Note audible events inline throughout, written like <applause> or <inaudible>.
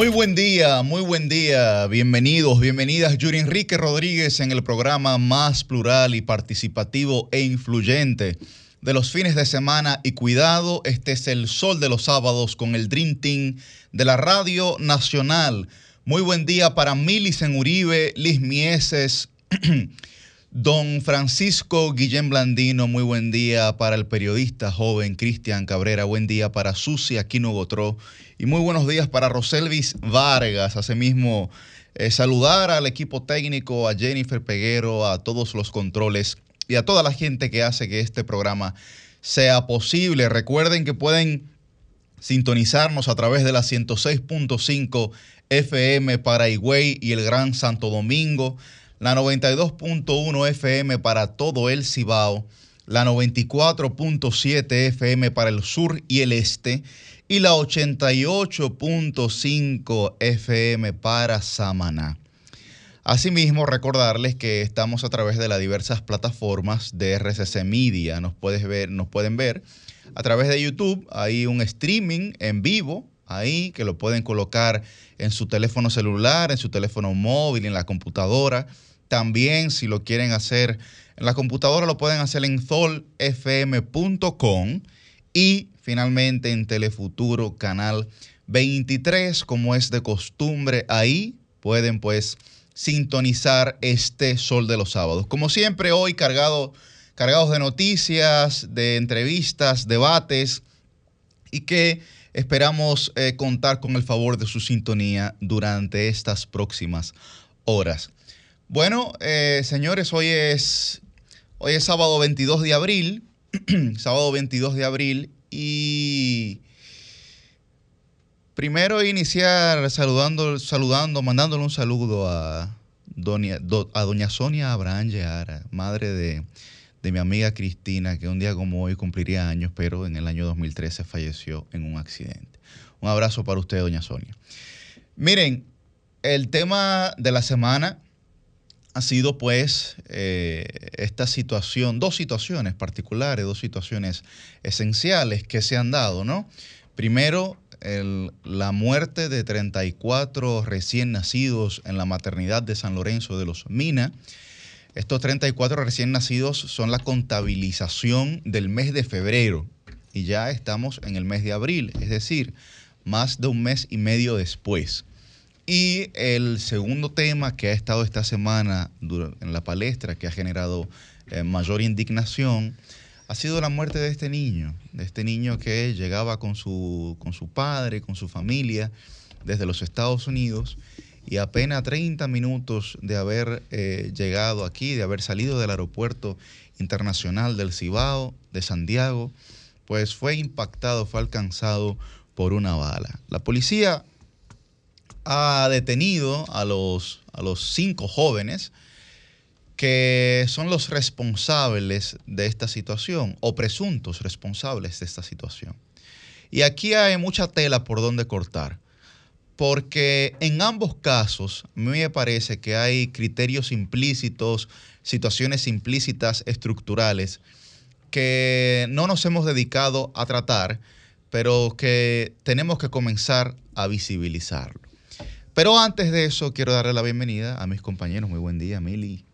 Muy buen día, muy buen día. Bienvenidos, bienvenidas. Yuri Enrique Rodríguez en el programa más plural y participativo e influyente de los fines de semana. Y cuidado, este es el sol de los sábados con el Dream Team de la Radio Nacional. Muy buen día para Milicen Uribe, Liz Mieses, <clears throat> Don Francisco Guillén Blandino, muy buen día para el periodista joven Cristian Cabrera, buen día para Susi Aquino Gotró y muy buenos días para Roselvis Vargas. Asimismo, eh, saludar al equipo técnico, a Jennifer Peguero, a todos los controles y a toda la gente que hace que este programa sea posible. Recuerden que pueden sintonizarnos a través de la 106.5 FM para Higüey y el Gran Santo Domingo, la 92.1 FM para todo el Cibao, la 94.7 FM para el sur y el este y la 88.5 FM para Samaná. Asimismo, recordarles que estamos a través de las diversas plataformas de RCC Media. Nos, puedes ver, nos pueden ver a través de YouTube. Hay un streaming en vivo ahí que lo pueden colocar en su teléfono celular, en su teléfono móvil, en la computadora. También, si lo quieren hacer en la computadora, lo pueden hacer en solfm.com y finalmente en Telefuturo Canal 23, como es de costumbre. Ahí pueden pues sintonizar este Sol de los Sábados. Como siempre, hoy cargado, cargados de noticias, de entrevistas, debates y que esperamos eh, contar con el favor de su sintonía durante estas próximas horas. Bueno, eh, señores, hoy es, hoy es sábado 22 de abril, <clears throat> sábado 22 de abril y primero iniciar saludando, saludando, mandándole un saludo a doña, a doña Sonia Abraham Yara, madre de, de mi amiga Cristina, que un día como hoy cumpliría años, pero en el año 2013 falleció en un accidente. Un abrazo para usted, doña Sonia. Miren, el tema de la semana ha sido pues eh, esta situación, dos situaciones particulares, dos situaciones esenciales que se han dado, ¿no? Primero, la muerte de 34 recién nacidos en la maternidad de San Lorenzo de los Minas. Estos 34 recién nacidos son la contabilización del mes de febrero y ya estamos en el mes de abril, es decir, más de un mes y medio después. Y el segundo tema que ha estado esta semana en la palestra, que ha generado eh, mayor indignación, ha sido la muerte de este niño, de este niño que llegaba con su, con su padre, con su familia, desde los Estados Unidos, y apenas 30 minutos de haber eh, llegado aquí, de haber salido del aeropuerto internacional del Cibao, de Santiago, pues fue impactado, fue alcanzado por una bala. La policía ha detenido a los, a los cinco jóvenes que son los responsables de esta situación o presuntos responsables de esta situación. Y aquí hay mucha tela por donde cortar, porque en ambos casos me parece que hay criterios implícitos, situaciones implícitas estructurales que no nos hemos dedicado a tratar, pero que tenemos que comenzar a visibilizarlo. Pero antes de eso, quiero darle la bienvenida a mis compañeros. Muy buen día, Mili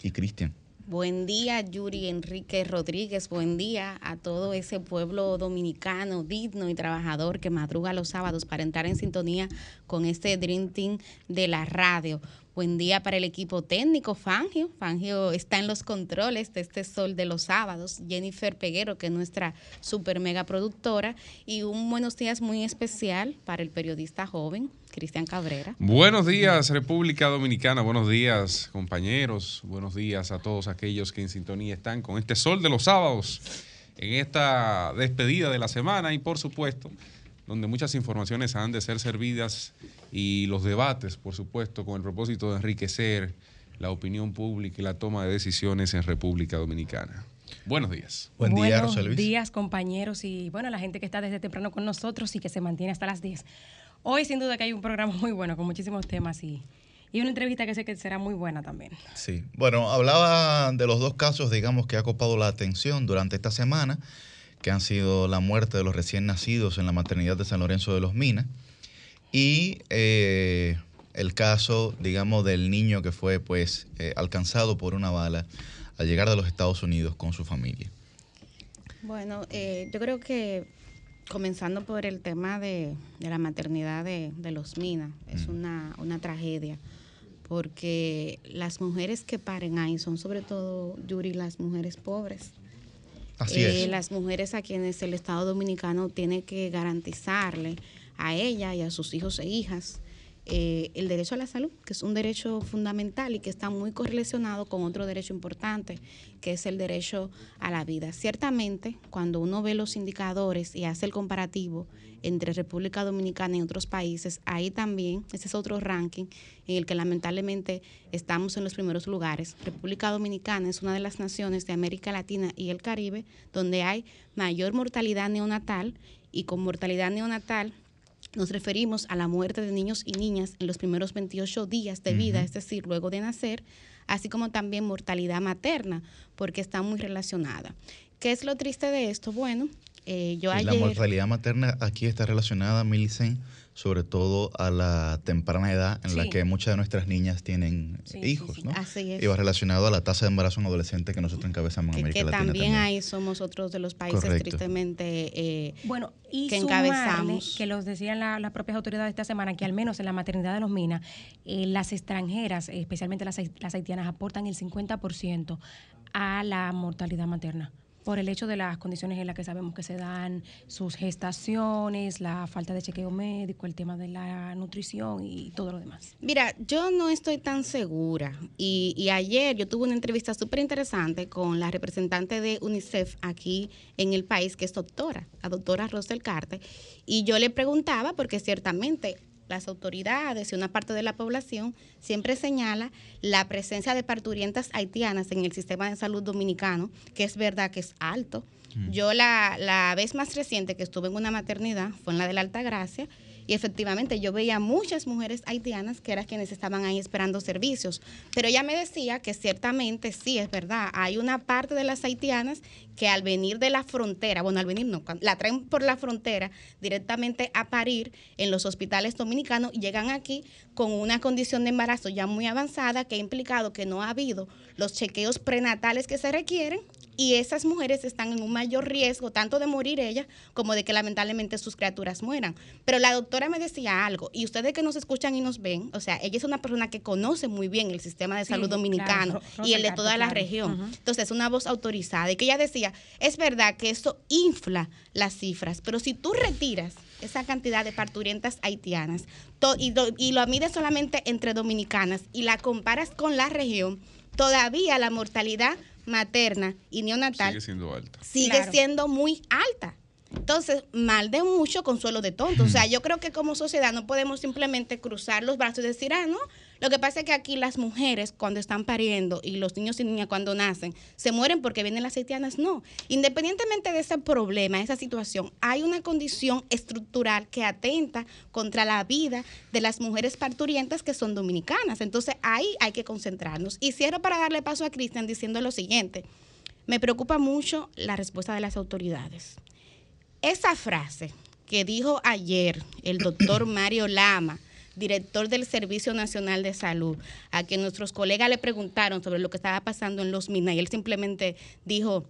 y Cristian. Buen día, Yuri Enrique Rodríguez. Buen día a todo ese pueblo dominicano digno y trabajador que madruga los sábados para entrar en sintonía con este Dream Team de la radio. Buen día para el equipo técnico, Fangio. Fangio está en los controles de este sol de los sábados. Jennifer Peguero, que es nuestra super mega productora. Y un buenos días muy especial para el periodista joven, Cristian Cabrera. Buenos días, República Dominicana. Buenos días, compañeros. Buenos días a todos aquellos que en sintonía están con este sol de los sábados, en esta despedida de la semana y, por supuesto, donde muchas informaciones han de ser servidas y los debates, por supuesto, con el propósito de enriquecer la opinión pública y la toma de decisiones en República Dominicana. Buenos días. Buen día, Buenos días, compañeros, y bueno, la gente que está desde temprano con nosotros y que se mantiene hasta las 10. Hoy, sin duda, que hay un programa <laughs> muy bueno con muchísimos temas y, y una entrevista que sé que será muy buena también. Sí, bueno, hablaba de los dos casos, digamos, que ha copado la atención durante esta semana, que han sido la muerte de los recién nacidos en la maternidad de San Lorenzo de los Minas y eh, el caso, digamos, del niño que fue pues eh, alcanzado por una bala al llegar de los Estados Unidos con su familia. Bueno, eh, yo creo que comenzando por el tema de, de la maternidad de, de los Minas, es una, una tragedia, porque las mujeres que paren ahí son sobre todo, Yuri, las mujeres pobres. Así Eh, es. Las mujeres a quienes el Estado Dominicano tiene que garantizarle a ella y a sus hijos e hijas eh, el derecho a la salud, que es un derecho fundamental y que está muy correlacionado con otro derecho importante, que es el derecho a la vida. Ciertamente, cuando uno ve los indicadores y hace el comparativo entre República Dominicana y otros países, ahí también, ese es otro ranking en el que lamentablemente estamos en los primeros lugares. República Dominicana es una de las naciones de América Latina y el Caribe donde hay mayor mortalidad neonatal y con mortalidad neonatal nos referimos a la muerte de niños y niñas en los primeros 28 días de vida, es decir, luego de nacer, así como también mortalidad materna, porque está muy relacionada. ¿Qué es lo triste de esto? Bueno, eh, yo Y ayer... la mortalidad materna aquí está relacionada, Milicen, sobre todo a la temprana edad en la que muchas de nuestras niñas tienen Sí, hijos, sí. ¿no? Así es. Y va relacionado a la tasa de embarazo en adolescentes que nosotros encabezamos en que, América que Latina también, también. ahí somos otros de los países Correcto. tristemente eh, Bueno, y que encabezamos. que los decían la- las propias autoridades esta semana, que al menos en la maternidad de los Minas, eh, las extranjeras, especialmente las haitianas, aportan el 50% a la mortalidad materna por el hecho de las condiciones en las que sabemos que se dan sus gestaciones, la falta de chequeo médico, el tema de la nutrición y todo lo demás. Mira, yo no estoy tan segura. Y, y ayer yo tuve una entrevista súper interesante con la representante de UNICEF aquí en el país, que es doctora, la doctora Rosel Carte. Y yo le preguntaba, porque ciertamente las autoridades y una parte de la población siempre señala la presencia de parturientas haitianas en el sistema de salud dominicano, que es verdad que es alto. Yo la, la vez más reciente que estuve en una maternidad fue en la de la Alta Gracia y efectivamente yo veía muchas mujeres haitianas que eran quienes estaban ahí esperando servicios. Pero ella me decía que ciertamente sí, es verdad, hay una parte de las haitianas que al venir de la frontera, bueno, al venir no, la traen por la frontera directamente a parir en los hospitales dominicanos llegan aquí con una condición de embarazo ya muy avanzada que ha implicado que no ha habido los chequeos prenatales que se requieren y esas mujeres están en un mayor riesgo tanto de morir ellas como de que lamentablemente sus criaturas mueran. Pero la doctora me decía algo, y ustedes que nos escuchan y nos ven, o sea, ella es una persona que conoce muy bien el sistema de salud dominicano y el de toda la región. Entonces, es una voz autorizada y que ella decía, es verdad que esto infla las cifras, pero si tú retiras esa cantidad de parturientas haitianas y, y lo mides solamente entre dominicanas y la comparas con la región, todavía la mortalidad materna y neonatal Sigue siendo alta. sigue Claro. siendo muy alta. Entonces, mal de mucho, consuelo de tonto. O sea, yo creo que como sociedad no podemos simplemente cruzar los brazos y decir, ah, no. Lo que pasa es que aquí las mujeres cuando están pariendo y los niños y niñas cuando nacen se mueren porque vienen las haitianas. No. Independientemente de ese problema, esa situación, hay una condición estructural que atenta contra la vida de las mujeres parturientas que son dominicanas. Entonces, ahí hay que concentrarnos. Y cierro para darle paso a Cristian diciendo lo siguiente. Me preocupa mucho la respuesta de las autoridades. Esa frase que dijo ayer el doctor Mario Lama, director del Servicio Nacional de Salud, a quien nuestros colegas le preguntaron sobre lo que estaba pasando en los minas y él simplemente dijo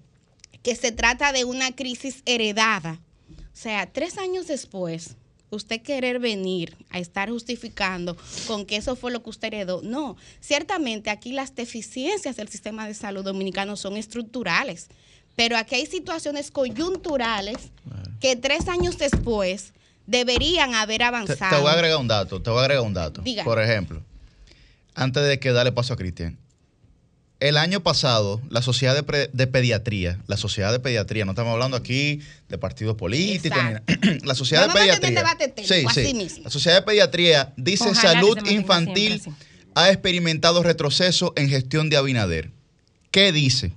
que se trata de una crisis heredada. O sea, tres años después, usted querer venir a estar justificando con que eso fue lo que usted heredó. No, ciertamente aquí las deficiencias del sistema de salud dominicano son estructurales, pero aquí hay situaciones coyunturales que tres años después deberían haber avanzado. te voy a agregar un dato, te voy a agregar un dato. Diga. Por ejemplo, antes de que darle paso a Cristian, el año pasado, la Sociedad de, Pre- de Pediatría, la Sociedad de Pediatría, no estamos hablando aquí de partidos políticos, ni <clears throat> la Sociedad de Pediatría. debate técnico, sí, sí. mismo. La Sociedad de Pediatría dice Ojalá salud infantil siempre ha experimentado retroceso en gestión de Abinader. ¿Qué dice?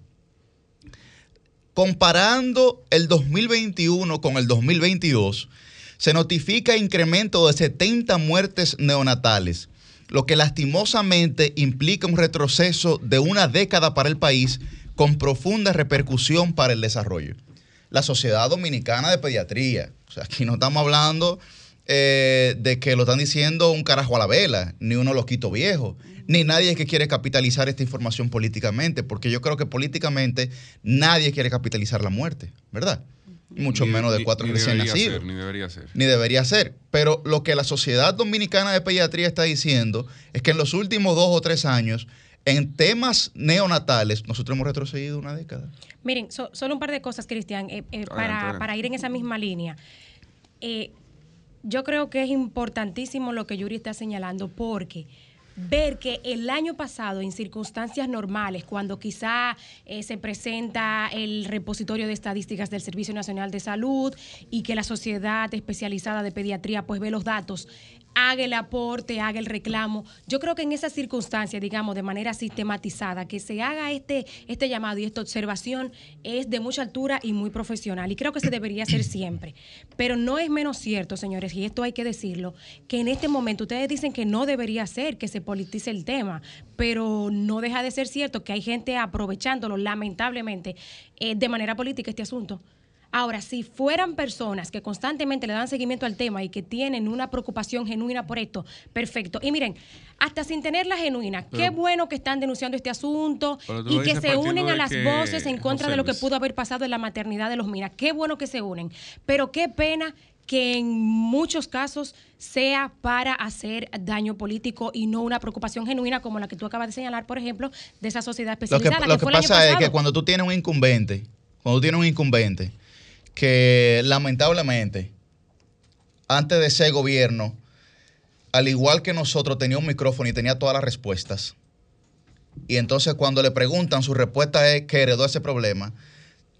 Comparando el 2021 con el 2022, se notifica incremento de 70 muertes neonatales, lo que lastimosamente implica un retroceso de una década para el país con profunda repercusión para el desarrollo. La Sociedad Dominicana de Pediatría, o sea, aquí no estamos hablando eh, de que lo están diciendo un carajo a la vela, ni uno loquito viejo, ni nadie que quiere capitalizar esta información políticamente, porque yo creo que políticamente nadie quiere capitalizar la muerte, ¿verdad? Mucho Ni- menos de ni- cuatro ni recién debería nacidos. ser, ni debería ser. Ni debería ser. Pero lo que la Sociedad Dominicana de Pediatría está diciendo es que en los últimos dos o tres años, en temas neonatales, nosotros hemos retrocedido una década. Miren, so- solo un par de cosas, Cristian, eh, eh, para, para ir en esa misma línea. Eh, yo creo que es importantísimo lo que Yuri está señalando porque ver que el año pasado, en circunstancias normales, cuando quizá eh, se presenta el repositorio de estadísticas del Servicio Nacional de Salud y que la sociedad especializada de pediatría pues ve los datos, haga el aporte, haga el reclamo. Yo creo que en esas circunstancias, digamos, de manera sistematizada, que se haga este, este llamado y esta observación es de mucha altura y muy profesional. Y creo que se debería hacer <clears throat> siempre. Pero no es menos cierto, señores, y esto hay que decirlo, que en este momento ustedes dicen que no debería ser, que se politice el tema, pero no deja de ser cierto que hay gente aprovechándolo, lamentablemente, eh, de manera política este asunto. Ahora, si fueran personas que constantemente le dan seguimiento al tema y que tienen una preocupación genuina por esto, perfecto. Y miren, hasta sin tenerla genuina, qué bueno que están denunciando este asunto y lo que se unen a las que- voces en contra José de lo que pudo haber pasado en la maternidad de los Minas. Qué bueno que se unen. Pero qué pena que en muchos casos sea para hacer daño político y no una preocupación genuina como la que tú acabas de señalar, por ejemplo, de esa sociedad Lo que, especializada. lo que fue el año pasa es que cuando tú tienes un incumbente, cuando tú tienes un incumbente, que lamentablemente, antes de ser gobierno, al igual que nosotros, tenía un micrófono y tenía todas las respuestas. Y entonces cuando le preguntan, su respuesta es que heredó ese problema.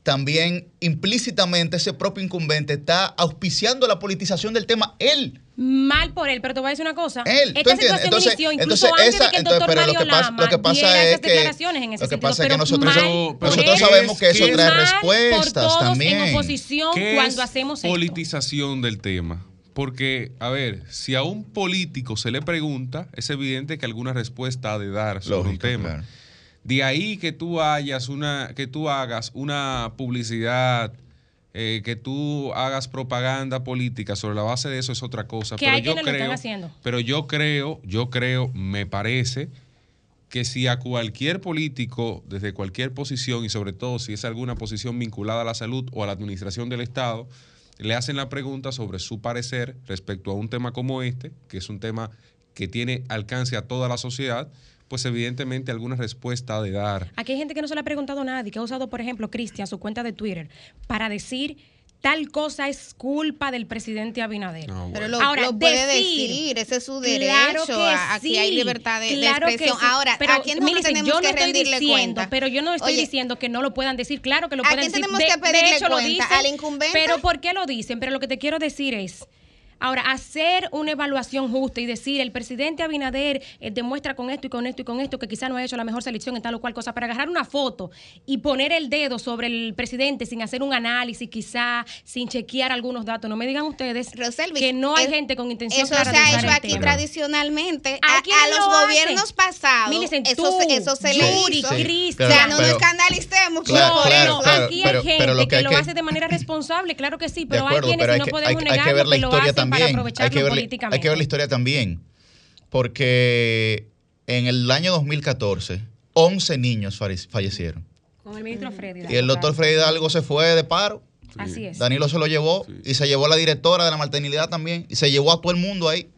También implícitamente ese propio incumbente está auspiciando la politización del tema él. Mal por él, pero te voy a decir una cosa. Él, Entonces- inició incluso entonces antes esa- de que el entonces, doctor pero lo Mario que pasa- Lama lo que pasa es esas que- declaraciones en ese lo que sentido. pasa es que nosotros- mal nosotros sabemos que eso trae respuestas por todos también. en oposición ¿Qué cuando es hacemos esto. politización del tema? Porque, a ver, si a un político se le pregunta, es evidente que alguna respuesta ha de dar sobre un tema. claro. De ahí que tú hayas una, que tú hagas una publicidad, eh, que tú hagas propaganda política sobre la base de eso es otra cosa. Que pero hay yo quienes lo están creo, haciendo. pero yo creo, yo creo, me parece que si a cualquier político, desde cualquier posición, y sobre todo si es alguna posición vinculada a la salud o a la administración del Estado, le hacen la pregunta sobre su parecer respecto a un tema como este, que es un tema que tiene alcance a toda la sociedad, pues evidentemente alguna respuesta ha de dar. Aquí hay gente que no se le ha preguntado a nadie, que ha usado, por ejemplo, Cristian, su cuenta de Twitter, para decir tal cosa es culpa del presidente Abinader. No, Pero bueno. lo, Ahora, lo puede decir- decir, ese es su Claro derecho. que a- Aquí sí, hay libertad de, de claro que expresión. sí. Ahora, pero, ¿a quién Millicent, tenemos yo no que estoy rendirle diciendo, cuenta? pero yo no estoy Oye, diciendo que no lo puedan decir. Claro que lo ¿a pueden quién decir. tenemos de, que de pedirle hecho lo dicen. ¿Al incumbente? Pero ¿por qué lo dicen? Pero lo que te quiero decir es Ahora, hacer una evaluación justa y decir el presidente Abinader eh, demuestra con esto y con esto y con esto que quizá no ha hecho la mejor selección en tal o cual cosa, para agarrar una foto y poner el dedo sobre el presidente sin hacer un análisis, quizá sin chequear algunos datos. No me digan ustedes Roselvis, que no hay es- gente con intención Eso clara se de ha hecho aquí tema. tradicionalmente. A, los hacen. gobiernos pasados. Millicent, eso, tú, se, eso se le Yuri, hizo. Sí, o sea, no pero- nos escandalicemos Claro, no, claro, no, eso. claro. aquí pero- hay gente pero lo que lo hace de manera responsable, claro que sí, De pero acuerdo, hay quienes pero y hay no que, podemos negarlo que lo hacen para también. Hay aprovecharlo que, ver, la- políticamente. hay que ver la historia también. Porque en el año 2014, 11 niños falle- fallecieron. Con el ministro Freddy. Y el doctor Freddy Hidalgo se fue de paro. Así es. Danilo se lo llevó Sí. y se llevó a la directora de la maternidad también. Y se llevó a todo el mundo ahí.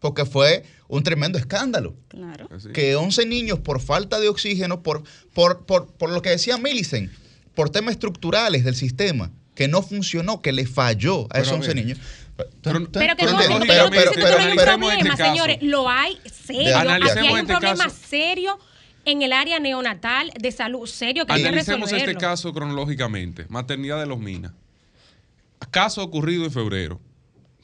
Porque fue un tremendo escándalo. Claro. Así. Que 11 niños por falta de oxígeno, por, por, por, por lo que decía Millicent, por temas estructurales del sistema, que no funcionó, que le falló a Pero esos a 11 ver. niños. Pero- ¿Tú- Pero que tú no, pero, pero- hay un analicemos este problema, señores. Lo hay serio. Analicemos Aquí hay un este problema caso. serio en el área neonatal de salud serio que hay que Analicemos resolverlo. este caso cronológicamente. Maternidad de los Minas. Caso ocurrido en febrero.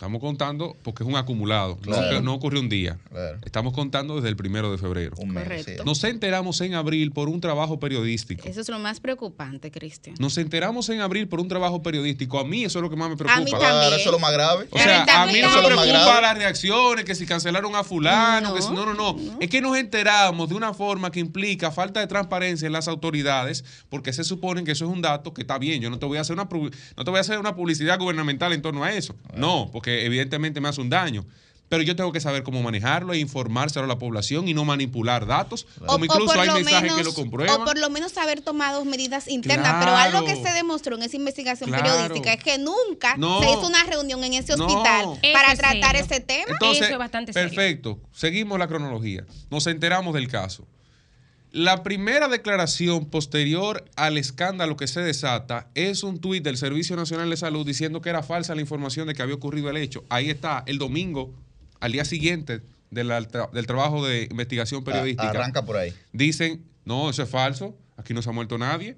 Estamos contando porque es un acumulado. No- Claro. No, ocurrió un día. Claro. Estamos contando desde el primero de febrero. Un mes, Correcto. Nos enteramos en abril por un trabajo periodístico. Eso es lo más preocupante, Cristian. Nos enteramos en abril por un trabajo periodístico. A mí eso es lo que más me preocupa. A mí Claro, también. eso es lo más grave. O sea, a mí no Eso es me lo más preocupa las reacciones, que si cancelaron a fulano, No, que si no, no, no, Es que nos enteramos de una forma que implica falta de transparencia en las autoridades, porque se supone que eso es un dato que está bien. Yo no te voy a hacer una, no te voy a hacer una publicidad gubernamental en torno a eso. No, porque porque evidentemente me hace un daño. Pero yo tengo que saber cómo manejarlo e informárselo a la población y no manipular datos. Como incluso hay mensajes que lo comprueban. O por lo menos haber tomado medidas internas. Pero algo que se demostró en esa investigación periodística es que nunca se hizo una reunión en ese hospital para tratar ese tema. Entonces, Eso es bastante Perfecto. Seguimos la cronología. Nos enteramos del caso. La primera declaración posterior al escándalo que se desata es un tuit del Servicio Nacional de Salud diciendo que era falsa la información de que había ocurrido el hecho. Ahí está, el domingo al día siguiente del trabajo de investigación periodística. Arranca por ahí. Dicen, no, eso es falso, aquí no se ha muerto nadie.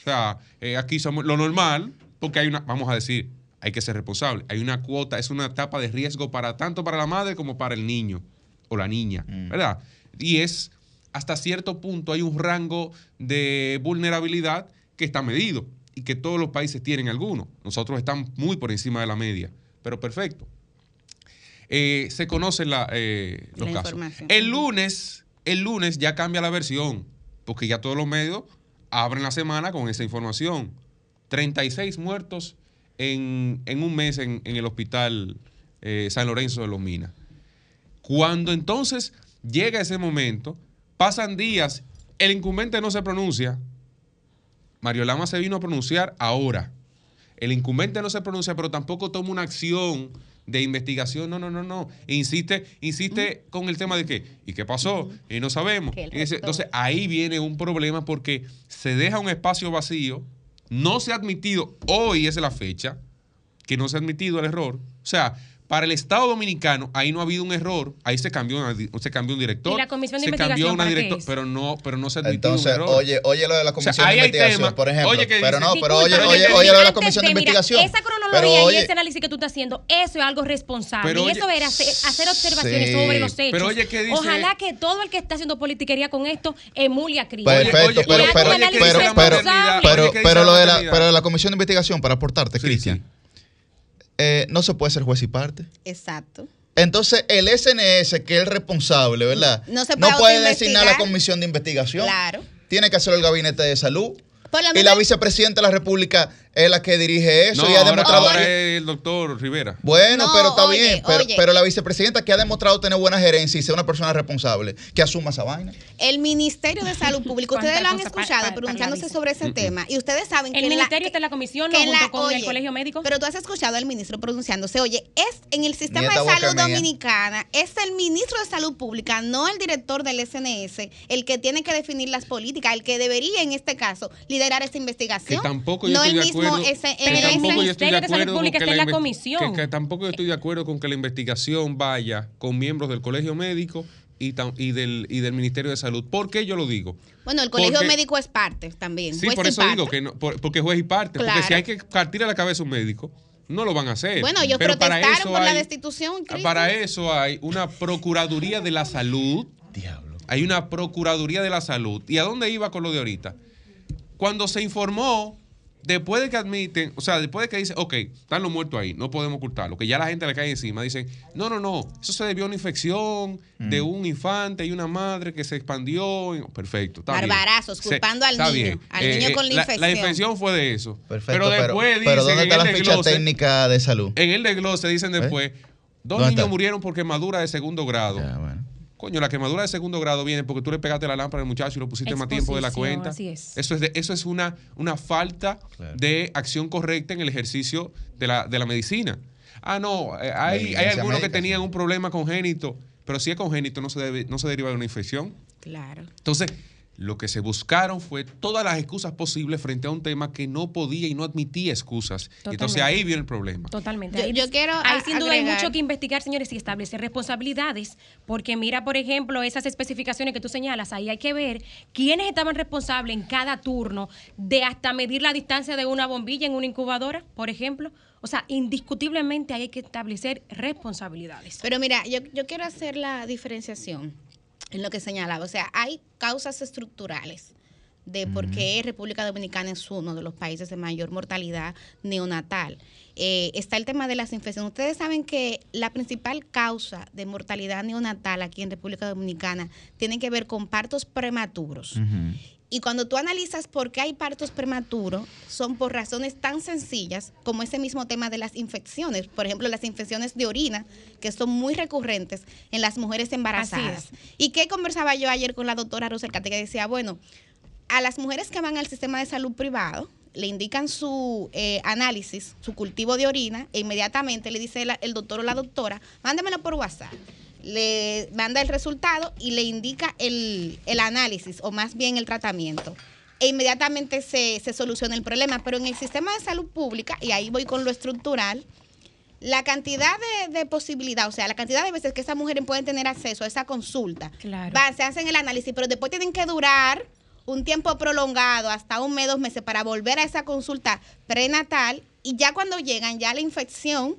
O sea, eh, aquí somos lo normal, porque hay una, vamos a decir, hay que ser responsable. Hay una cuota, es una etapa de riesgo para tanto para la madre como para el niño o la niña, mm. ¿verdad? Y es hasta cierto punto hay un rango de vulnerabilidad que está medido y que todos los países tienen alguno. Nosotros estamos muy por encima de la media, pero perfecto. Eh, se conocen eh, los casos. El lunes, el lunes ya cambia la versión, porque ya todos los medios abren la semana con esa información. 36 muertos en, un mes en, el hospital eh, San Lorenzo de los Minas. Cuando entonces llega ese momento, pasan días, el incumbente no se pronuncia. Mario Lama se vino a pronunciar ahora. El incumbente no se pronuncia, pero tampoco toma una acción de investigación. No, no, no, no. insiste, insiste con el tema de que, ¿y qué pasó? Y no sabemos. entonces ahí viene un problema porque se deja un espacio vacío. No se ha admitido, hoy es la fecha, que no se ha admitido el error. O sea, para el Estado Dominicano, ahí no ha habido un error, ahí se cambió, se cambió un director. ¿Y la comisión de se cambió una directora, pero no, pero no se admitió un error. Oye, oye lo de la comisión de investigación, por ejemplo. Oye, pero no, pero oye, oye, oye, lo de la comisión de, investigación. Esa cronología y ese análisis que tú estás haciendo, eso es algo responsable. y eso era hacer, observaciones sobre los hechos. Pero oye, ¿qué dice? Ojalá que todo el que está haciendo politiquería con esto emule a Cristo. Perfecto, pero, pero, pero, pero, pero, lo de la, pero la comisión de investigación, para aportarte, Cristian eh, no se puede ser juez y parte. Exacto. Entonces, el SNS, que es el responsable, ¿verdad? No, se puede, no puede designar la comisión de investigación. Claro. Tiene que hacerlo el gabinete de salud. Y la vicepresidenta de la República es la que dirige eso y ha demostrado. Ahora es el doctor Rivera. Bueno, pero está bien. Pero, la vicepresidenta que ha demostrado tener buena gerencia y ser una persona responsable, que asuma esa vaina. El Ministerio de Salud Pública, ustedes lo han escuchado pronunciándose sobre ese tema. Y ustedes saben que. El Ministerio está en la comisión, no junto con el Colegio Médico. Pero tú has escuchado al ministro pronunciándose. Oye, es en el sistema de salud dominicana, es el ministro de Salud Pública, no el director del SNS, el que tiene que definir las políticas, el que debería en este caso liderar esta investigación. Que tampoco yo no estoy de acuerdo ese, pero tampoco yo estoy de acuerdo con que la, comisión. Que, tampoco yo estoy de acuerdo con que la investigación vaya con miembros del colegio médico y, y, del, y del Ministerio de Salud. ¿Por qué yo lo digo? Bueno, el colegio médico es parte también. Sí, por eso digo que no, porque juez y parte. Porque si hay que partir a la cabeza un médico, no lo van a hacer. Bueno, ellos Pero protestaron por la destitución. Para eso hay una Procuraduría de la Salud. Diablo. Hay una Procuraduría de la Salud. ¿Y a dónde iba con lo de ahorita? Cuando se informó después de que admiten, o sea, después de que dicen, ok, están los muertos ahí, no podemos ocultarlo, que ya la gente le cae encima, dicen, no, no, no, eso se debió a una infección de un infante y una madre que se expandió. Perfecto. Está Barbarazos, culpando al niño, al niño eh, con la, infección. La infección fue de eso. Perfecto. Pero después dicen. Pero ¿dónde está la ficha técnica de salud? En el desglose dicen ¿Eh? después, dos niños murieron por quemadura de segundo grado. Ya, bueno. Coño, la quemadura de segundo grado viene porque tú le pegaste la lámpara al muchacho y lo pusiste más tiempo de la cuenta. Así es. Eso es, eso es una, una falta de acción correcta en el ejercicio de la, de la medicina. Ah, no, eh, hay, hay algunos que tenían un problema congénito, pero si es congénito no se, debe, no se deriva de una infección. Claro. Entonces, lo que se buscaron fue todas las excusas posibles frente a un tema que no podía y no admitía excusas. Entonces ahí viene el problema. Totalmente. Ahí, yo, quiero ahí sin duda hay mucho que investigar, señores, y establecer responsabilidades, porque mira, por ejemplo, esas especificaciones que tú señalas, ahí hay que ver quiénes estaban responsables en cada turno de hasta medir la distancia de una bombilla en una incubadora, por ejemplo. O sea, indiscutiblemente hay que establecer responsabilidades. Pero mira, yo, yo quiero hacer la diferenciación en lo que señalaba. O sea, hay causas estructurales de por qué República Dominicana es uno de los países de mayor mortalidad neonatal. Eh, está el tema de las infecciones. Ustedes saben que la principal causa de mortalidad neonatal aquí en República Dominicana tiene que ver con partos prematuros. Y cuando tú analizas por qué hay partos prematuros, son por razones tan sencillas como ese mismo tema de las infecciones. Por ejemplo, las infecciones de orina, que son muy recurrentes en las mujeres embarazadas. ¿Y qué conversaba yo ayer con la doctora Roselcate? Que decía, bueno, a las mujeres que van al sistema de salud privado, le indican su eh, análisis, su cultivo de orina, e inmediatamente le dice el doctor o la doctora, mándemelo por WhatsApp le manda el resultado y le indica el, análisis o más bien el tratamiento. E inmediatamente se, soluciona el problema. Pero en el sistema de salud pública, y ahí voy con lo estructural, la cantidad de, posibilidad, o sea, la cantidad de veces que esas mujeres pueden tener acceso a esa consulta, claro. se hacen el análisis, pero después tienen que durar un tiempo prolongado, hasta un mes, dos meses, para volver a esa consulta prenatal y ya cuando llegan, ya la infección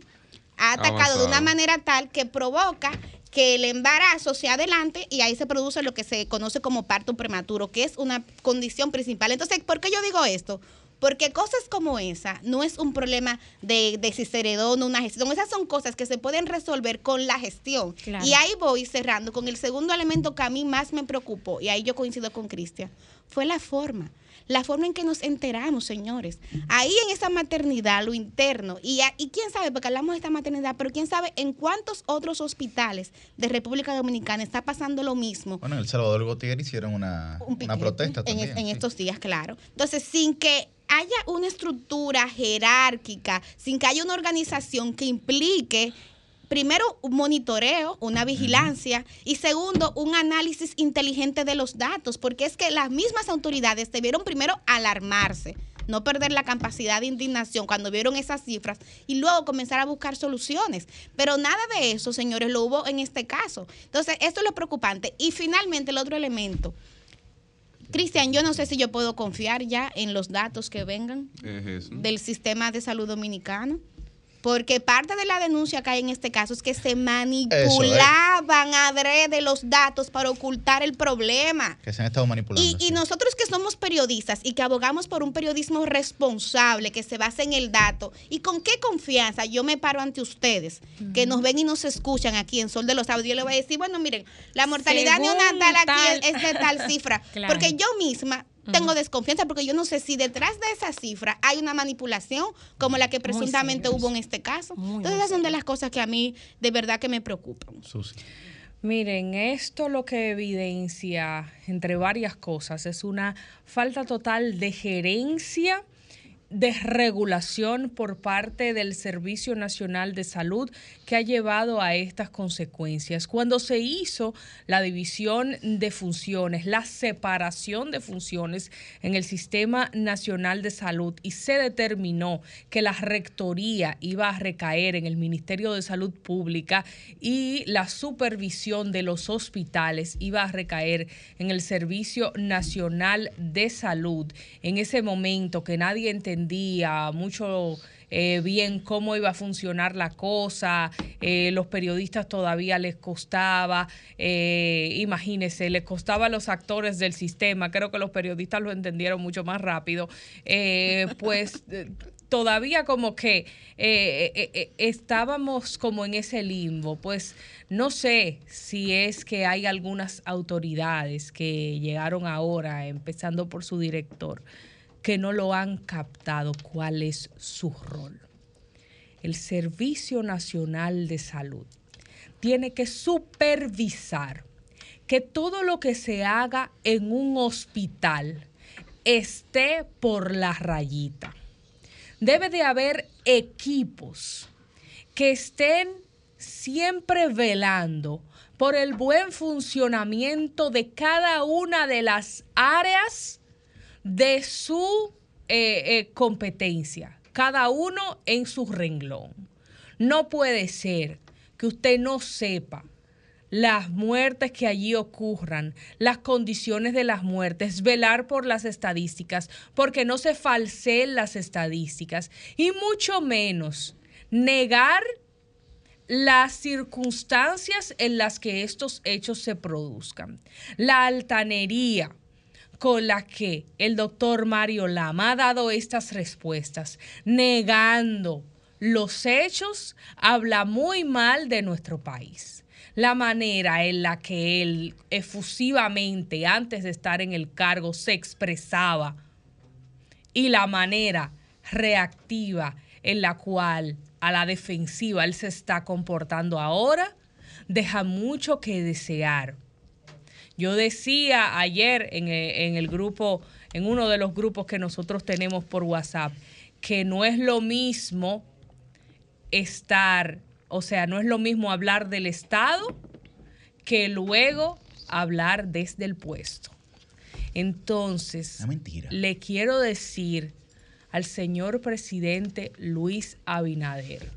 ha atacado de una manera tal que provoca que el embarazo se adelante y ahí se produce lo que se conoce como parto prematuro, que es una condición principal. Entonces, ¿por qué yo digo esto? Porque cosas como esa no es un problema de, de ciceredón, una gestión. Esas son cosas que se pueden resolver con la gestión. Y ahí voy cerrando con el segundo elemento que a mí más me preocupó, y ahí yo coincido con Cristian, fue la forma la forma en que nos enteramos, señores. Ahí en esa maternidad, lo interno, y, y quién sabe, porque hablamos de esta maternidad, pero quién sabe en cuántos otros hospitales de República Dominicana está pasando lo mismo. Bueno, en El Salvador Gautier hicieron una, una protesta también. En, estos días, claro. Entonces, sin que haya una estructura jerárquica, sin que haya una organización que implique primero, un monitoreo, una vigilancia y segundo, un análisis inteligente de los datos, porque es que las mismas autoridades debieron primero alarmarse, no perder la capacidad de indignación cuando vieron esas cifras y luego comenzar a buscar soluciones. Pero nada de eso, señores, lo hubo en este caso. Entonces, esto es lo preocupante. Y finalmente, el otro elemento. Cristian, yo no sé si yo puedo confiar ya en los datos que vengan del sistema de salud dominicano. Porque parte de la denuncia que hay en este caso es que se manipulaban adrede los datos para ocultar el problema. Que se han estado manipulando. Y, nosotros que somos periodistas y que abogamos por un periodismo responsable que se basa en el dato, ¿y con qué confianza yo me paro ante ustedes que nos ven y nos escuchan aquí en Sol de los Sábados? Yo les voy a decir, bueno, miren, la mortalidad neonatal aquí es de tal cifra. <laughs> Porque yo misma tengo desconfianza porque yo no sé si detrás de esa cifra hay una manipulación como la que presuntamente hubo en este caso. Entonces esas son de las cosas que a mí de verdad que me preocupan. Miren, esto lo que evidencia, entre varias cosas, es una falta total de gerencia desregulación por parte del Servicio Nacional de Salud que ha llevado a estas consecuencias. Cuando se hizo la división de funciones, la separación de funciones en el Sistema Nacional de Salud y se determinó que la rectoría iba a recaer en el Ministerio de Salud Pública y la supervisión de los hospitales iba a recaer en el Servicio Nacional de Salud. En ese momento que nadie entendía mucho eh, bien cómo iba a funcionar la cosa, eh, los periodistas todavía les costaba, eh, imagínense, les costaba a los actores del sistema, creo que los periodistas lo entendieron mucho más rápido, pues <laughs> todavía como que estábamos como en ese limbo, pues no sé si es que hay algunas autoridades que llegaron ahora, empezando por su director, que no lo han captado cuál es su rol. El Servicio Nacional de Salud tiene que supervisar que todo lo que se haga en un hospital esté por la rayita. Debe de haber equipos que estén siempre velando por el buen funcionamiento de cada una de las áreas de su eh, eh, competencia, cada uno en su renglón. No puede ser que usted no sepa las muertes que allí ocurran, las condiciones de las muertes, velar por las estadísticas, porque no se falseen las estadísticas y mucho menos negar las circunstancias en las que estos hechos se produzcan. La altanería, con la que el doctor Mario Lama ha dado estas respuestas, negando los hechos, habla muy mal de nuestro país. la manera en la que él efusivamente, antes de estar en el cargo, se expresaba y la manera reactiva en la cual a la defensiva él se está comportando ahora, deja mucho que desear. Yo decía ayer en en el grupo, en uno de los grupos que nosotros tenemos por WhatsApp, que no es lo mismo estar, o sea, no es lo mismo hablar del Estado que luego hablar desde el puesto. Entonces, le quiero decir al señor presidente Luis Abinader,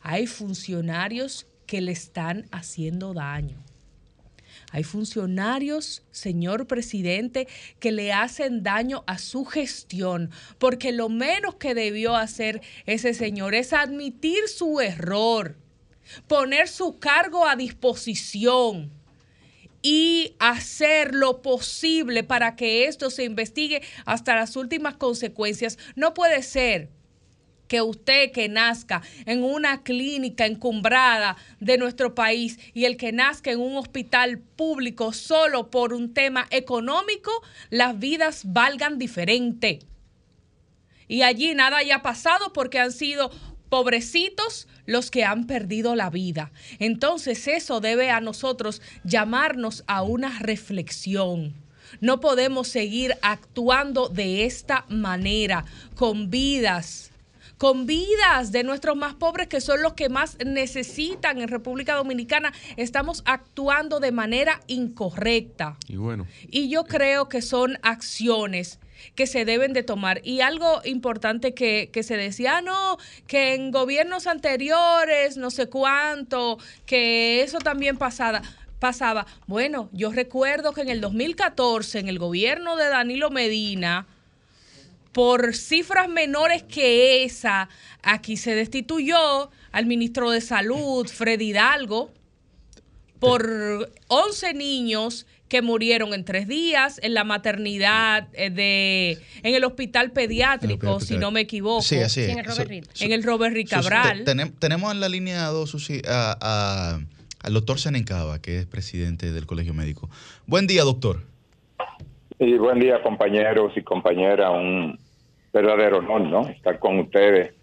hay funcionarios que le están haciendo daño. Hay funcionarios, señor presidente, que le hacen daño a su gestión, porque lo menos que debió hacer ese señor es admitir su error, poner su cargo a disposición y hacer lo posible para que esto se investigue hasta las últimas consecuencias. No puede ser que usted que nazca en una clínica encumbrada de nuestro país y el que nazca en un hospital público solo por un tema económico, las vidas valgan diferente. Y allí nada haya pasado porque han sido pobrecitos los que han perdido la vida. Entonces eso debe a nosotros llamarnos a una reflexión. No podemos seguir actuando de esta manera, con vidas con vidas de nuestros más pobres, que son los que más necesitan en República Dominicana, estamos actuando de manera incorrecta. Y bueno. Y yo creo que son acciones que se deben de tomar. Y algo importante que, que, se decía, ah, no, que en gobiernos anteriores, no sé cuánto, que eso también pasaba. pasaba. Bueno, yo recuerdo que en el 2014, en el gobierno de Danilo Medina, por cifras menores que esa, aquí se destituyó al ministro de Salud, Freddy Hidalgo, por 11 niños que murieron en tres días en la maternidad eh, de en el hospital pediátrico, si no me equivoco. Sí, así En el Robert, en el Robert Ricabral. tenemos en la línea dos a, al doctor Senencaba, que es presidente del Colegio Médico. Buen día, doctor. Y buen día, compañeros y compañeras. Un, verdadero honor, ¿no? Estar con ustedes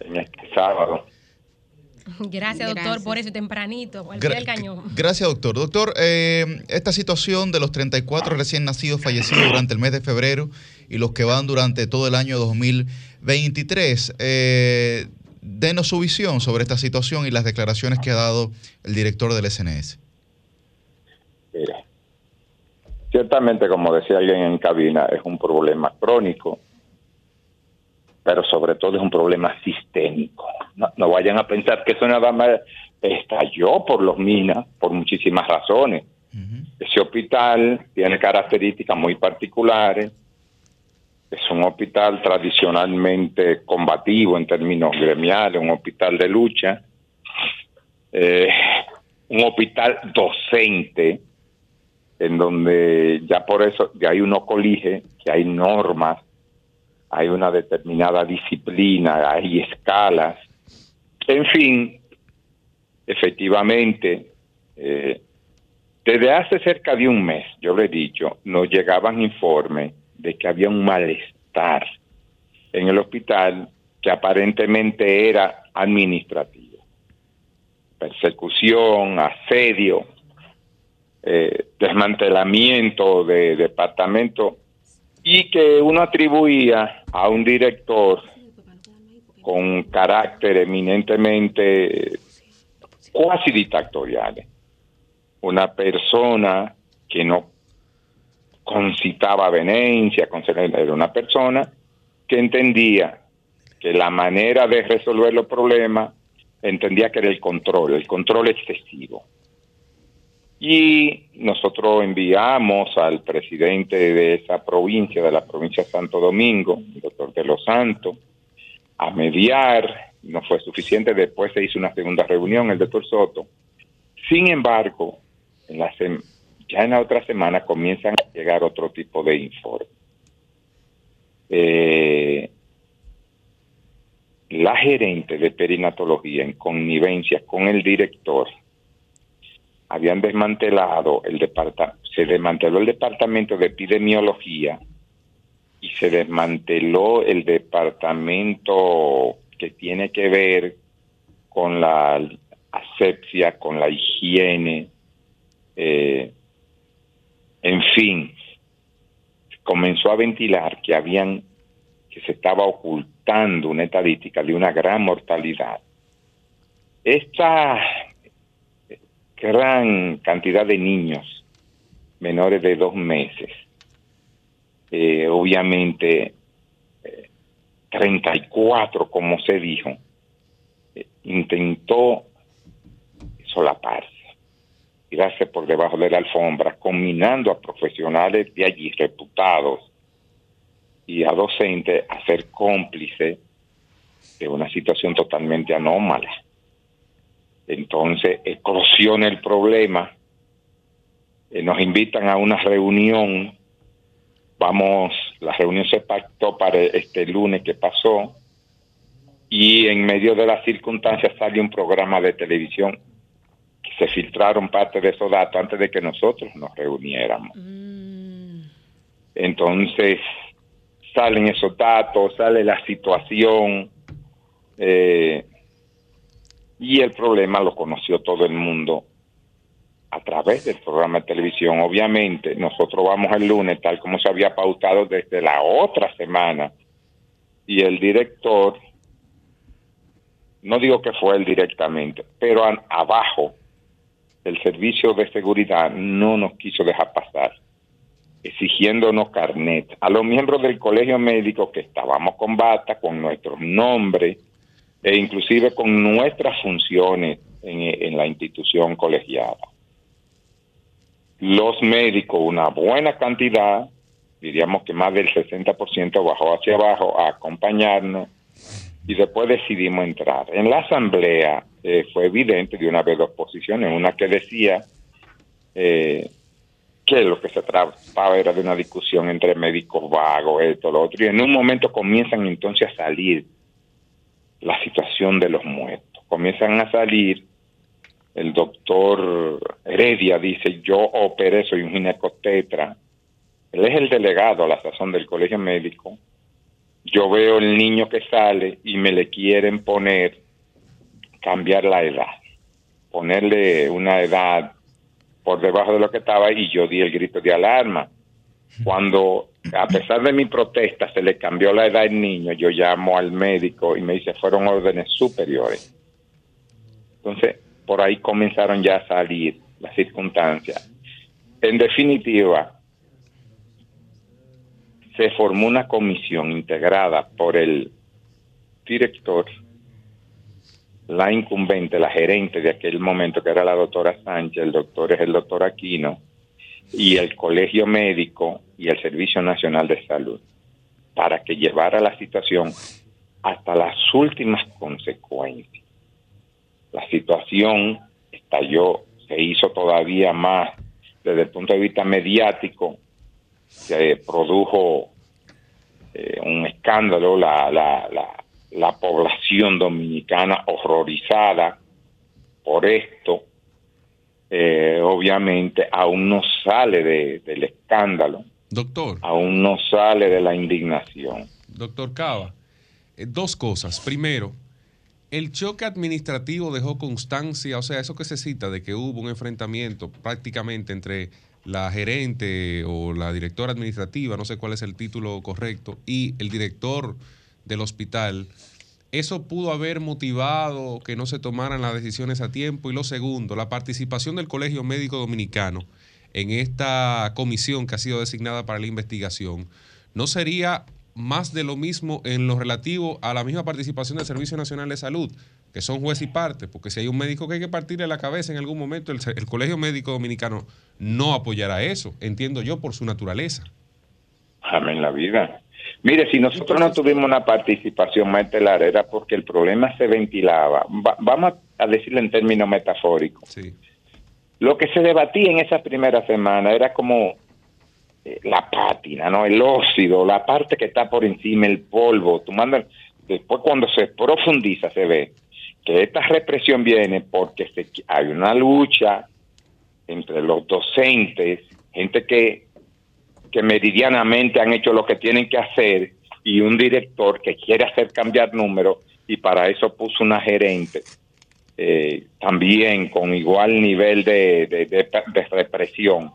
en este sábado. Gracias, doctor, por eso tempranito, al cañón. Gracias, doctor. Doctor, eh, esta situación de los 34 recién nacidos fallecidos durante el mes de febrero y los que van durante todo el año 2023, eh, denos su visión sobre esta situación y las declaraciones que ha dado el director del SNS. Mira, ciertamente, como decía alguien en cabina, es un problema crónico pero sobre todo es un problema sistémico. No, vayan a pensar que eso nada más estalló por los minas, por muchísimas razones. Ese hospital tiene características muy particulares. Es un hospital tradicionalmente combativo en términos gremiales, un hospital de lucha, eh, un hospital docente, en donde ya por eso, de ahí uno colige que hay normas hay una determinada disciplina, hay escalas. En fin, efectivamente, eh, desde hace cerca de un mes, yo le he dicho, nos llegaban informes de que había un malestar en el hospital que aparentemente era administrativo. Persecución, asedio, eh, desmantelamiento de departamentos y que uno atribuía a un director con carácter eminentemente cuasi dictatorial, una persona que no concitaba venencia, era una persona que entendía que la manera de resolver los problemas entendía que era el control, el control excesivo. Y nosotros enviamos al presidente de esa provincia, de la provincia de Santo Domingo, el doctor de los Santos, a mediar, no fue suficiente, después se hizo una segunda reunión, el doctor Soto. Sin embargo, ya en la otra semana comienzan a llegar otro tipo de informes. Eh, la gerente de perinatología en connivencia con el director habían desmantelado el departamento, se desmanteló el departamento de epidemiología y se desmanteló el departamento que tiene que ver con la asepsia, con la higiene, eh, en fin, comenzó a ventilar que habían que se estaba ocultando una estadística de una gran mortalidad. Esta gran cantidad de niños menores de dos meses, eh, obviamente 34, eh, como se dijo, eh, intentó solaparse, tirarse por debajo de la alfombra, combinando a profesionales de allí reputados y a docentes a ser cómplices de una situación totalmente anómala. Entonces eclosiona el problema, eh, nos invitan a una reunión, vamos, la reunión se pactó para este lunes que pasó. Y en medio de las circunstancias sale un programa de televisión. Que se filtraron parte de esos datos antes de que nosotros nos reuniéramos. Entonces, salen esos datos, sale la situación, eh, y el problema lo conoció todo el mundo a través del programa de televisión. Obviamente, nosotros vamos el lunes, tal como se había pautado desde la otra semana, y el director, no digo que fue él directamente, pero abajo, el servicio de seguridad no nos quiso dejar pasar exigiéndonos carnet. A los miembros del colegio médico que estábamos con bata, con nuestros nombres e inclusive con nuestras funciones en, la institución colegiada. Los médicos, una buena cantidad, diríamos que más del 60% bajó hacia abajo a acompañarnos y después decidimos entrar. En la asamblea eh, fue evidente de una vez dos posiciones, una que decía eh, que lo que se trataba era de una discusión entre médicos vagos, esto, lo otro, y en un momento comienzan entonces a salir la situación de los muertos. Comienzan a salir, el doctor Heredia dice, yo operé, soy un ginecotetra, él es el delegado a la sazón del colegio médico, yo veo el niño que sale y me le quieren poner, cambiar la edad, ponerle una edad por debajo de lo que estaba y yo di el grito de alarma. Cuando, a pesar de mi protesta, se le cambió la edad al niño, yo llamo al médico y me dice, fueron órdenes superiores. Entonces, por ahí comenzaron ya a salir las circunstancias. En definitiva, se formó una comisión integrada por el director la incumbente, la gerente de aquel momento, que era la doctora Sánchez, el doctor es el doctor Aquino, y el Colegio Médico y el Servicio Nacional de Salud, para que llevara la situación hasta las últimas consecuencias. La situación estalló, se hizo todavía más desde el punto de vista mediático, se produjo eh, un escándalo, la, la, la la población dominicana horrorizada por esto, eh, obviamente aún no sale del escándalo. Doctor. Aún no sale de la indignación. Doctor Cava, eh, dos cosas. Primero, el choque administrativo dejó constancia, o sea, eso que se cita de que hubo un enfrentamiento prácticamente entre la gerente o la directora administrativa, no sé cuál es el título correcto, y el director del hospital, eso pudo haber motivado que no se tomaran las decisiones a tiempo. Y lo segundo, la participación del Colegio Médico Dominicano en esta comisión que ha sido designada para la investigación, ¿no sería más de lo mismo en lo relativo a la misma participación del Servicio Nacional de Salud, que son juez y parte? Porque si hay un médico que hay que partirle la cabeza en algún momento, el, el Colegio Médico Dominicano no apoyará eso, entiendo yo, por su naturaleza. Amén la vida. Mire, si nosotros no tuvimos una participación más estelar era porque el problema se ventilaba. vamos a decirlo en términos metafóricos. Lo que se debatía en esa primera semana era como eh, la pátina, ¿no? El óxido, la parte que está por encima, el polvo. Tomando, después cuando se profundiza se ve que esta represión viene porque se, hay una lucha entre los docentes, gente que, que meridianamente han hecho lo que tienen que hacer, y un director que quiere hacer cambiar números, y para eso puso una gerente. eh, también con igual nivel de, de- represión.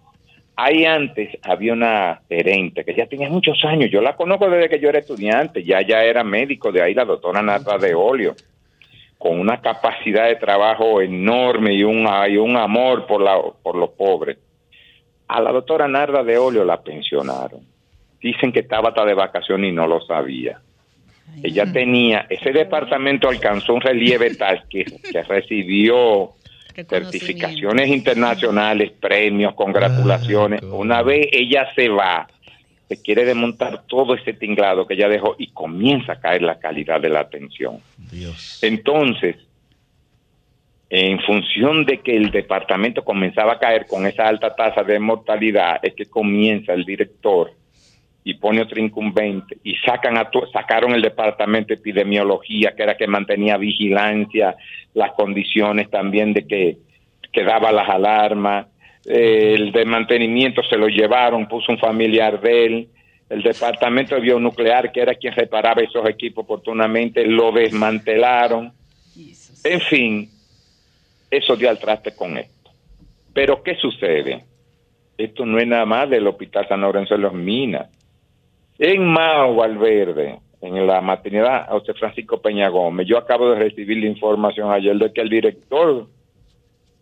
Ahí antes había una gerente que ya tenía muchos años, yo la conozco desde que yo era estudiante, ya ya era médico de ahí, la doctora Nata de Olio, con una capacidad de trabajo enorme y un, y un amor por, la, por los pobres. A la doctora Narda de Olio la pensionaron. Dicen que estaba hasta de vacaciones y no lo sabía. Ella tenía, ese departamento alcanzó un relieve tal que, que recibió certificaciones internacionales, premios, congratulaciones. Una vez ella se va, se quiere desmontar todo ese tinglado que ella dejó y comienza a caer la calidad de la atención. Dios. Entonces, en función de que el departamento comenzaba a caer con esa alta tasa de mortalidad, es que comienza el director y pone otro incumbente y sacan a sacaron el departamento de epidemiología, que era que mantenía vigilancia, las condiciones también de que, que daba las alarmas, eh, el de mantenimiento se lo llevaron, puso un familiar de él, el departamento de bionuclear, que era quien reparaba esos equipos oportunamente, lo desmantelaron. En fin, eso dio al traste con esto. Pero ¿qué sucede? Esto no es nada más del Hospital San Lorenzo de los Minas. En Mao Valverde, en la maternidad José Francisco Peña Gómez, yo acabo de recibir la información ayer de que el director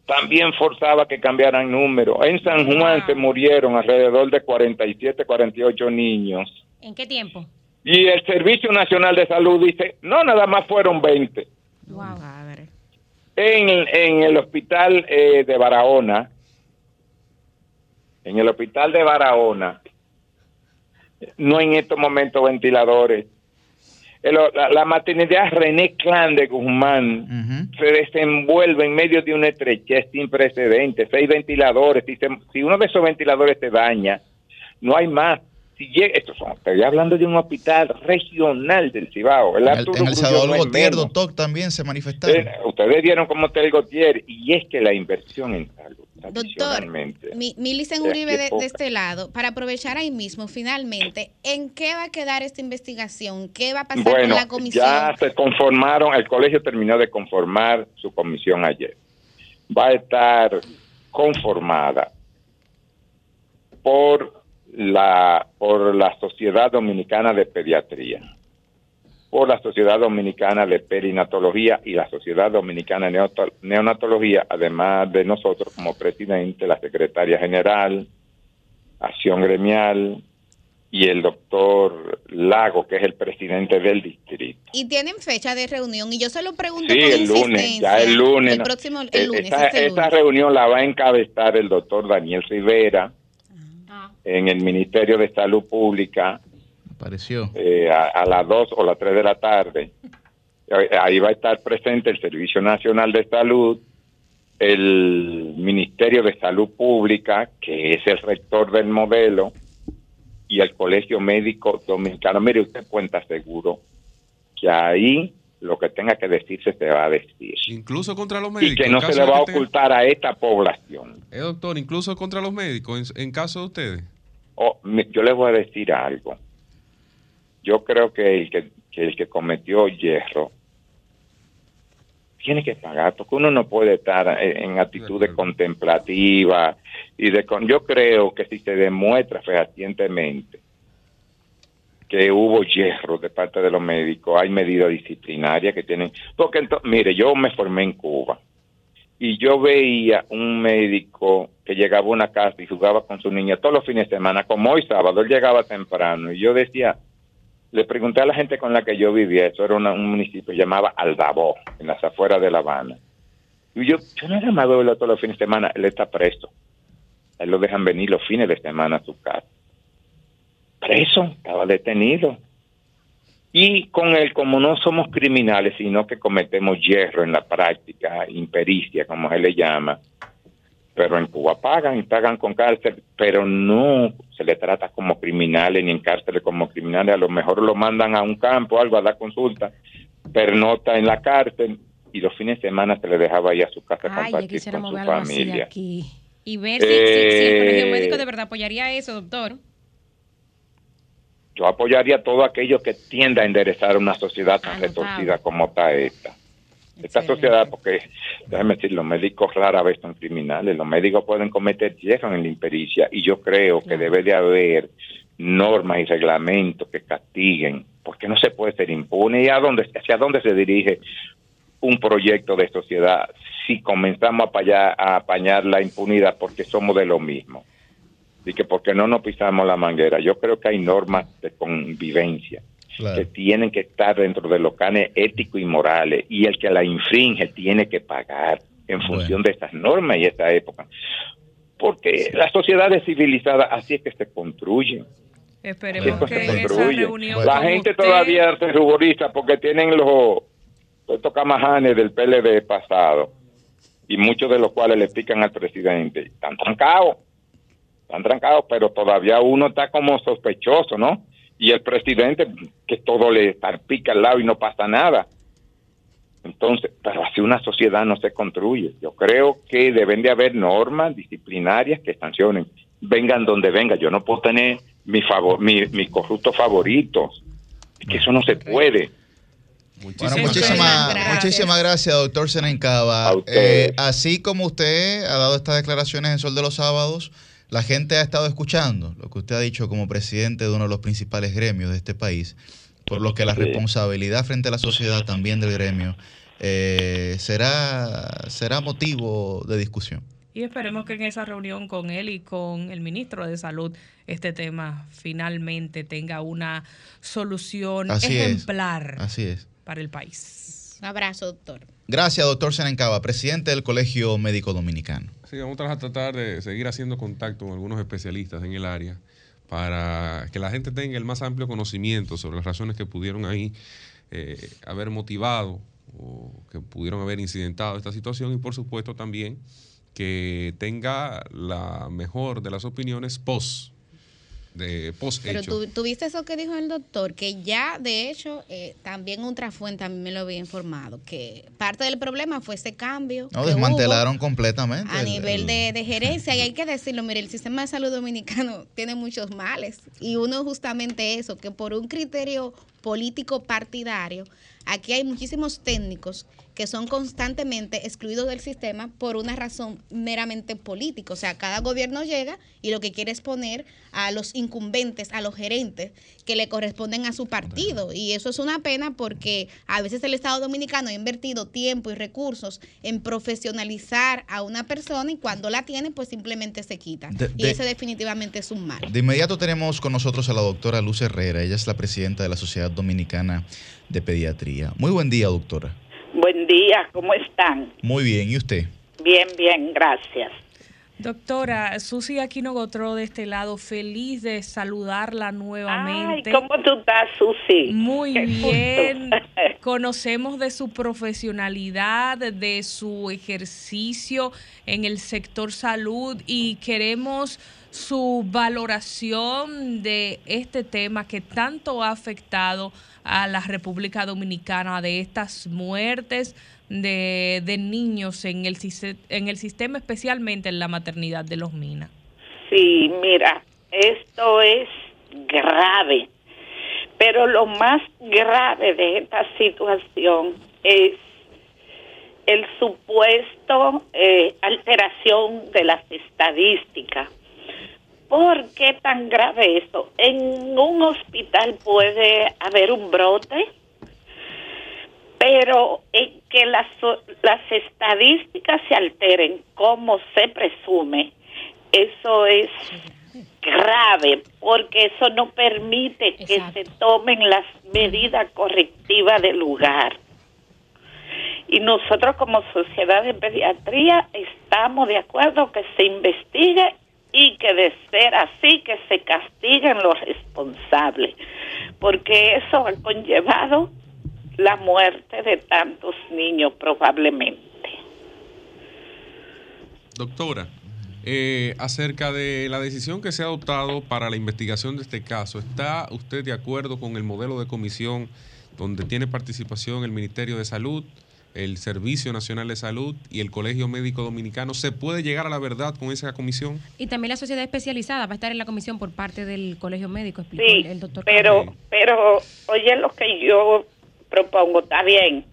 también forzaba que cambiaran números. En San Juan se murieron alrededor de 47, 48 niños. ¿En qué tiempo? Y el Servicio Nacional de Salud dice, no, nada más fueron 20. Wow. En, en el hospital eh, de Barahona, en el hospital de Barahona, no en estos momentos ventiladores. El- la, la maternidad René Clan de Guzmán se desenvuelve en medio de una estrechez sin precedentes, seis ventiladores. Si, se- si uno de esos ventiladores se daña, no hay más. Si llega, estos son, estoy hablando de un hospital regional del Cibao. El En el, Arturo en el Salvador no Gautier, doctor, también se manifestaron. Eh, ustedes vieron cómo está el Gautier y es que la inversión en salud Doctor, mi, Milicen Uribe de este lado, para aprovechar ahí mismo, finalmente, ¿en qué va a quedar esta investigación? ¿Qué va a pasar bueno, con la comisión? ya se conformaron, el colegio terminó de conformar su comisión ayer. Va a estar conformada por la por la Sociedad Dominicana de Pediatría, por la Sociedad Dominicana de Perinatología y la Sociedad Dominicana de Neonatología, además de nosotros como presidente, la secretaria general, Acción Gremial y el doctor Lago, que es el presidente del distrito. Y tienen fecha de reunión, y yo se lo pregunto Sí, con el lunes, ya el lunes. El próximo, el Eh, lunes, Esta, esta lunes. reunión la va a encabezar el doctor Daniel Rivera en el Ministerio de Salud Pública Pareció. eh, a, a las 2 o las 3 de la tarde. Eh, Ahí va a estar presente el Servicio Nacional de Salud, el Ministerio de Salud Pública, que es el rector del modelo, y el Colegio Médico Dominicano. Mire, usted cuenta seguro que ahí lo que tenga que decirse se va a decir. Incluso contra los Y médicos. que en no se le va a que ocultar a esta población. Eh, doctor, incluso contra los médicos, en, en caso de ustedes. Oh, yo les voy a decir algo. Yo creo que el que, que el que cometió hierro tiene que pagar, porque uno no puede estar en, en actitudes contemplativas y de con, yo creo que si se demuestra fehacientemente que hubo hierro de parte de los médicos, hay medidas disciplinarias que tienen, porque entonces, mire, yo me formé en Cuba y yo veía un médico que llegaba a una casa y jugaba con su niña todos los fines de semana, como hoy sábado, él llegaba temprano y yo decía, le pregunté a la gente con la que yo vivía, eso era un municipio llamaba Aldabó, en las afueras de La Habana. Y yo, yo nada más veo todos los fines de semana, él está preso. Él lo dejan venir los fines de semana a su casa. Preso, estaba detenido. Y con él, como no somos criminales, sino que cometemos hierro en la práctica, impericia, como se le llama, pero en Cuba pagan y pagan con cárcel, pero no se le trata como criminales ni en cárceles como criminales, a lo mejor lo mandan a un campo, algo a dar consulta, pernota en la cárcel y los fines de semana se le dejaba ir a su casa Ay, compartir con su familia. aquí. Y ver si, si- si el colegio Eh, médico de verdad apoyaría eso, doctor. Yo apoyaría a todo aquello que tienda a enderezar una sociedad tan Anotado. retorcida como está esta. Esta Excelente. sociedad, porque, déjame decir, los médicos rara vez son criminales, los médicos pueden cometer hierro en la impericia y yo creo que debe de haber normas y reglamentos que castiguen, porque no se puede ser impune. ¿Y a dónde, hacia dónde se dirige un proyecto de sociedad si comenzamos a apañar, a apañar la impunidad porque somos de lo mismo? Y que porque no nos pisamos la manguera. Yo creo que hay normas de convivencia Claro. que tienen que estar dentro de los canes éticos y morales y el que la infringe tiene que pagar en función de estas normas y esta época. Porque las sociedades civilizadas así es que se construyen. Esperemos que se esa construyen. reunión La gente usted- todavía se ruboriza porque tienen los estos camajanes del PLD pasado y muchos de los cuales le pican al presidente. Están trancados, están trancados, pero todavía uno está como sospechoso, ¿no? Y el presidente, que todo le pica al lado y no pasa nada. Entonces, pero así una sociedad no se construye. Yo creo que deben de haber normas disciplinarias que sancionen. Vengan donde vengan. Yo no puedo tener mi favor, mi, mi corrupto favorito. Es que eso no se puede. Bueno, muchísimas gracias. muchísimas gracias, doctor Senencaba. Eh, así como usted ha dado estas declaraciones en Sol de los Sábados, la gente ha estado escuchando lo que usted ha dicho como presidente de uno de los principales gremios de este país, por lo que la responsabilidad frente a la sociedad también del gremio eh, será, será motivo de discusión. Y esperemos que en esa reunión con él y con el ministro de Salud este tema finalmente tenga una solución Así es. ejemplar Así es. para el país. Un abrazo, doctor. Gracias, doctor Senencaba, presidente del Colegio Médico Dominicano. Sí, vamos a tratar de seguir haciendo contacto con algunos especialistas en el área para que la gente tenga el más amplio conocimiento sobre las razones que pudieron ahí eh, haber motivado o que pudieron haber incidentado esta situación y por supuesto también que tenga la mejor de las opiniones post de post Pero tú, tuviste eso que dijo el doctor, que ya de hecho eh, también otra fuente a mí me lo había informado, que parte del problema fue ese cambio. No, que desmantelaron hubo completamente. A el- nivel el- de, de gerencia, y hay que decirlo, mire, el sistema de salud dominicano <laughs> tiene muchos males, y uno justamente eso, que por un criterio político partidario, aquí hay muchísimos técnicos que son constantemente excluidos del sistema por una razón meramente política. O sea, cada gobierno llega y lo que quiere es poner a los incumbentes, a los gerentes que le corresponden a su partido. Y eso es una pena porque a veces el Estado Dominicano ha invertido tiempo y recursos en profesionalizar a una persona y cuando la tiene, pues simplemente se quita. De- y de- ese definitivamente es un mal. De inmediato tenemos con nosotros a la doctora Luz Herrera. Ella es la presidenta de la Sociedad Dominicana de Pediatría. Muy buen día, doctora. Buen día, ¿cómo están? Muy bien. ¿Y usted? Bien, bien, gracias. Doctora, Susi Aquino Gotro de este lado, feliz de saludarla Ay, nuevamente. ¿cómo tú estás, Susi? Muy Qué gusto. bien. <laughs> Conocemos de su profesionalidad, de su ejercicio en el sector salud y queremos su valoración de este tema que tanto ha afectado a la República Dominicana, de estas muertes de, de niños en el, en el sistema, especialmente en la maternidad de los Minas. Sí, mira, esto es grave, pero lo más grave de esta situación es el supuesto eh, alteración de las estadísticas. ¿Por qué tan grave eso? En un hospital puede haber un brote, pero en que las, las estadísticas se alteren como se presume, eso es grave, porque eso no permite que se tomen las medidas correctivas del lugar. Y nosotros como sociedad de pediatría estamos de acuerdo que se investigue y que de ser así que se castiguen los responsables, porque eso ha conllevado la muerte de tantos niños probablemente. Doctora, eh, acerca de la decisión que se ha adoptado para la investigación de este caso, ¿está usted de acuerdo con el modelo de comisión donde tiene participación el Ministerio de Salud, el Servicio Nacional de Salud y el Colegio Médico Dominicano. ¿Se puede llegar a la verdad con esa comisión? Y también la sociedad especializada va a estar en la comisión por parte del Colegio Médico, explicó Sí, el, el doctor. pero, pero, oye, lo que yo propongo, está bien,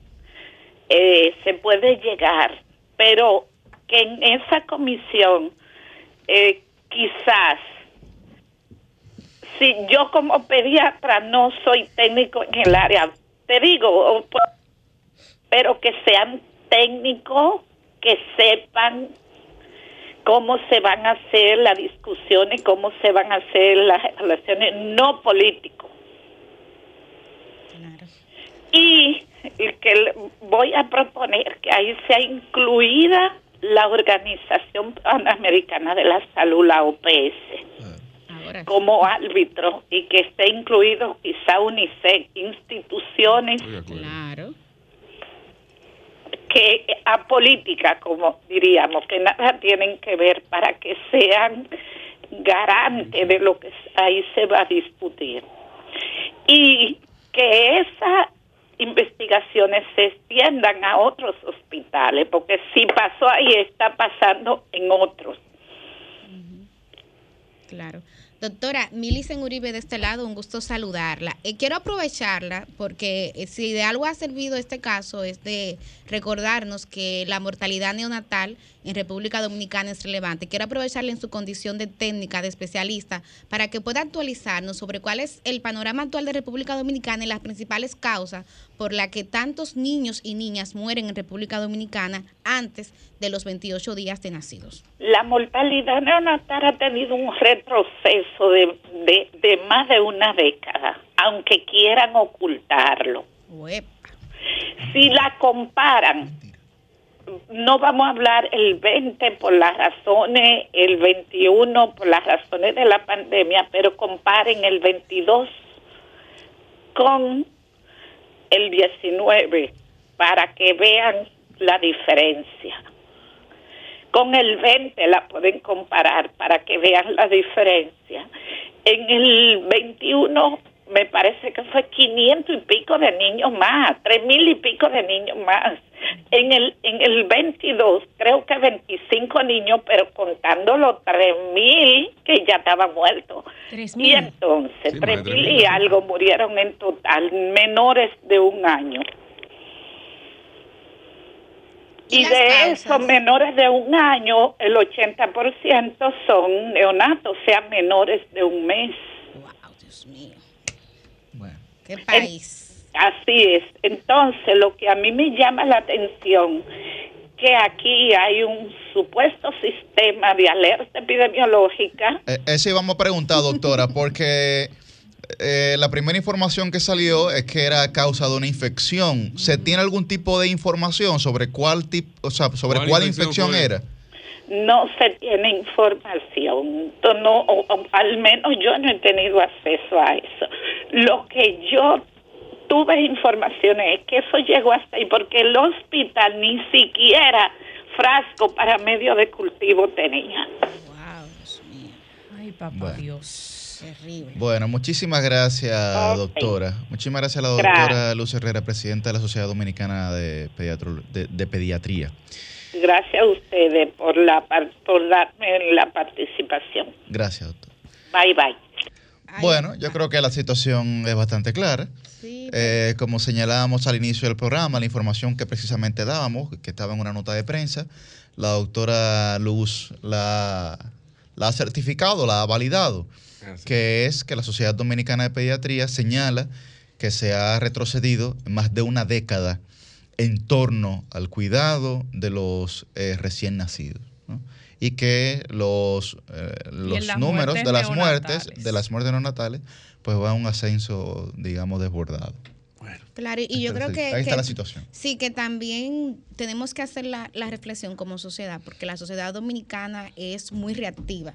eh, se puede llegar, pero que en esa comisión, eh, quizás, si yo como pediatra no soy técnico en el área, te digo, pero que sean técnicos, que sepan cómo se van a hacer las discusiones, cómo se van a hacer las relaciones, no políticos. Claro. Y que le- voy a proponer que ahí sea incluida la Organización Panamericana de la Salud, la OPS, Ahora como árbitro y que esté incluido quizá UNICEF, instituciones Estoy de acuerdo. Claro. Que a política, como diríamos, que nada tienen que ver para que sean garantes de lo que ahí se va a discutir. Y que esas investigaciones se extiendan a otros hospitales, porque si pasó ahí, está pasando en otros. Claro. Doctora Milicen Uribe de este lado, un gusto saludarla. Eh, quiero aprovecharla porque eh, si de algo ha servido este caso es de recordarnos que la mortalidad neonatal en República Dominicana es relevante. Quiero aprovecharla en su condición de técnica, de especialista, para que pueda actualizarnos sobre cuál es el panorama actual de República Dominicana y las principales causas por las que tantos niños y niñas mueren en República Dominicana antes de los 28 días de nacidos. La mortalidad neonatal ha tenido un retroceso de, de, de más de una década, aunque quieran ocultarlo. Uepa. Si la comparan, no vamos a hablar el 20 por las razones, el 21 por las razones de la pandemia, pero comparen el 22 con el 19 para que vean la diferencia. Con el 20 la pueden comparar para que vean la diferencia. En el 21 me parece que fue 500 y pico de niños más, 3 mil y pico de niños más. En el, en el 22 creo que 25 niños, pero contando los 3 mil que ya estaban muertos. Tres Y entonces, Sí, tres madre mil y algo murieron en total, menores de un año. ¿Y Y de esos menores de un año, el 80% son neonatos, o sea, menores de un mes. Wow, Dios mío. Qué país. Así es. Entonces, lo que a mí me llama la atención, que aquí hay un supuesto sistema de alerta epidemiológica Eh, Eso íbamos a preguntar, doctora, porque eh, la primera información que salió es que era a causa de una infección. ¿Se tiene algún tipo de información sobre cuál tipo, o sea, sobre ¿Cuál cuál, infección infección, era? No se tiene información, no, o- o al menos yo no he tenido acceso a eso. Lo que yo tuve información es que eso llegó hasta ahí porque el hospital ni siquiera frasco para medio de cultivo tenía. Wow, Dios mío. Ay, papá Bueno. Dios. Terrible. Bueno, muchísimas gracias, doctora. Muchísimas gracias a la doctora Gracias. Luz Herrera, presidenta de la Sociedad Dominicana de, Pediatro- de- de Pediatría. Gracias a ustedes por la por darme la participación. Gracias, doctora. Bye bye. Ay, Bueno, yo creo que la situación es bastante clara. sí, Eh, como señalábamos al inicio del programa, la información que precisamente dábamos, que estaba en una nota de prensa, la doctora Luz la, la ha certificado, la ha validado, Así. que es que la Sociedad Dominicana de Pediatría señala que se ha retrocedido más de una década en torno al cuidado de los eh, recién nacidos. ¿no? Y que los, eh, los números de las muertes, de las muertes neonatales, pues va a un ascenso, digamos, desbordado. Claro, y yo creo que, ahí está que- la situación. Sí, que también tenemos que hacer la, la reflexión como sociedad, porque la sociedad dominicana es muy reactiva.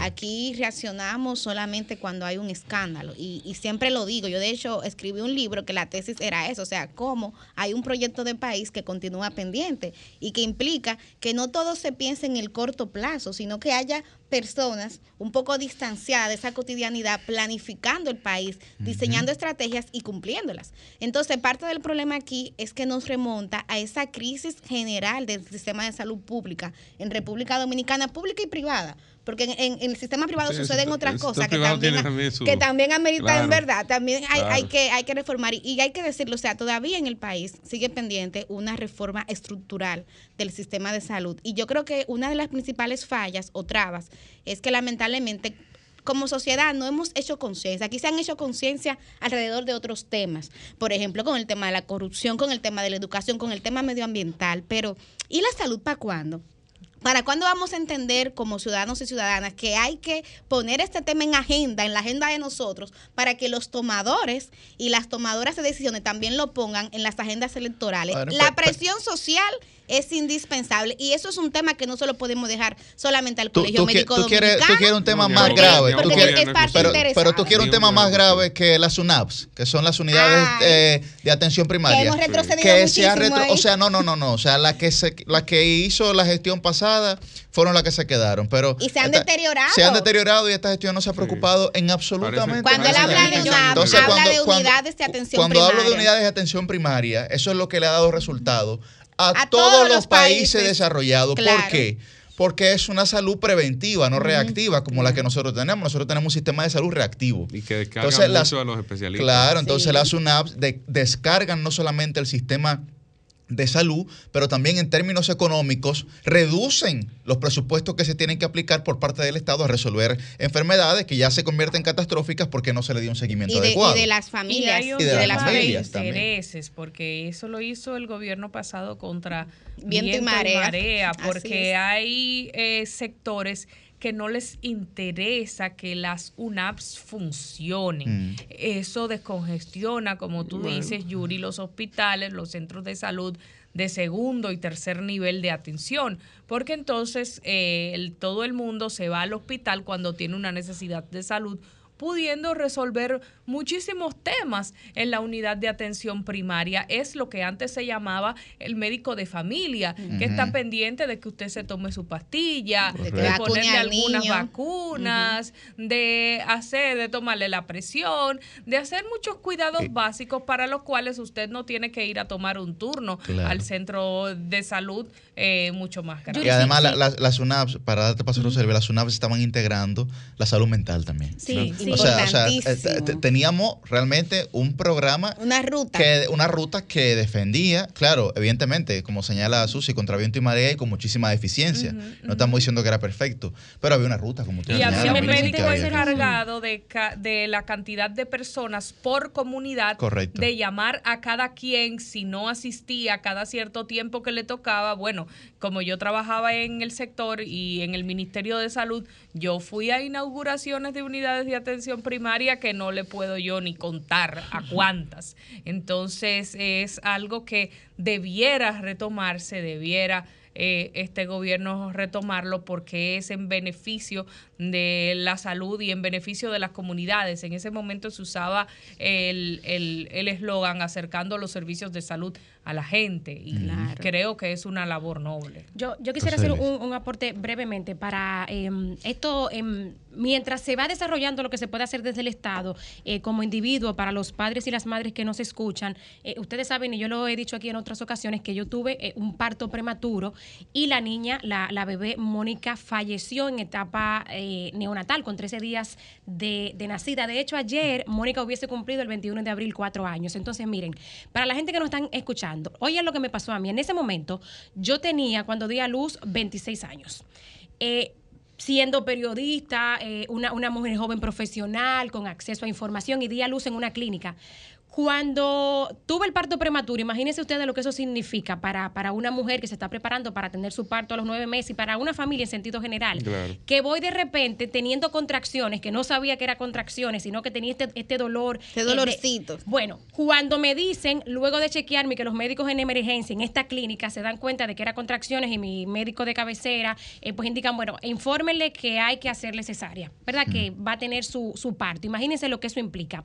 Aquí reaccionamos solamente cuando hay un escándalo y, y siempre lo digo. Yo de hecho escribí un libro que la tesis era eso, o sea, cómo hay un proyecto de país que continúa pendiente y que implica que no todo se piense en el corto plazo, sino que haya personas un poco distanciadas de esa cotidianidad, planificando el país, diseñando estrategias y cumpliéndolas. Entonces, parte del problema aquí es que nos remonta a esa crisis general del sistema de salud pública en República Dominicana, pública y privada porque en, en el sistema privado Sí, suceden otras el cosas que también, también su- que también ameritan Claro, en verdad, también hay, que hay que reformar. Y, y hay que decirlo, o sea, todavía en el país sigue pendiente una reforma estructural del sistema de salud. Y yo creo que una de las principales fallas o trabas es que lamentablemente como sociedad no hemos hecho conciencia. Aquí se han hecho conciencia alrededor de otros temas. Por ejemplo, con el tema de la corrupción, con el tema de la educación, con el tema medioambiental. Pero, ¿y la salud para cuándo? ¿Para cuándo vamos a entender como ciudadanos y ciudadanas que hay que poner este tema en agenda, en la agenda de nosotros, para que los tomadores y las tomadoras de decisiones también lo pongan en las agendas electorales? Bueno, la pe- pe- presión social es indispensable y eso es un tema que no se lo podemos dejar solamente al Tú, Colegio tú qui- Médico tú quieres, tú Dominicano. quieres un tema No, más ni- grave. tú porque es parte pero, pero tú quieres un tema más grave que las UNAPS, que son las unidades Ay. eh, de atención primaria. Que hemos retrocedido que muchísimo retro- ahí. o sea, no, no, no, no, o sea, la que se, la que hizo la gestión pasada fueron las que se quedaron, pero Y se han esta- deteriorado. Se han deteriorado y esta gestión no se ha preocupado en absolutamente Cuando él habla de UNAPS, habla de unidades de atención Cuando hablo de primaria. unidades de atención primaria, eso es lo que le ha dado resultado a, A todos, todos los países, países. desarrollados. ¿Por Claro. qué? Porque es una salud preventiva, no reactiva, como la que nosotros tenemos. Nosotros tenemos un sistema de salud reactivo. Y que descargan Entonces, mucho las- a los especialistas. Claro, entonces Sí. las UNAPs de- descargan no solamente el sistema de salud, pero también en términos económicos reducen los presupuestos que se tienen que aplicar por parte del Estado a resolver enfermedades que ya se convierten catastróficas porque no se le dio un seguimiento y de, adecuado. y de las familias. Y de las de familias también. intereses, porque eso lo hizo el gobierno pasado contra Viento y marea. Porque hay eh, sectores que no les interesa que las UNAPs funcionen. Mm. Eso descongestiona, como tú dices, Yuri, los hospitales, los centros de salud de segundo y tercer nivel de atención, porque entonces eh, el- todo el mundo se va al hospital cuando tiene una necesidad de salud pudiendo resolver muchísimos temas en la unidad de atención primaria. Es lo que antes se llamaba el médico de familia, que está pendiente de que usted se tome su pastilla, De ponerle al algunas niño. vacunas, de hacer, de tomarle la presión, de hacer muchos cuidados Sí. básicos para los cuales usted no tiene que ir a tomar un turno Claro. al centro de salud eh, mucho más grande. Y además la- la- las UNAPs, para darte paso, Rosalba, las UNAPs estaban integrando la salud mental también. Sí, O sea, o sea, eh, teníamos realmente un programa Una ruta. que una ruta que defendía, claro, evidentemente, como señala Susi, contra viento y marea y con muchísima deficiencia. No estamos diciendo que era perfecto, pero había una ruta, como tú Y había que- encargado de, ca- de la cantidad de personas por comunidad, Correcto. de llamar a cada quien si no asistía cada cierto tiempo que le tocaba. Bueno, como yo trabajaba en el sector y en el Ministerio de Salud, yo fui a inauguraciones de unidades de atención primaria que no le puedo yo ni contar a cuántas. Entonces es algo que debiera retomarse, debiera eh, este gobierno retomarlo porque es en beneficio de la salud y en beneficio de las comunidades. En ese momento se usaba el el- el eslogan acercando los servicios de salud a la gente y Claro. creo que es una labor noble. Yo, yo quisiera Entonces, hacer un, un aporte brevemente para em, esto, em, mientras se va desarrollando lo que se puede hacer desde el Estado eh, como individuo, para los padres y las madres que nos escuchan, eh, ustedes saben, y yo lo he dicho aquí en otras ocasiones, que yo tuve eh, un parto prematuro y la niña, la, la bebé Mónica, falleció en etapa eh, neonatal con 13 días de, de nacida. De hecho, ayer Mónica hubiese cumplido el 21 de abril cuatro años. Entonces, miren, para la gente que nos están escuchando, oigan lo que me pasó a mí. En ese momento, yo tenía, cuando di a luz, 26 años. Eh, siendo periodista, eh, una, una mujer joven profesional, con acceso a información y di a luz en una clínica. Cuando tuve el parto prematuro, imagínense ustedes lo que eso significa para, para una mujer que se está preparando para tener su parto a los nueve meses y para una familia en sentido general. Claro. Que voy de repente teniendo contracciones, que no sabía que eran contracciones, sino que tenía este, este dolor. Este eh, dolorcito. bueno, cuando me dicen, luego de chequearme, que los médicos en emergencia en esta clínica se dan cuenta de que era contracciones y mi médico de cabecera, eh, pues indican, bueno, infórmenle que hay que hacerle cesárea, ¿verdad? Que va a tener su, su parto. Imagínense lo que eso implica.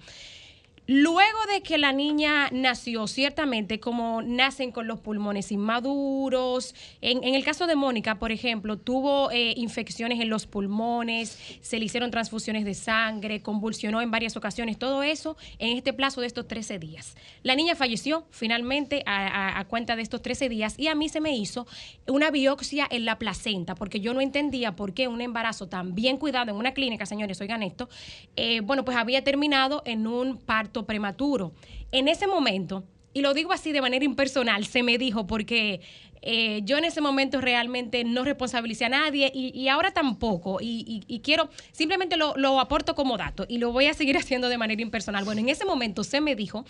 Luego de que la niña nació, ciertamente, como nacen con los pulmones inmaduros, en, el caso de Mónica, por ejemplo, tuvo eh, infecciones en los pulmones, se le hicieron transfusiones de sangre, convulsionó en varias ocasiones, todo eso en este plazo de estos 13 días. La niña falleció finalmente a cuenta de estos 13 días y a mí se me hizo una biopsia en la placenta, porque yo no entendía por qué un embarazo tan bien cuidado en una clínica, señores, oigan esto, eh, bueno, pues había terminado en un parto prematuro. En ese momento, y lo digo así de manera impersonal, se me dijo porque eh, yo en ese momento realmente no responsabilicé a nadie y, ahora tampoco. Y quiero, simplemente lo, lo aporto como dato y lo voy a seguir <laughs> haciendo de manera impersonal. Bueno, en ese momento se me dijo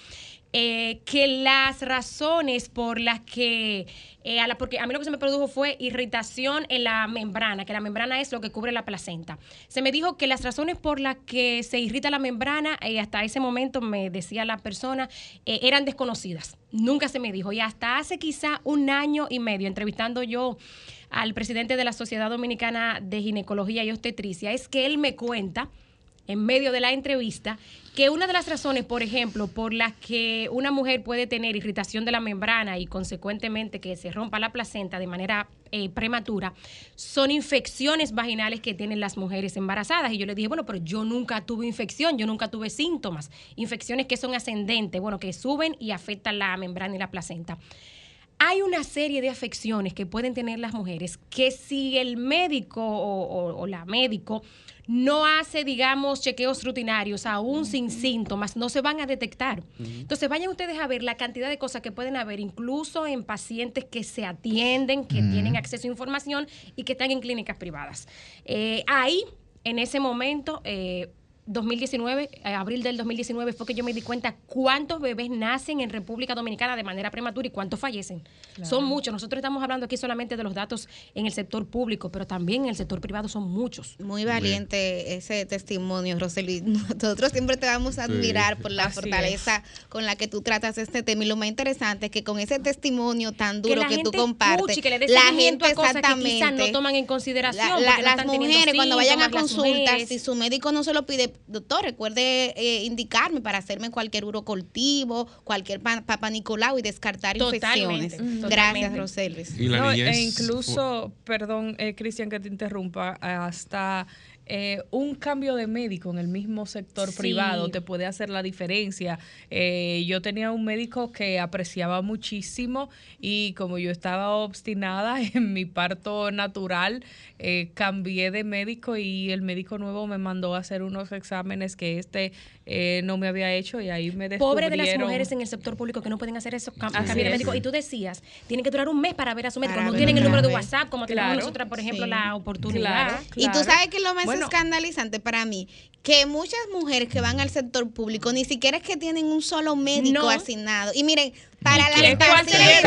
eh, que las razones por las que, eh, a la, porque a mí lo que se me produjo fue irritación en la membrana, que la membrana es lo que cubre la placenta. Se me dijo que las razones por las que se irrita la membrana, eh, hasta ese momento me decía la persona, eh, eran desconocidas. Nunca se me dijo. Y hasta hace quizá un año y medio, entrevistando yo al presidente de la Sociedad Dominicana de Ginecología y Obstetricia, es que él me cuenta en medio de la entrevista que una de las razones, por ejemplo, por las que una mujer puede tener irritación de la membrana y consecuentemente que se rompa la placenta de manera eh, prematura, son infecciones vaginales que tienen las mujeres embarazadas. Y yo le dije, bueno, pero yo nunca tuve infección, yo nunca tuve síntomas. Infecciones que son ascendentes, bueno, que suben y afectan la membrana y la placenta. Hay una serie de afecciones que pueden tener las mujeres que si el médico o, o- o la médico no hace, digamos, chequeos rutinarios, aún sin síntomas, no se van a detectar. Entonces, vayan ustedes a ver la cantidad de cosas que pueden haber, incluso en pacientes que se atienden, que tienen acceso a información y que están en clínicas privadas. Eh, ahí, en ese momento, eh, 2019, eh, abril del 2019, fue que yo me di cuenta cuántos bebés nacen en República Dominicana de manera prematura y cuántos fallecen. Claro. Son muchos. Nosotros estamos hablando aquí solamente de los datos en el sector público, pero también en el sector privado son muchos. Muy valiente ese testimonio, Rosely. <laughs> Nosotros siempre te vamos a admirar por la Así fortaleza con la que tú tratas este tema. Y lo más interesante es que con ese testimonio tan Que duro la que, tú compartes, que le la gente a cosas que quizás no exactamente toman en consideración, la- la- porque no las mujeres cuando vayan a consultas, si su médico no se lo pide, doctor, recuerde eh, indicarme para hacerme cualquier urocultivo, cualquier pa- papa Nicolau y descartar Totalmente, infecciones. Gracias, la No, e incluso, perdón, eh, Cristian, que te interrumpa, hasta eh, un cambio de médico en el mismo sector Sí. privado te puede hacer la diferencia. Eh, yo tenía un médico que apreciaba muchísimo y como yo estaba obstinada <laughs> en mi parto natural, eh, cambié de médico y el médico nuevo me mandó a hacer unos exámenes que este eh, no me había hecho y ahí me descubrieron. Pobre de las mujeres en el sector público que no pueden hacer eso, cam- Así cambiar de médico. Y tú decías, tienen que durar un mes para ver a su médico. Para No ver tienen el número de. WhatsApp, como tenemos Claro, nosotras, por ejemplo, sí. la oportunidad. Y tú sabes que lo más Bueno. escandalizante para mí, que muchas mujeres que van al sector público ni siquiera es que tienen un solo médico No. asignado. Y miren, para las pacientes,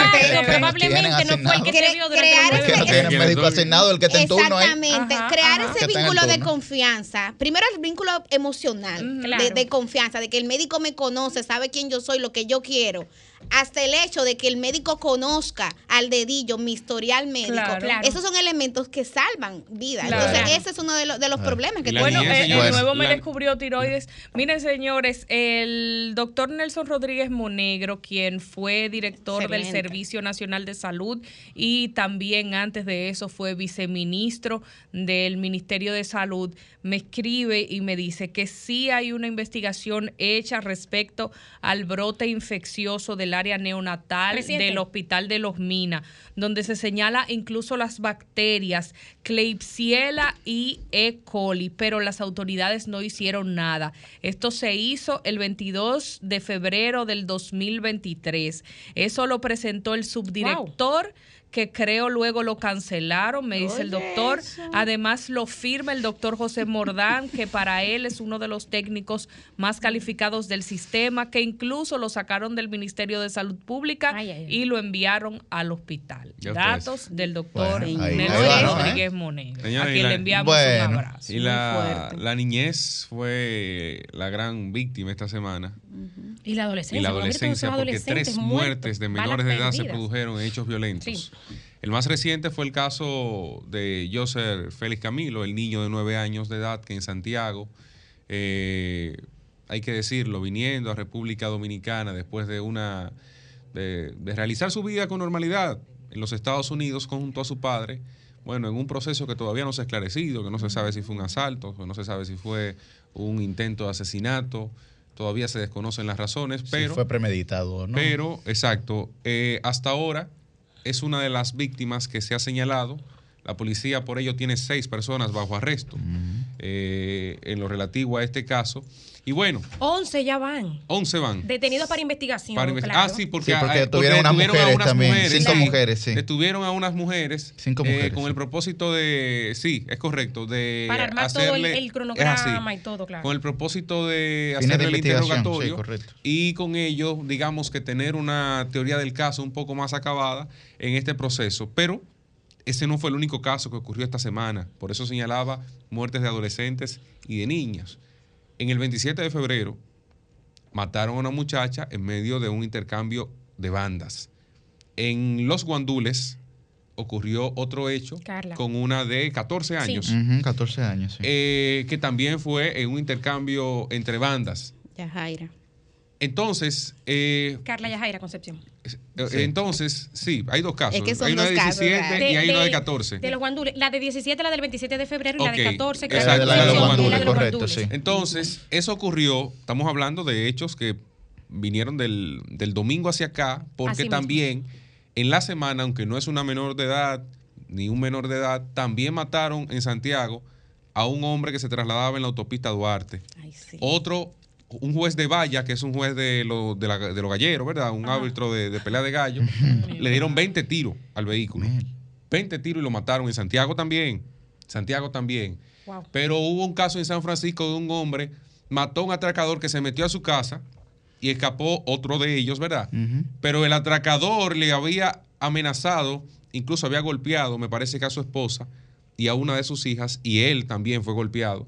probablemente no fue el que se vio durante crear Que no ese, tienen médico asignado, el que turno ahí. Exactamente, Ajá, crear ajá. ese vínculo de confianza. Primero el vínculo emocional, Claro. de, de confianza, de que el médico me conoce, sabe quién yo soy, lo que yo quiero. Hasta el hecho de que el médico conozca al dedillo mi historial médico. Claro. Claro. Esos son elementos que salvan vidas. Claro. Entonces, ese es uno de, los- de los Ah. problemas que Bueno, tenemos. eh, el señores, nuevo me la- descubrió tiroides. Miren, señores, el doctor Nelson Rodríguez Monegro, quien fue director del. Servicio Nacional de Salud y también antes de eso fue viceministro del Ministerio de Salud, me escribe y me dice que sí hay una investigación hecha respecto al brote infeccioso del área neonatal del Hospital de Los Minas, donde se señala incluso las bacterias Klebsiella y E. coli, pero las autoridades no hicieron nada. Esto se hizo el 22 de febrero del 2023. Eso lo presentó el subdirector. Que creo luego lo cancelaron, me dice el doctor. eso. Además lo firma el doctor José Mordán, que para él es uno de los técnicos más calificados del sistema, que incluso lo sacaron del Ministerio de Salud Pública Ay, ay, ay. y lo enviaron al hospital. Datos del doctor Bueno, ahí- Nelson. Rodríguez Monegro, Señora, a quien la- le enviamos Bueno. un abrazo. Y la, la niñez fue la gran víctima esta semana. Y la adolescencia. Y la adolescencia, porque tres muertos, muertes de menores de edad se produjeron en hechos violentos. Sí. El más reciente fue el caso de Joseph Félix Camilo, el niño de nueve años de edad que en Santiago eh, hay que decirlo, viniendo a República Dominicana después de una de, de realizar su vida con normalidad en los Estados Unidos junto a su padre, bueno, en un proceso que todavía no se ha esclarecido, que no se sabe si fue un asalto, que no se sabe si fue un intento de asesinato, todavía se desconocen las razones, pero... si fue premeditado no. Pero, exacto, eh, hasta ahora es una de las víctimas que se ha señalado. La policía por ello tiene seis personas bajo arresto eh, en lo relativo a este caso. Y bueno, 11 ya van. 11 van. Detenidos para investigación. Para inve- claro. Ah, sí, porque, Sí, porque detuvieron unas detuvieron a mujeres unas también, mujeres, cinco sí. mujeres, sí. Detuvieron a unas mujeres, Cinco eh, mujeres, con el propósito de, sí, es correcto, de Para armar todo el, hacerle- el es cronograma así, y todo, claro. con el propósito de hacerle el interrogatorio sí, correcto. y con ello, digamos que tener una teoría del caso un poco más acabada en este proceso. Pero ese no fue el único caso que ocurrió esta semana. Por eso señalaba muertes de adolescentes y de niños. En el 27 de febrero mataron a una muchacha en medio de un intercambio de bandas. En Los Guandules ocurrió otro hecho Carla. con una de 14 años, Ujú, 14 años, sí. eh, que también fue en un intercambio entre bandas. Yajaira. Entonces, eh, Carla Yajaira Concepción. eh, entonces, sí, hay dos casos. Es que son hay una de dos casos, 17 ¿verdad? y hay una de 14. De los guandules. La de 17, la del 27 de febrero y la de Ok, 14, que exacto, es la de los Concepción, guandules, es la de los correcto, guandules. sí. Entonces, eso ocurrió, estamos hablando de hechos que vinieron del, del domingo hacia acá, porque Así mismo. también en la semana, aunque no es una menor de edad, ni un menor de edad, también mataron en Santiago a un hombre que se trasladaba en la autopista Duarte. Ay, sí. Otro, un juez de valla, que es un juez de, lo- de, la- de los galleros, ¿verdad? Un árbitro de, de pelea de gallo, le dieron 20 tiros al vehículo. Mel. 20 tiros y lo mataron. En Santiago también. Santiago también. Wow. Pero hubo un caso en San Francisco de un hombre, mató a un atracador que se metió a su casa y escapó otro de ellos, ¿verdad? Pero el atracador le había amenazado, incluso había golpeado, me parece que a su esposa y a una de sus hijas, y él también fue golpeado,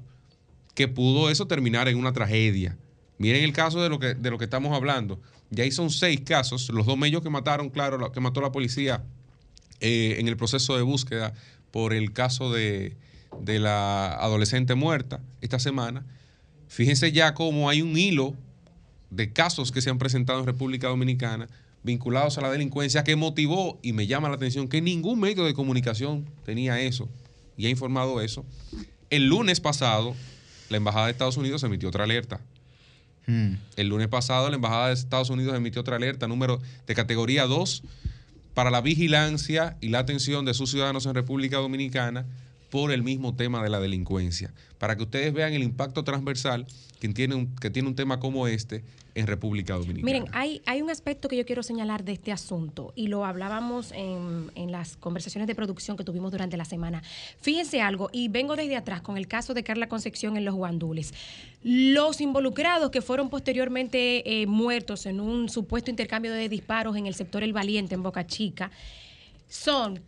que pudo eso terminar en una tragedia. Miren el caso de lo que, de lo que estamos hablando. Ya ahí son seis casos, los dos medios que mataron, claro, que mató la policía eh, en el proceso de búsqueda por el caso de, de la adolescente muerta esta semana. Fíjense ya cómo hay un hilo de casos que se han presentado en República Dominicana vinculados a la delincuencia que motivó y me llama la atención que ningún medio de comunicación tenía eso y ha informado eso. El lunes pasado, la Embajada de Estados Unidos emitió otra alerta. Mm. El lunes pasado, la Embajada de Estados Unidos emitió otra alerta, número de categoría 2, para la vigilancia y la atención de sus ciudadanos en República Dominicana por el mismo tema de la delincuencia. Para que ustedes vean el impacto transversal que tiene un, que tiene un tema como este en República Dominicana. Miren, hay, hay un aspecto que yo quiero señalar de este asunto y lo hablábamos en, en las conversaciones de producción que tuvimos durante la semana. Fíjense algo, y vengo desde atrás con el caso de Carla Concepción en los Guandules. Los involucrados que fueron posteriormente eh, muertos en un supuesto intercambio de disparos en el sector El Valiente, en Boca Chica, son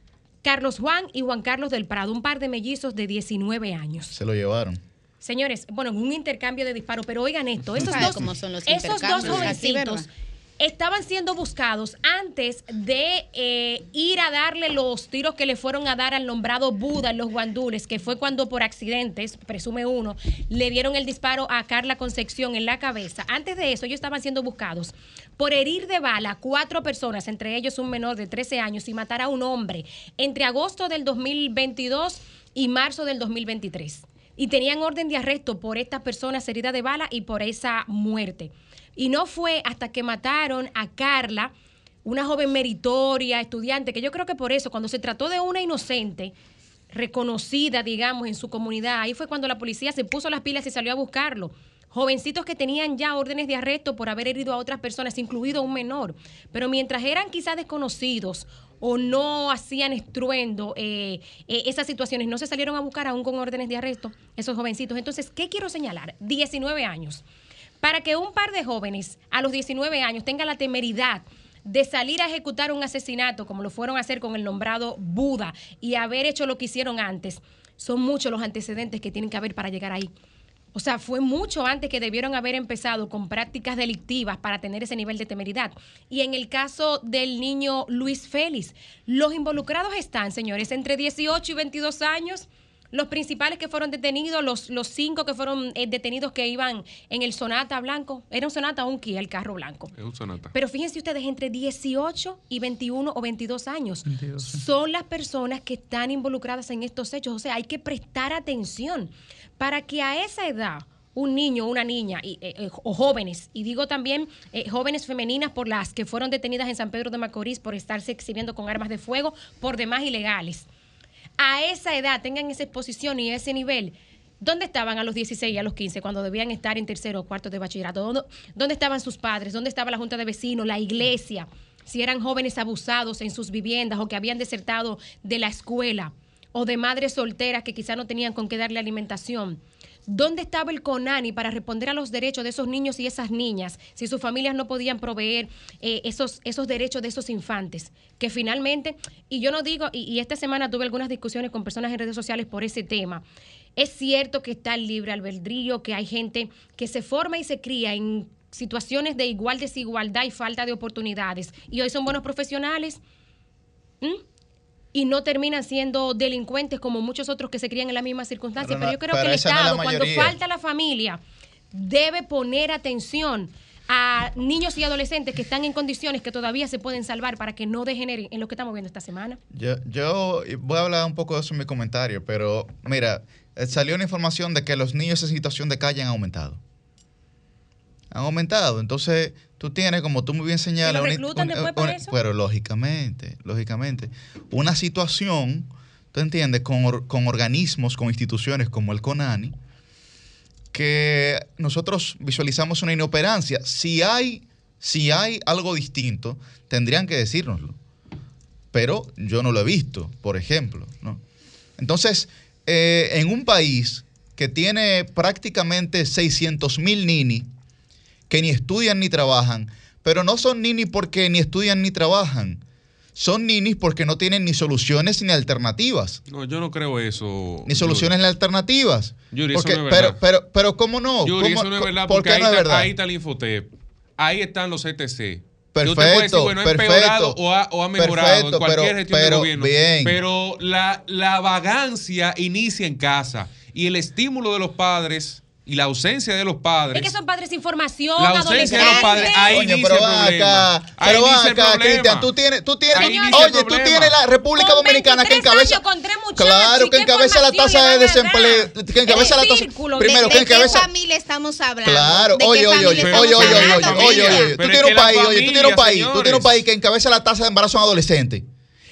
Carlos Juan y Juan Carlos del Prado, un par de mellizos de 19 años. Se lo llevaron. Señores, bueno, en un intercambio de disparos, pero oigan esto, <laughs> esos dos, cómo son los esos dos jovencitos. Estaban siendo buscados antes de eh, ir a darle los tiros que le fueron a dar al nombrado Buda en los guandules, que fue cuando por accidentes, presume uno, le dieron el disparo a Carla Concepción en la cabeza. Antes de eso, ellos estaban siendo buscados por herir de bala a cuatro personas, entre ellos un menor de 13 años, y matar a un hombre entre agosto del 2022 y marzo del 2023 y tenían orden de arresto por estas personas heridas de bala y por esa muerte. Y no fue hasta que mataron a Carla, una joven meritoria, estudiante, que yo creo que por eso, cuando se trató de una inocente, reconocida, digamos, en su comunidad, ahí fue cuando la policía se puso las pilas y salió a buscarlo. Jovencitos que tenían ya órdenes de arresto por haber herido a otras personas, incluido un menor. Pero mientras eran quizás desconocidos o no hacían estruendo eh, eh, esas situaciones, no se salieron a buscar aún con órdenes de arresto esos jovencitos. Entonces, ¿qué quiero señalar? 19 años. Para que un par de jóvenes a los 19 años tengan la temeridad de salir a ejecutar un asesinato, como lo fueron a hacer con el nombrado Buda, y haber hecho lo que hicieron antes, son muchos los antecedentes que tienen que haber para llegar ahí. O sea, fue mucho antes que debieron haber empezado con prácticas delictivas para tener ese nivel de temeridad. Y en el caso del niño Luis Félix, los involucrados están, señores, entre 18 y 22 años. Los principales que fueron detenidos, los, los cinco que fueron eh, detenidos que iban en el Sonata blanco, era un Sonata o un Kia, el carro blanco. Es un sonata. Pero fíjense ustedes, entre 18 y 21 o 22 años son las personas que están involucradas en estos hechos. O sea, hay que prestar atención para que a esa edad un niño o una niña y, eh, eh, o jóvenes, y digo también eh, jóvenes femeninas por las que fueron detenidas en San Pedro de Macorís por estarse exhibiendo con armas de fuego por demás ilegales. A esa edad tengan esa exposición y ese nivel. ¿Dónde estaban a los 16 y a los 15 cuando debían estar en tercero o cuarto de bachillerato? ¿Dónde, dónde estaban sus padres? ¿Dónde estaba la junta de vecinos, la iglesia? Si eran jóvenes abusados en sus viviendas o que habían desertado de la escuela o de madres solteras que quizá no tenían con qué darle alimentación. ¿Dónde estaba el CONANI para responder a los derechos de esos niños y esas niñas si sus familias no podían proveer eh, esos, esos derechos de esos infantes? Que finalmente, y yo no digo, y, esta semana tuve algunas discusiones con personas en redes sociales por ese tema. Es cierto que está el libre albedrío, que hay gente que se forma y se cría en situaciones de igual desigualdad y falta de oportunidades y hoy son buenos profesionales. ¿Mm? Y no terminan siendo delincuentes como muchos otros que se crían en las mismas circunstancias. Pero yo creo que el no Estado, cuando falta la familia, debe poner atención a niños y adolescentes que están en condiciones que todavía se pueden salvar para que no degeneren en lo que estamos viendo esta semana. Yo, yo voy a hablar un poco de eso en mi comentario, pero mira, eh, salió una información de que los niños en situación de calle han aumentado. Han aumentado. Entonces, tú tienes, como tú muy bien señalas, una- una- después por una- eso? pero lógicamente, lógicamente, una situación, tú entiendes, con, or- con organismos, con instituciones como el CONANI, que nosotros visualizamos una inoperancia. Si hay, si hay algo distinto, tendrían que decírnoslo pero yo no lo he visto, por ejemplo. ¿no? Entonces, eh, en un país que tiene prácticamente 600 mil nini que ni estudian ni trabajan, pero no son nini porque ni estudian ni trabajan, son ninis porque no tienen ni soluciones ni alternativas. No, yo no creo eso. Ni soluciones ni alternativas. Yuri, eso no es pero, verdad. pero, pero, ¿cómo no? Yuri, ¿Cómo- eso no es verdad ¿Por porque ahí, no es está, ahí está el Infotep. Ahí están los ETC. Perfecto, decir, bueno, ha perfecto. empeorado o ha, o ha mejorado Perfecto, en cualquier pero- gestión pero de gobierno. bien. Pero la, la vagancia inicia en casa y el estímulo de los padres y la ausencia de los padres. Es que son padres sin formación, La ausencia de los padres, ahí inicia pero problema. acá, pero el acá, problema. Cristian, tú tienes, tú tienes, oye, tú tienes la República Con Dominicana que 23 encabeza, años, con tres muchachos, claro, ¿y que encabeza la tasa de desempleo, que encabeza la tasa, primero, ¿De que qué encabeza, familia estamos hablando? Claro, ¿De oye, oye, oye, oye, oye, oye, oye, oye, oye, tú tienes un país, oye, tú tienes un país, tú tienes un país que encabeza la tasa de embarazo en adolescentes.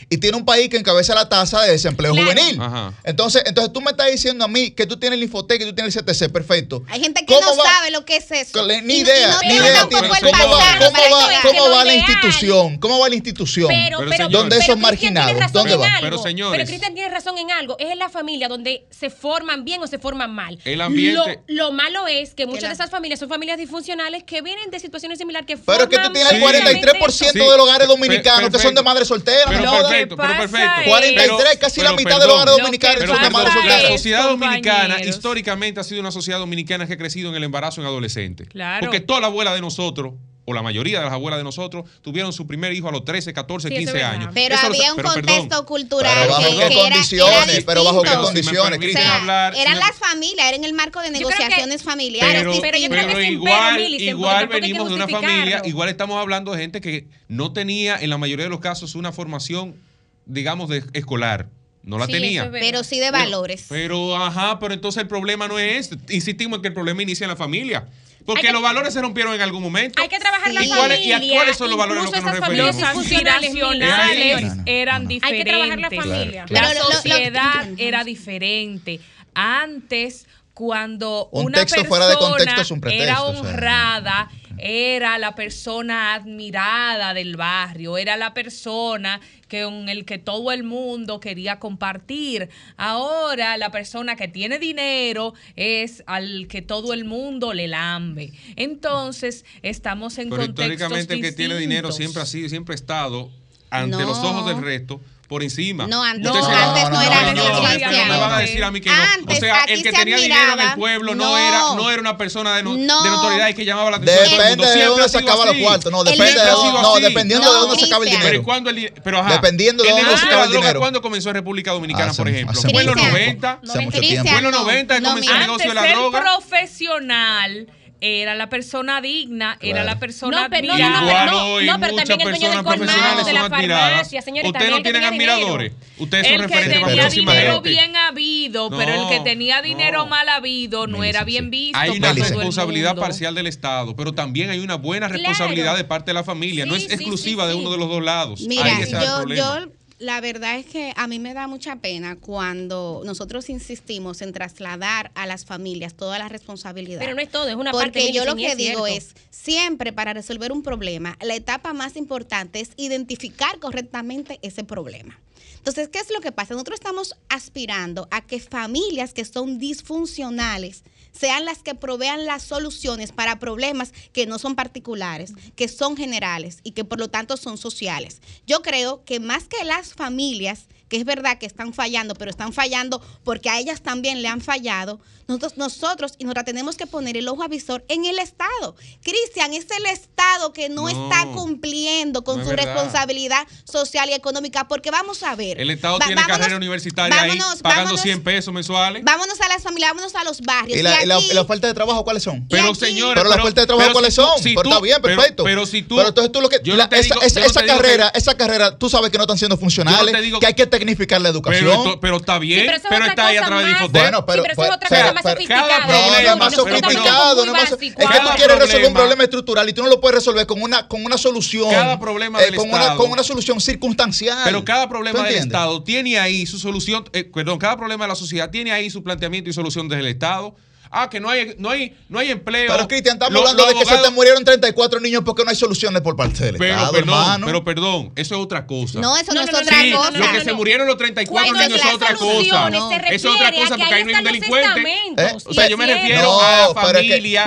Y tiene un país que encabeza la tasa de desempleo Claro. juvenil. Ajá. Entonces, entonces tú me estás diciendo a mí que tú tienes el Infotec, que tú tienes el CTC, perfecto. Hay gente que ¿Cómo no va- sabe lo que es eso. Ni Y- y idea, no ni tiene idea. tampoco tiene. el ¿Cómo va, va, va la institución? ¿Cómo va la institución? Pero, Pero, pero. ¿Dónde pero esos marginados? ¿Dónde algo. Pero, señores. Pero Cristian tiene razón en algo. Es en la familia donde se forman bien o se forman mal. El ambiente- Lo, lo malo es que muchas de esas familias son familias disfuncionales que vienen de situaciones similares que Pero es que tú tienes el Sí. 43% Sí. de los hogares dominicanos que son de madres solteras. Perfecto, pero perfecto. es- 43, casi la mitad de los hogares dominicanos son de madres perdón, solteras. la sociedad dominicana históricamente ha sido una sociedad dominicana que ha crecido en el embarazo en adolescentes. Claro. Porque toda la abuela de nosotros, o la mayoría de las abuelas de nosotros, tuvieron su primer hijo a los 13, 14, Sí, eso 15 es verdad. años. Pero Eso había un pero perdón. contexto cultural Pero bajo que, qué que era- era condiciones, pero bajo qué condiciones, O sea, Cristian. hablar, eran si me- las familias, era en el marco de que- negociaciones familiares. Pero, Pero yo creo que igual, pero, Millicent, porque igual venimos de una familia, igual estamos hablando de gente que no tenía, en la mayoría de los casos, una formación, digamos, de escolar. No la Sí, tenía. es pero sí de valores. Pero, ajá, pero entonces el problema no es ese. Insistimos en que el problema inicia en la familia. Porque que- los valores se rompieron en algún momento. Hay que trabajar la ¿Y cuáles- y a familia. cuáles son los valores a los que nos referimos? Los disfuncionales, aspiracionales No, no, no, eran no. Hay que trabajar la diferentes. familia. Claro, La Pero lo- lo- sociedad lo- era diferente. Antes, cuando Un una texto persona fuera de contexto es un pretexto, era o sea. Era la persona admirada del barrio, era la persona que, con el que todo el mundo quería compartir. Ahora la persona que tiene dinero es al que todo el mundo le lambe. Entonces, estamos en Pero contextos históricamente el que tiene dinero distintos. siempre ha sido, siempre ha estado ante No. los ojos del resto por encima. No, antes, no, se- antes no, no, era no, no, no, no me van a decir a mí que no. Antes, o sea, el que se tenía dinero en el admiraba. pueblo no, No. era, no era una persona de, no- No. de notoriedad y que llamaba la atención. de todo el Depende mundo. de dónde sacaba los cuartos. No, depende de no, dependiendo No, de dónde sacaba el. Pero dinero. cuando el, di- pero ajá, Dependiendo de el dónde negocio sacaba de el la droga, dinero. ¿cuándo comenzó en República Dominicana, por ejemplo? Fue en los mucho 90. Hace mucho Cristian, tiempo. Fue en los no, 90 que no, comenzó el negocio de la droga. profesional era la persona digna, era la persona No, pero no, no, pero no, pero también el dueño del colmado, de la farmacia, señores, Ustedes no tienen admiradores. Ustedes son el que referentes para tenía muchísima dinero gente. bien habido, pero el que tenía dinero no. mal habido no era bien visto. Hay una responsabilidad parcial del Estado, pero también hay una buena Claro. responsabilidad de parte de la familia. no es sí, exclusiva sí, de uno de los dos lados. Mira, yo la verdad es que a mí me da mucha pena cuando nosotros insistimos en trasladar a las familias toda la responsabilidad. Pero no es todo, es una parte Porque yo lo que es digo es, siempre para resolver un problema, la etapa más importante es identificar correctamente ese problema. Entonces, ¿qué es lo que pasa? Nosotros estamos aspirando a que familias que son disfuncionales sean las que provean las soluciones para problemas que no son particulares, que son generales y que por lo tanto son sociales. Yo creo que más que las familias, que es verdad que están fallando, pero están fallando porque a ellas también le han fallado, nosotros, nosotros y nosotras tenemos que poner el ojo avisor en el Estado. Cristian, es el Estado que no, No, está cumpliendo con no su verdad. responsabilidad social y económica, porque vamos a ver. El Estado va- tiene vámonos- carrera universitaria vámonos- ahí pagando vámonos- 100 pesos mensuales. Vámonos a las familias, vámonos a los barrios. ¿Y la, y la- aquí- y la oferta de trabajo cuáles son? Pero aquí- señores, Pero las fuentes de trabajo cuáles si tú- son. si pero tú- está bien, pero- perfecto. Pero, si tú. Pero entonces tú lo que. yo la- esa digo- esa- esa te digo que- carrera, esa carrera, tú sabes que no están siendo funcionales, Yo no te digo- que hay que tecnificar la educación. Pero, pero está bien, Sí, pero, es está ahí a través de. Bueno, pero- sí, pero eso es otra cosa más sofisticada. cada No, problema, no es más sofisticado, no es más- básico. es que tú quieres resolver un problema- estructural y tú no lo puedes resolver con una, con una solución. Cada problema eh, del con, una, Estado. con una solución circunstancial. Pero cada ¿Tú problema del? Estado tiene ahí su solución, eh, perdón, cada problema de la sociedad tiene ahí su planteamiento y solución desde el Estado. Ah, que no hay, no hay, no hay empleo. Pero Cristian, estamos Lo- hablando los de que se te murieron 34 niños porque no hay soluciones por parte del Pero Estado, perdón, hermano. pero perdón, eso es otra cosa. No, eso no, No, es no, otra Sí, cosa. lo que se murieron los 34 Cuando niños es otra cosa. Eso es otra cosa que porque ahí no hay un delincuente. ¿Eh? O sea, yo me refiero a pero es que- familia. y el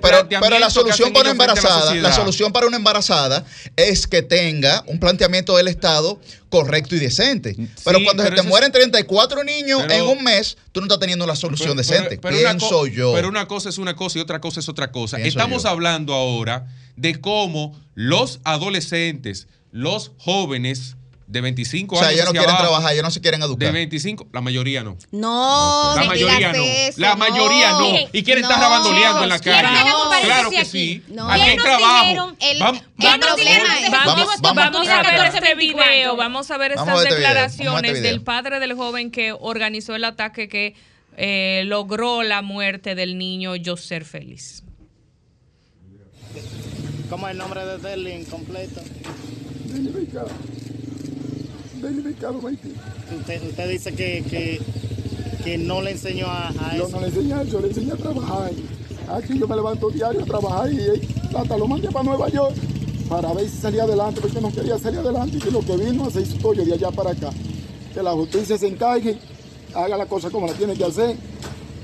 perfecto, pero, la solución para una la embarazada, la, solución para una embarazada es que tenga un planteamiento del Estado correcto y decente. Pero Sí, cuando pero se te mueren 34 niños Pero- en un mes, tú no estás teniendo una solución Pero- decente. pero- pienso yo. Pero una cosa es una cosa y otra cosa es otra cosa. Pienso Estamos yo. hablando ahora de cómo los adolescentes, los jóvenes de 25 o sea, años ellos no quieren abajo, trabajar, ellos no se quieren de educar. 25, la mayoría no. No, La mayoría no. eso, la mayoría no. Miren, y quieren estar rabandoleando en la calle. Claro que sí. No. Aquí hay trabajo. dijeron, el- Vam- el vamos- Vamos- Vamos, vamos- vamos a ver 14, este 24. video, vamos a ver Vamos estas declaraciones este del padre del joven que organizó el ataque que eh, logró la muerte del niño José Félix. ¿Cómo es el nombre de Derlin completo? Usted, usted dice que, que, que no le enseñó a, a Yo eso. no le enseñé a eso, le enseñé a trabajar. Aquí yo me levanto diario a trabajar y hasta lo mandé para Nueva York para ver si salía adelante, porque no quería salir adelante y que lo que vino hacer su pollo de allá para acá. Que la justicia se encargue, haga la cosa como la tiene que hacer.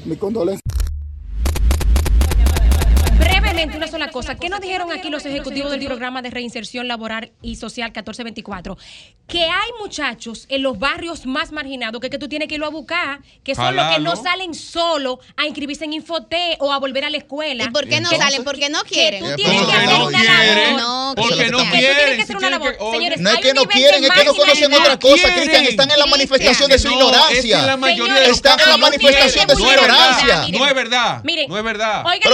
Mi condolencia. Una sola cosa. ¿Qué nos dijeron aquí los ejecutivos del programa de reinserción laboral y social 1424? Que hay muchachos en los barrios más marginados que, que tú tienes que irlo a buscar, que son los que no salen solo a inscribirse en Infoté o a volver a la escuela. ¿Y por qué no salen? Porque no quieren. tú Eh, tienes que hacer no una quieren, labor. No, porque no Que tú tienes que quieren. Señores, No es que no quieren, es que no conocen otra cosa. Cristian. Están en la manifestación de su ignorancia. Están en la manifestación de su quieren. No es verdad, ignorancia. No es verdad. Miren, no es verdad. Oigan,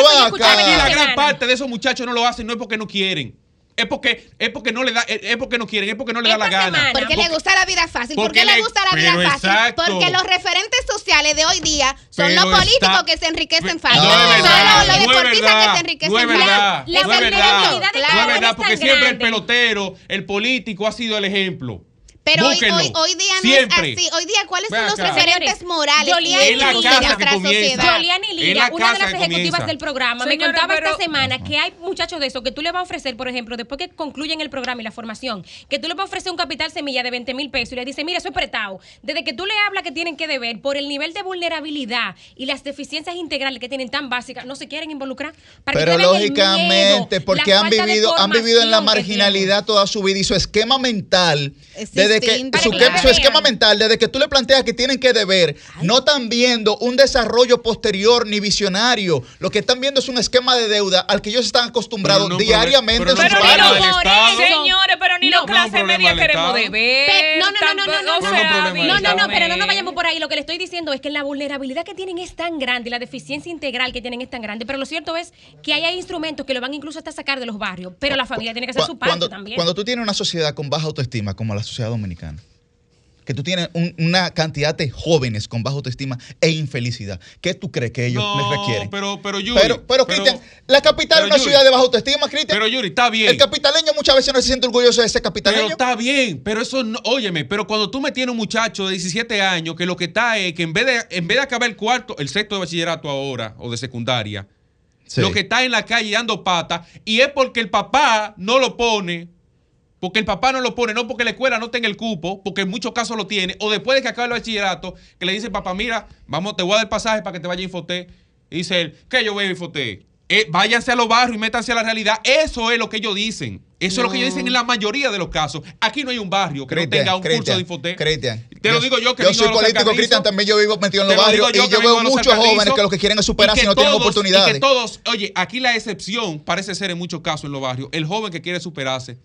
la esta gran parte de esos muchachos no lo hacen, no es porque no quieren. Es porque, es porque no le da, es porque no quieren, es porque no le da la gana. semana- Porque le gusta la vida fácil. ¿Por porque qué le le- gusta la vida fácil? exacto. Porque los referentes sociales de hoy día son Pero los políticos está- que se enriquecen No fácil. es No, son verdad, los, no deportistas verdad, que se enriquecen no fácil. verdad, La no es verdad, no porque siempre el pelotero, el político ha sido el ejemplo. Pero hoy, hoy, hoy día no Siempre. es así. Hoy día, ¿cuáles Ven son los acá. referentes morales Yolian y Es la éticos de casa que nuestra comienza. sociedad? Yoliani Es Lidia, la una de las ejecutivas comienza. del programa, me contaba pero- esta semana que hay muchachos de eso que tú le vas a ofrecer, por ejemplo, después que concluyen el programa y la formación, que tú le vas a ofrecer un capital semilla de 20 mil pesos y le dices, mira, eso es prestado. Desde que tú le hablas que tienen que deber por el nivel de vulnerabilidad y las deficiencias integrales que tienen tan básicas, no se quieren involucrar. Para Pero lógicamente, miedo, porque han vivido, han vivido en la marginalidad toda su vida y su esquema mental sí, de desde que su, Claro. su esquema mental, desde que tú le planteas que tienen que deber, no están viendo un desarrollo posterior ni visionario. Lo que están viendo es un esquema de deuda al que ellos están acostumbrados Pero no, diariamente pero en no sus Estado. Señores, pero ni No, los clase media queremos deber. Pe- no, no, no, no, no, no, no, no, No, no, no, Estado. pero no nos vayamos por ahí. Lo que le estoy diciendo es que la vulnerabilidad que tienen es tan grande, la deficiencia integral que tienen es tan grande. Pero lo cierto es que hay, instrumentos que lo van incluso hasta sacar de los barrios. Pero la familia tiene que hacer su parte también. cuando tú tienes una sociedad con baja autoestima, como la sociedad dominicana, que tú tienes un- una cantidad de jóvenes con baja autoestima e infelicidad, ¿qué tú crees que ellos No, les requieren? pero, pero Yuri. pero, pero, Cristian, la capital pero es una Yuri, ciudad de baja autoestima, Cristian. Pero Yuri, está bien. El capitaleño muchas veces no se siente orgulloso de ser Pero capitaleño. está bien, pero eso no, óyeme, pero cuando tú me tienes un muchacho de 17 años que lo que está es que en vez de, en vez de acabar el cuarto, el sexto de bachillerato ahora o de secundaria, Sí. lo que está en la calle dando pata y es porque el papá no lo pone, porque el papá no lo pone, no porque la escuela no tenga el cupo, porque en muchos casos lo tiene, o después de que acabe el bachillerato, que le dice papá, mira, vamos, te voy a dar el pasaje para que te vaya a Infoté. Y dice él, ¿qué yo voy a Infoté? Eh, váyanse a los barrios y métanse a la realidad. Eso es lo que ellos dicen. Eso es lo que ellos dicen en la mayoría de los casos. Aquí no hay un barrio que no tenga un curso de Infoté. Cristian, Te lo digo yo que Yo vengo soy los político. Cristian, también yo vivo metido en los barrios yo y que yo veo los muchos jóvenes que lo que quieren es superarse y que no tienen oportunidades. Y que todos, oye, aquí la excepción parece ser en muchos casos en los barrios, el joven que quiere superarse.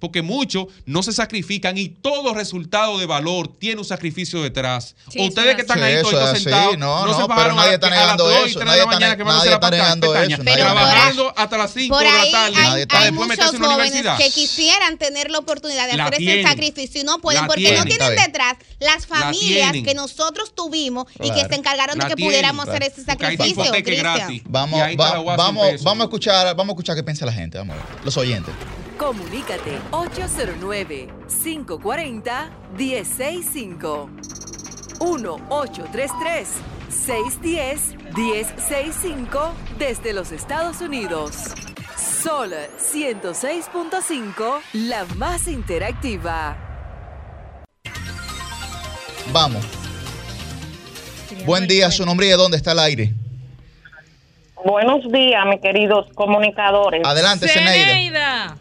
Porque muchos no se sacrifican y todo resultado de valor tiene un sacrificio detrás. Sí, Ustedes que es están así. ahí Sí, todos es sentados, No, no, no, se bajaron nadie a, está a las negando 2 y eso, 3 de nadie la está mañana que van a hacer la trabajando hasta las 5 Por de la ahí tarde. hay, está- hay después meterse muchos en la jóvenes universidad. que quisieran tener la oportunidad de La hacer ese tienen. sacrificio y no pueden La porque tienen. no tienen detrás las La familias tienen. que nosotros tuvimos y que Claro. se encargaron La de que tienen, pudiéramos claro. hacer ese sacrificio, la vamos a escuchar, vamos a escuchar qué piensa la gente, vamos a ver, los oyentes. Comunícate 809-540-1065. 1-833-610-1065 desde los Estados Unidos. Sol 106.5, la más interactiva. Vamos. Buen día, su nombre y de dónde está el aire. Buenos días, mis queridos comunicadores. Adelante, Zeneida. Zeneida.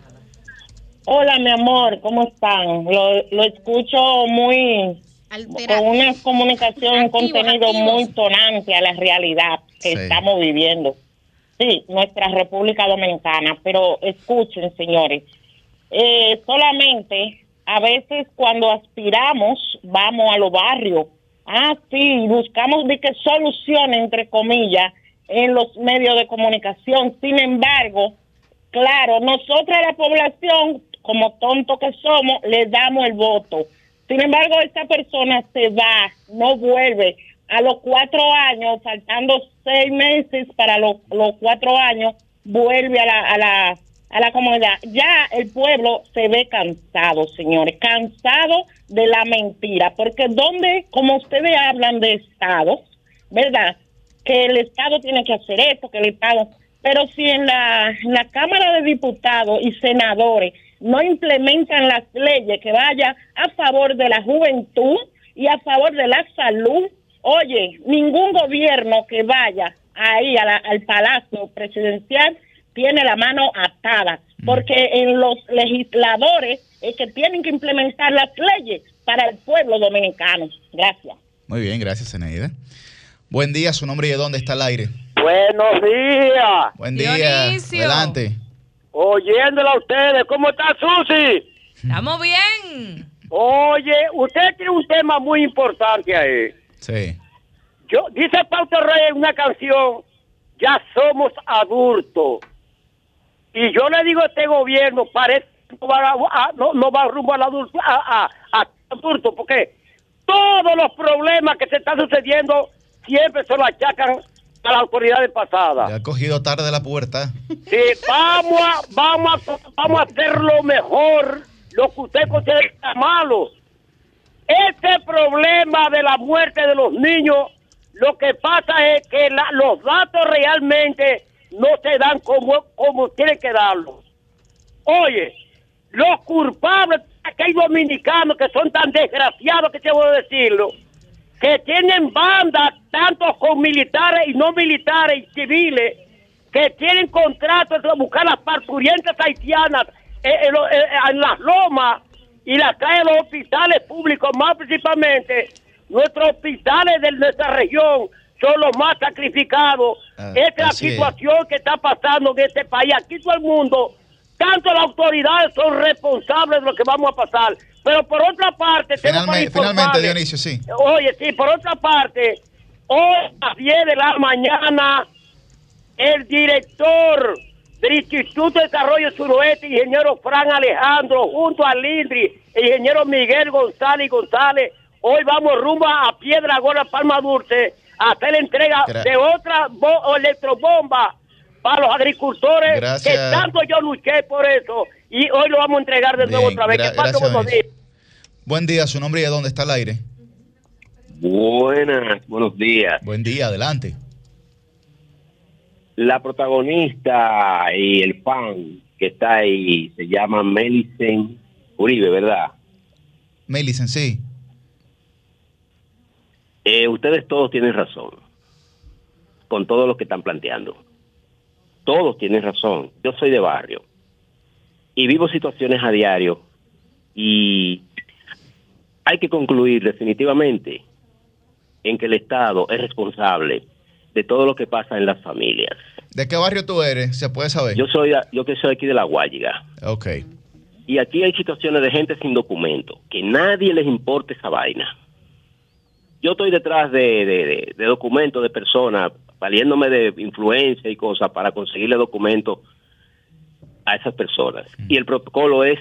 Hola, mi amor, ¿cómo están? Lo, lo escucho muy con una comunicación, un contenido activos. muy tonante a la realidad que Sí. estamos viviendo. Sí, nuestra República Dominicana, pero escuchen, señores, eh, solamente a veces cuando aspiramos vamos a los barrios, ah, sí, buscamos de que soluciones, entre comillas, en los medios de comunicación. Sin embargo, claro, nosotros la población, como tontos que somos, le damos el voto. Sin embargo, esta persona se va, no vuelve. A los cuatro años, faltando seis meses para los, los cuatro años, vuelve a la, a, la, a la comunidad. Ya el pueblo se ve cansado, señores, cansado de la mentira, porque donde, como ustedes hablan de Estado, ¿verdad? Que el Estado tiene que hacer esto, que el Estado... Pero si en la, en la Cámara de Diputados y Senadores no implementan las leyes que vayan a favor de la juventud y a favor de la salud, oye, ningún gobierno que vaya ahí a la- al Palacio Presidencial tiene la mano atada, porque en los legisladores es que tienen que implementar las leyes para el pueblo dominicano. Gracias. Muy bien, gracias, Zeneida. Buen día, su nombre y de dónde está el aire. Buenos días. Buen día. Dionisio. Adelante. Oyéndola a ustedes, ¿cómo está Susi? Estamos bien. Oye, usted tiene un tema muy importante ahí. Sí. Yo, dice Pauto Rey en una canción, ya somos adultos. Y yo le digo a este gobierno, parece que no va, a- a- no, no va rumbo al adulto, a, a- a adulto, porque todos los problemas que se están sucediendo siempre se lo achacan a las autoridades pasadas. Le ha cogido tarde de la puerta. Sí, vamos a, vamos a, vamos a hacer lo mejor, lo que usted considera malo. Este problema de la muerte de los niños, lo que pasa es que la- los datos realmente no se dan como, como tienen que darlos. Oye, los culpables, que hay dominicanos que son tan desgraciados que te voy a decirlo, que tienen bandas, tanto con militares y no militares y civiles, que tienen contratos de buscar las parturientas haitianas eh, en, lo- eh, en las lomas y la calle de los hospitales públicos, más principalmente nuestros hospitales de nuestra región son los más sacrificados. Ah, Esta es la es. situación que está pasando en este país. Aquí todo el mundo, tanto las autoridades son responsables de lo que vamos a pasar. Pero por otra parte, para Finalmente, Dionisio, sí. Oye, sí, por otra parte, hoy a las 10 de la mañana, el director del Instituto de Desarrollo Suroeste, ingeniero Fran Alejandro, junto al Lindri, el ingeniero Miguel González González, hoy vamos rumbo a Piedra Gorda, Palma Dulce, a hacer la entrega Gra- de otra electrobomba para los agricultores, Gracias. que tanto yo luché por eso, y hoy lo vamos a entregar de nuevo Bien, otra vez. gra- gracias, buenos días. Buen día, su nombre y de dónde está el aire. Buenas, buenos días. Buen día, adelante. La protagonista y el fan que está ahí se llama Melicen Uribe, ¿verdad? Melicen, sí. Eh, ustedes todos tienen razón con todo lo que están planteando. Todos tienen razón. Yo soy de barrio y vivo situaciones a diario y hay que concluir definitivamente en que el Estado es responsable de todo lo que pasa en las familias. ¿De qué barrio tú eres? ¿Se puede saber? Yo soy yo que soy aquí de la Guayiga. Ok. Y aquí hay situaciones de gente sin documento, que nadie les importa esa vaina. Yo estoy detrás de, de- de- de documentos de personas, valiéndome de influencia y cosas para conseguirle documentos a esas personas. Y el protocolo es,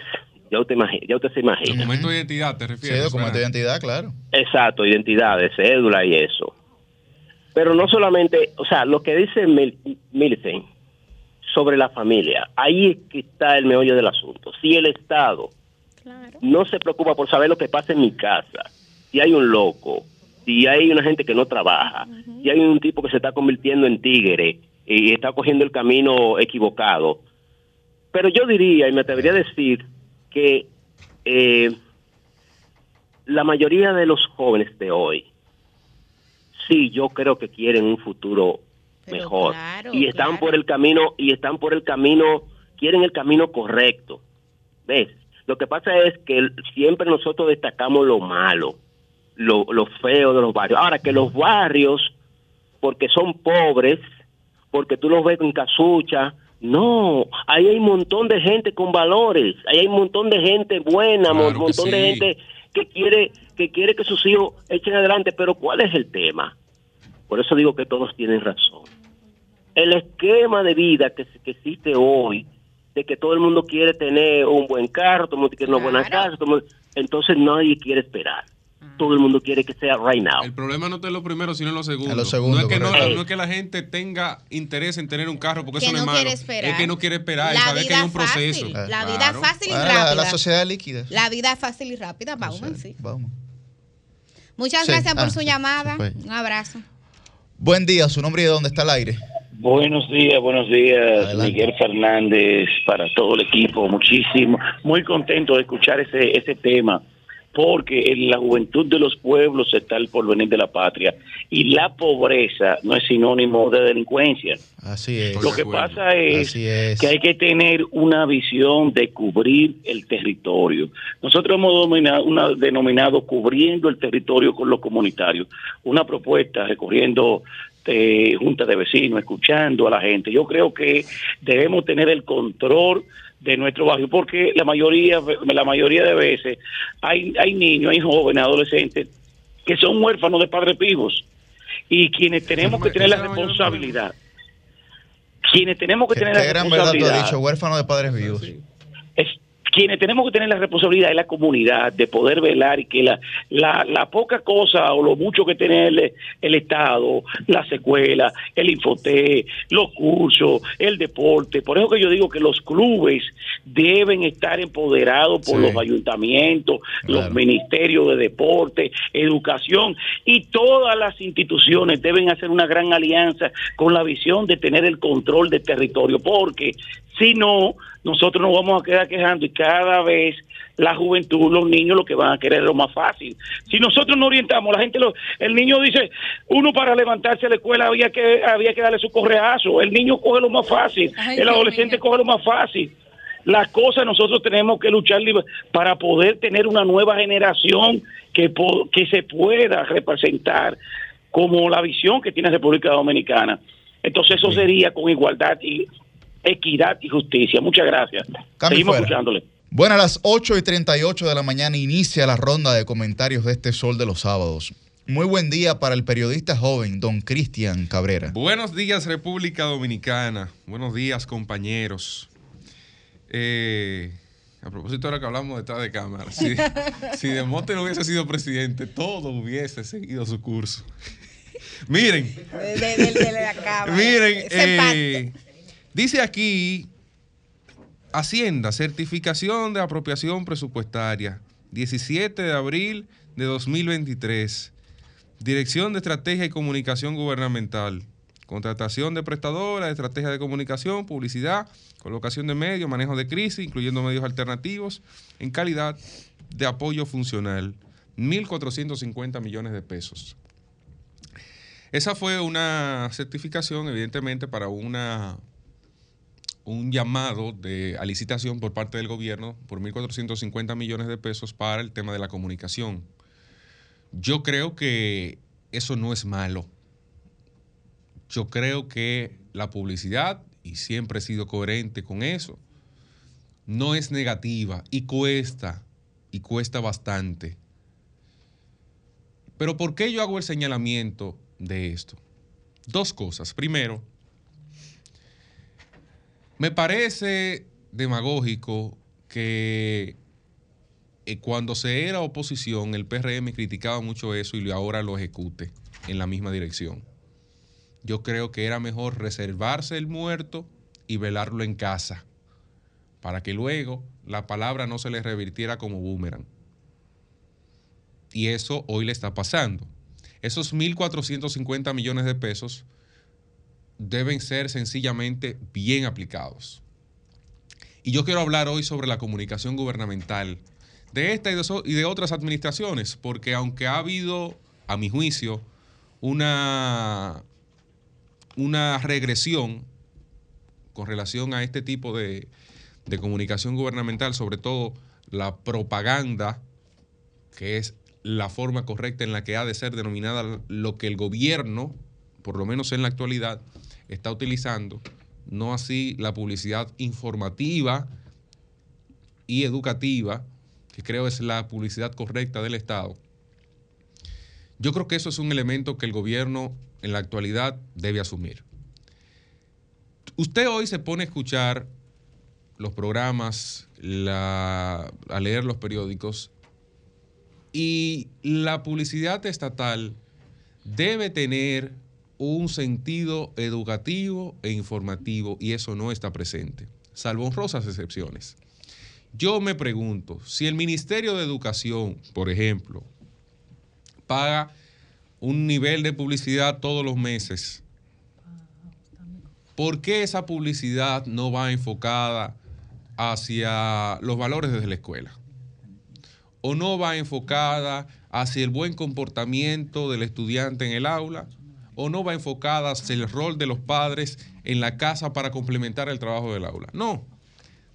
ya usted, imagi- ya usted se imagina. Documento de identidad, ¿te Sí, refieres? documento de identidad, claro. Exacto, identidades, cédula y eso. Pero no solamente, o sea, lo que dice Mil Millicent sobre la familia, ahí es que está el meollo del asunto. Si el Estado no se preocupa por saber lo que pasa en mi casa, si hay un loco, si hay una gente que no trabaja, si hay un tipo que se está convirtiendo en tigre y está cogiendo el camino equivocado. Pero yo diría, y me atrevería a decir, que eh, la mayoría de los jóvenes de hoy, sí, yo creo que quieren un futuro mejor claro, y están claro. por el camino y están por el camino, quieren el camino correcto. ¿Ves? Lo que pasa es que siempre nosotros destacamos lo malo, lo, lo feo de los barrios. Ahora que los barrios, porque son pobres, porque tú los ves en casucha, no, ahí hay un montón de gente con valores, ahí hay un montón de gente buena, un Claro montón de gente que quiere que quiere que sus hijos echen adelante, pero ¿cuál es el tema? Por eso digo que todos tienen razón. El esquema de vida que, que existe hoy, de que todo el mundo quiere tener un buen carro, todo el mundo quiere una buena casa, todo el mundo- entonces nadie quiere esperar. Todo el mundo quiere que sea right now. El problema no está en lo primero, sino en lo segundo. En lo segundo, no, es que no, es que la gente tenga interés en tener un carro, porque Que eso no, no es malo. quiere esperar. Es que no quiere esperar y La saber que vida hay un proceso. fácil, La Claro. vida es fácil y Ah, la, la rápida. sociedad líquida. La vida es fácil y rápida, Bauman, sí. Vamos. Muchas Sí. gracias por Ah, su llamada. Un abrazo. Buen día, su nombre y de dónde está el aire. Buenos días, buenos días, Miguel Fernández, para todo el equipo, muchísimo, muy contento de escuchar ese, ese tema, porque en la juventud de los pueblos está el porvenir de la patria, y la pobreza no es sinónimo de delincuencia. Así es. Lo que pasa es, que hay que tener una visión de cubrir el territorio. Nosotros hemos dominado, una, denominado cubriendo el territorio con lo comunitario, una propuesta recorriendo eh, juntas de vecinos, escuchando a la gente. Yo creo que debemos tener el control de nuestro barrio porque la mayoría la mayoría de veces hay hay niños, hay jóvenes, adolescentes que son huérfanos de padres vivos y quienes tenemos que tener la responsabilidad. Quienes tenemos que tener la gran verdad tú has responsabilidad dicho, huérfano de padres vivos. es quienes tenemos que tener la responsabilidad de la comunidad de poder velar y que la, la, la poca cosa o lo mucho que tiene el, el Estado, las escuelas, el infoté, los cursos, el deporte. Por eso que yo digo que los clubes deben estar empoderados por Sí. los ayuntamientos, los ministerios de deporte, educación y todas las instituciones deben hacer una gran alianza con la visión de tener el control del territorio, porque si no, nosotros nos vamos a quedar quejando y cada vez la juventud, los niños lo que van a querer es lo más fácil. Si nosotros no orientamos, la gente, lo, el niño dice, uno para levantarse a la escuela había que había que darle su correazo, el niño coge lo más fácil, Ay, el adolescente coge lo más fácil. las cosas nosotros tenemos que luchar libre- para poder tener una nueva generación que, po- que se pueda representar como la visión que tiene República Dominicana. Entonces eso sería con igualdad y equidad y justicia. Muchas gracias. Cambio Seguimos fuera. escuchándole. Bueno, a las 8 y 38 de la mañana inicia la ronda de comentarios de este Sol de los Sábados. Muy buen día para el periodista joven, don Cristian Cabrera. Buenos días, República Dominicana. Buenos días, compañeros. Eh, a propósito de lo que hablamos detrás de cámara, si, <laughs> si De Monte no hubiese sido presidente, todo hubiese seguido su curso. Miren, De, de- de- de la cámara. Miren, eh, dice aquí Hacienda, certificación de apropiación presupuestaria, 17 de abril de 2023. Dirección de Estrategia y Comunicación Gubernamental. Contratación de prestadora, estrategia de comunicación, publicidad, colocación de medios, manejo de crisis, incluyendo medios alternativos, en calidad de apoyo funcional. 1.450 millones de pesos. Esa fue una certificación, evidentemente, para una, un llamado de, a licitación por parte del gobierno por 1.450 millones de pesos para el tema de la comunicación. Yo creo que eso no es malo. Yo creo que la publicidad, y siempre he sido coherente con eso, no es negativa y cuesta, y cuesta bastante. Pero ¿por qué yo hago el señalamiento de esto? Dos cosas. Primero, me parece demagógico que eh, cuando se era oposición, el PRM criticaba mucho eso y ahora lo ejecute en la misma dirección. Yo creo que era mejor reservarse el muerto y velarlo en casa, para que luego la palabra no se le revirtiera como boomerang. Y eso hoy le está pasando. Esos 1.450 millones de pesos deben ser sencillamente bien aplicados. Y yo quiero hablar hoy sobre la comunicación gubernamental de esta y de, otras administraciones, porque aunque ha habido, a mi juicio, una, una regresión con relación a este tipo de, de comunicación gubernamental, sobre todo la propaganda, que es la forma correcta en la que ha de ser denominada lo que el gobierno, por lo menos en la actualidad, está utilizando, no así la publicidad informativa y educativa, que creo es la publicidad correcta del Estado. Yo creo que eso es un elemento que el gobierno en la actualidad debe asumir. Usted hoy se pone a escuchar los programas, a leer los periódicos y la publicidad estatal debe tener un sentido educativo e informativo y eso no está presente, salvo honrosas excepciones. Yo me pregunto, si el Ministerio de Educación, por ejemplo, paga un nivel de publicidad todos los meses, ¿por qué esa publicidad no va enfocada hacia los valores desde la escuela? ¿O no va enfocada hacia el buen comportamiento del estudiante en el aula? ¿O no va enfocada el rol de los padres en la casa para complementar el trabajo del aula? No.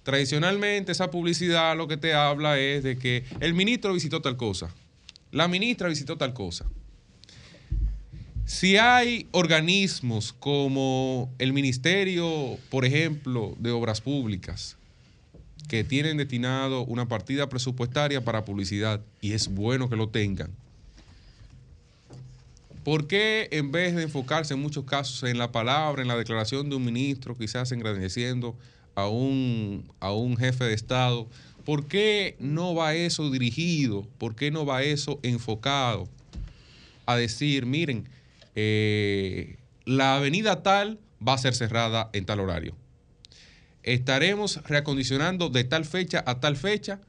Tradicionalmente esa publicidad lo que te habla es de que el ministro visitó tal cosa, la ministra visitó tal cosa. Si hay organismos como el Ministerio, por ejemplo, de Obras Públicas, que tienen destinado una partida presupuestaria para publicidad, y es bueno que lo tengan, ¿por qué en vez de enfocarse en muchos casos en la palabra, en la declaración de un ministro, quizás engrandeciendo a un, a un jefe de Estado, ¿por qué no va eso dirigido? ¿Por qué no va eso enfocado a decir, miren, eh, la avenida tal va a ser cerrada en tal horario? estaremos reacondicionando de tal fecha a tal fecha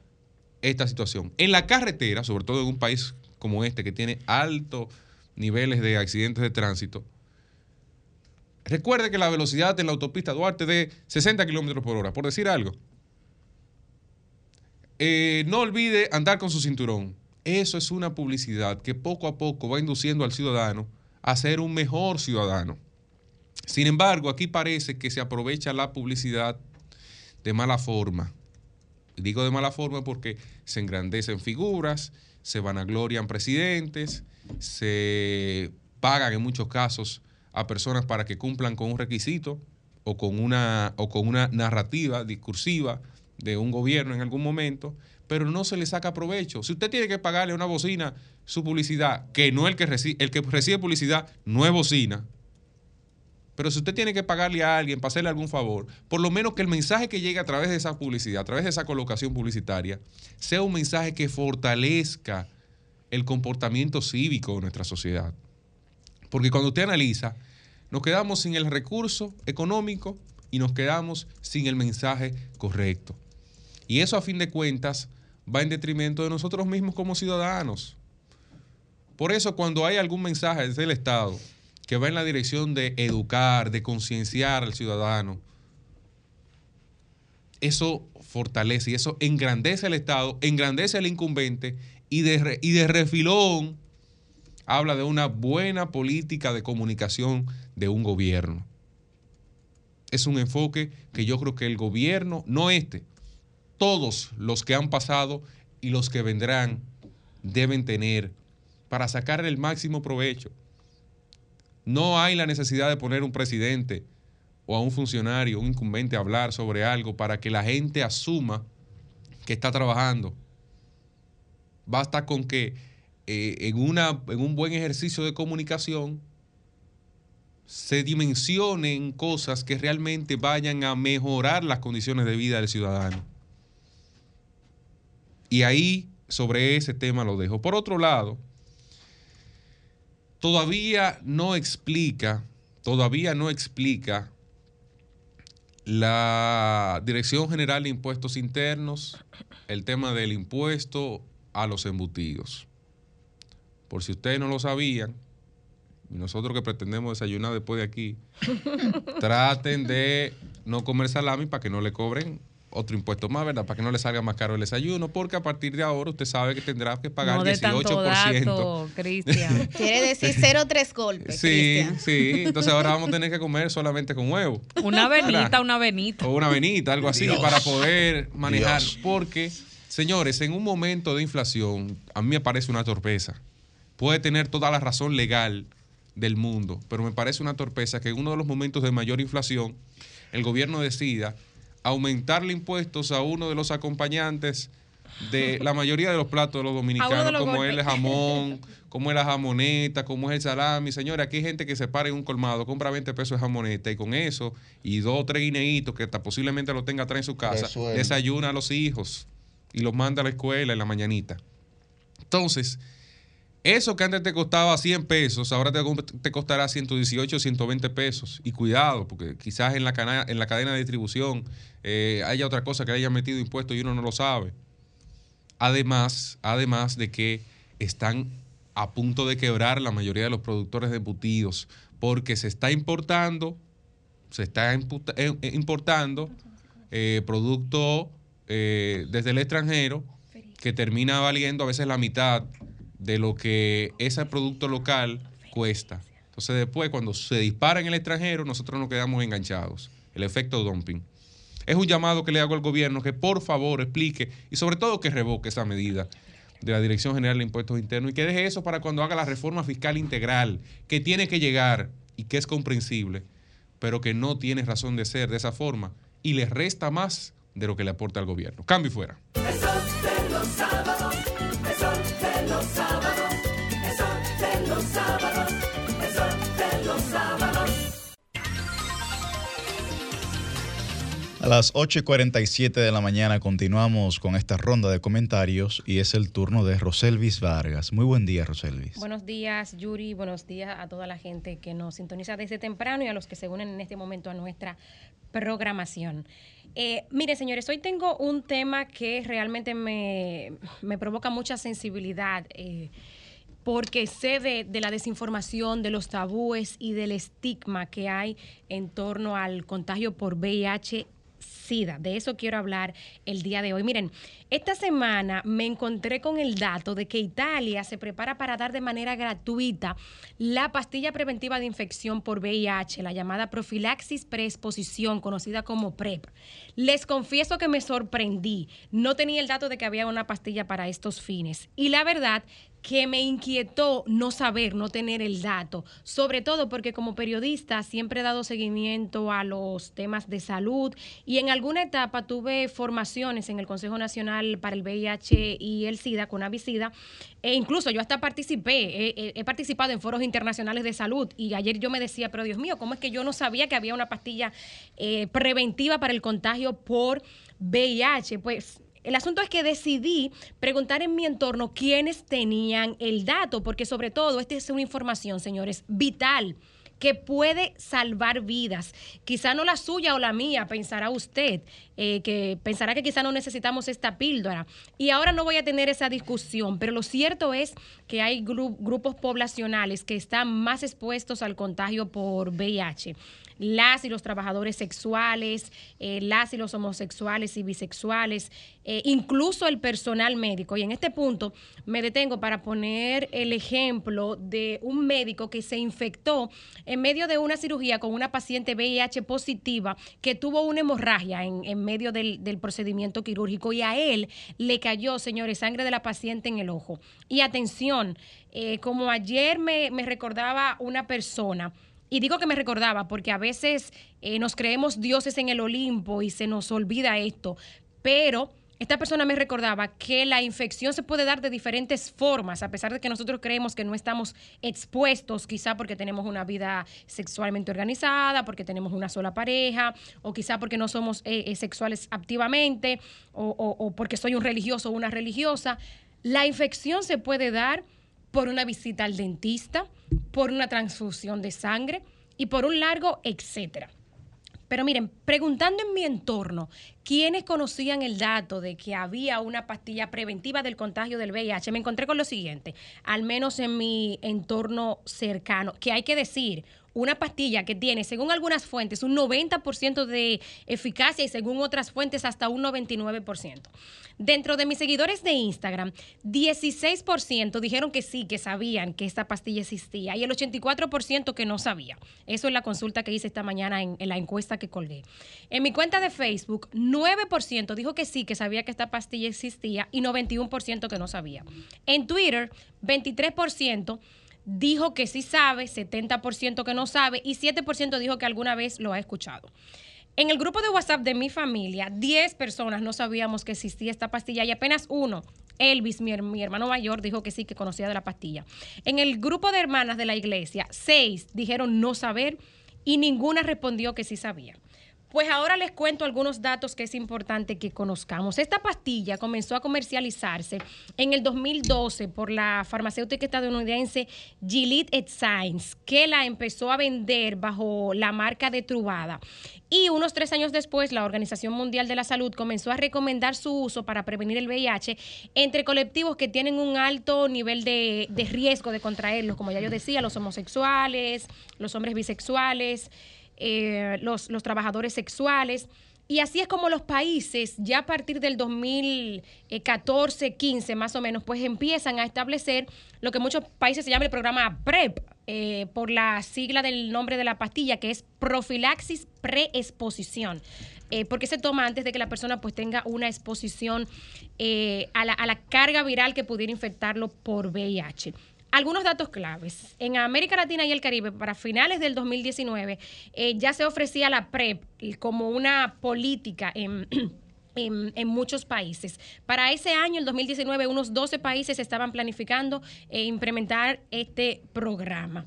esta situación. En la carretera, sobre todo en un país como este que tiene altos niveles de accidentes de tránsito, recuerde que la velocidad en la autopista Duarte es de 60 kilómetros por hora, por decir algo. Eh, no olvide andar con su cinturón. Eso es una publicidad que poco a poco va induciendo al ciudadano a ser un mejor ciudadano. Sin embargo, aquí parece que se aprovecha la publicidad de mala forma. Digo de mala forma porque se engrandecen figuras, se vanaglorian presidentes, se pagan en muchos casos a personas para que cumplan con un requisito o con una, o con una narrativa discursiva de un gobierno en algún momento, pero no se le saca provecho. Si usted tiene que pagarle a una bocina su publicidad, que no el que recibe, el que recibe publicidad no es bocina, pero si usted tiene que pagarle a alguien para hacerle algún favor, por lo menos que el mensaje que llegue a través de esa publicidad, a través de esa colocación publicitaria, sea un mensaje que fortalezca el comportamiento cívico de nuestra sociedad. Porque cuando usted analiza, nos quedamos sin el recurso económico y nos quedamos sin el mensaje correcto. Y eso a fin de cuentas va en detrimento de nosotros mismos como ciudadanos. Por eso cuando hay algún mensaje desde el Estado que va en la dirección de educar, de concienciar al ciudadano, eso fortalece y eso engrandece al Estado, engrandece al incumbente y de, y de refilón habla de una buena política de comunicación de un gobierno. Es un enfoque que yo creo que el gobierno, no este, todos los que han pasado y los que vendrán deben tener para sacar el máximo provecho. No hay la necesidad de poner un presidente o a un funcionario, un incumbente a hablar sobre algo para que la gente asuma que está trabajando. Basta con que eh, en, una, en un buen ejercicio de comunicación se dimensionen cosas que realmente vayan a mejorar las condiciones de vida del ciudadano. Y ahí sobre ese tema lo dejo. Por otro lado, todavía no explica, todavía no explica la Dirección General de Impuestos Internos el tema del impuesto a los embutidos. Por si ustedes no lo sabían, nosotros que pretendemos desayunar después de aquí, <laughs> traten de no comer salami para que no le cobren otro impuesto más, ¿verdad? Para que no le salga más caro el desayuno, porque a partir de ahora usted sabe que tendrá que pagar no de 18%. Tanto Cristian. <laughs> Quiere decir 0,3 golpes. Sí, sí. Entonces ahora vamos a tener que comer solamente con huevo. Una venita, una venita. O una venita, algo así, Dios. para poder manejar. Dios. Porque, señores, en un momento de inflación, a mí me parece una torpeza. Puede tener toda la razón legal del mundo, pero me parece una torpeza que en uno de los momentos de mayor inflación, el gobierno decida aumentarle impuestos a uno de los acompañantes de la mayoría de los platos de los dominicanos, los como es el jamón, como es la jamoneta, como es el salami. Señores, aquí hay gente que se para en un colmado, compra 20 pesos de jamoneta y con eso, y dos o tres guineitos que hasta posiblemente lo tenga atrás en su casa, Resuelve. desayuna a los hijos y los manda a la escuela en la mañanita. Entonces, eso que antes te costaba 100 pesos, ahora te, te costará 118, 120 pesos. Y cuidado, porque quizás en la, en la cadena de distribución eh, haya otra cosa que le haya metido impuestos y uno no lo sabe. Además, además de que están a punto de quebrar la mayoría de los productores de embutidos, porque se está importando, se está eh, eh, importando producto desde el extranjero que termina valiendo a veces la mitad de lo que ese producto local cuesta. Entonces después cuando se dispara en el extranjero nosotros nos quedamos enganchados. El efecto dumping. Es un llamado que le hago al gobierno que por favor explique y sobre todo que revoque esa medida de la Dirección General de Impuestos Internos y que deje eso para cuando haga la reforma fiscal integral, que tiene que llegar y que es comprensible, pero que no tiene razón de ser de esa forma y le resta más de lo que le aporta al gobierno. Cambio fuera. A las 8 y 47 de la mañana continuamos con esta ronda de comentarios y es el turno de Roselvis Vargas. Muy buen día, Roselvis. Buenos días, Yuri. Buenos días a toda la gente que nos sintoniza desde temprano y a los que se unen en este momento a nuestra programación. Eh, mire, señores, hoy tengo un tema que realmente me, me provoca mucha sensibilidad. eh, porque sé de, de la desinformación, de los tabúes y del estigma que hay en torno al contagio por VIH SIDA. De eso quiero hablar el día de hoy. Miren, esta semana me encontré con el dato de que Italia se prepara para dar de manera gratuita la pastilla preventiva de infección por VIH, la llamada profilaxis preexposición, conocida como PrEP. Les confieso que me sorprendí. No tenía el dato de que había una pastilla para estos fines. Y la verdad que me inquietó no saber, no tener el dato, sobre todo porque como periodista siempre he dado seguimiento a los temas de salud y en alguna etapa tuve formaciones en el Consejo Nacional para el VIH y el SIDA, con Avicida, e incluso yo hasta participé, he- he participado en foros internacionales de salud y ayer yo me decía, pero Dios mío, ¿cómo es que yo no sabía que había una pastilla eh, preventiva para el contagio por VIH? Pues el asunto es que decidí preguntar en mi entorno quiénes tenían el dato, porque sobre todo esta es una información, señores, vital que puede salvar vidas. Quizá no la suya o la mía, pensará usted, eh, que pensará que quizá no necesitamos esta píldora. Y ahora no voy a tener esa discusión, pero lo cierto es que hay gru- grupos poblacionales que están más expuestos al contagio por VIH las y los trabajadores sexuales, eh, las y los homosexuales y bisexuales, eh, incluso el personal médico. Y en este punto me detengo para poner el ejemplo de un médico que se infectó en medio de una cirugía con una paciente VIH positiva que tuvo una hemorragia en, en medio del, del procedimiento quirúrgico y a él le cayó, señores, sangre de la paciente en el ojo. Y atención, eh, como ayer me, me recordaba una persona, y digo que me recordaba porque a veces eh, nos creemos dioses en el Olimpo y se nos olvida esto, pero esta persona me recordaba que la infección se puede dar de diferentes formas, a pesar de que nosotros creemos que no estamos expuestos, quizá porque tenemos una vida sexualmente organizada, porque tenemos una sola pareja, o quizá porque no somos eh, eh, sexuales activamente, o, o- o porque soy un religioso o una religiosa. La infección se puede dar por una visita al dentista, por una transfusión de sangre y por un largo etcétera. Pero miren, preguntando en mi entorno, ¿quiénes conocían el dato de que había una pastilla preventiva del contagio del VIH? Me encontré con lo siguiente, al menos en mi entorno cercano, que hay que decir, una pastilla que tiene, según algunas fuentes, un 90% de eficacia y según otras fuentes hasta un 99%. Dentro de mis seguidores de Instagram, 16% dijeron que sí, que sabían que esta pastilla existía y el 84% que no sabía. Eso es la consulta que hice esta mañana en, en la encuesta que colgué. En mi cuenta de Facebook, 9% dijo que sí, que sabía que esta pastilla existía y 91% que no sabía. En Twitter, 23% dijo que sí sabe, 70% que no sabe y 7% dijo que alguna vez lo ha escuchado. En el grupo de WhatsApp de mi familia, 10 personas no sabíamos que existía esta pastilla y apenas uno, Elvis, mi, mi hermano mayor, dijo que sí, que conocía de la pastilla. En el grupo de hermanas de la iglesia, 6 dijeron no saber y ninguna respondió que sí sabía. Pues ahora les cuento algunos datos que es importante que conozcamos. Esta pastilla comenzó a comercializarse en el 2012 por la farmacéutica estadounidense Gilead Science, que la empezó a vender bajo la marca de Truvada. Y unos tres años después, la Organización Mundial de la Salud comenzó a recomendar su uso para prevenir el VIH entre colectivos que tienen un alto nivel de, de riesgo de contraerlo, como ya yo decía, los homosexuales, los hombres bisexuales, eh, los, los trabajadores sexuales. Y así es como los países, ya a partir del 2014, 15 más o menos, pues empiezan a establecer lo que muchos países se llama el programa PrEP, eh, por la sigla del nombre de la pastilla, que es profilaxis preexposición. Eh, porque se toma antes de que la persona pues tenga una exposición a, la, a la carga viral que pudiera infectarlo por VIH. Algunos datos claves. En América Latina y el Caribe, para finales del 2019, eh, ya se ofrecía la PrEP como una política en, <clears throat> en, muchos países. Para ese año, el 2019, unos 12 países estaban planificando eh, implementar este programa.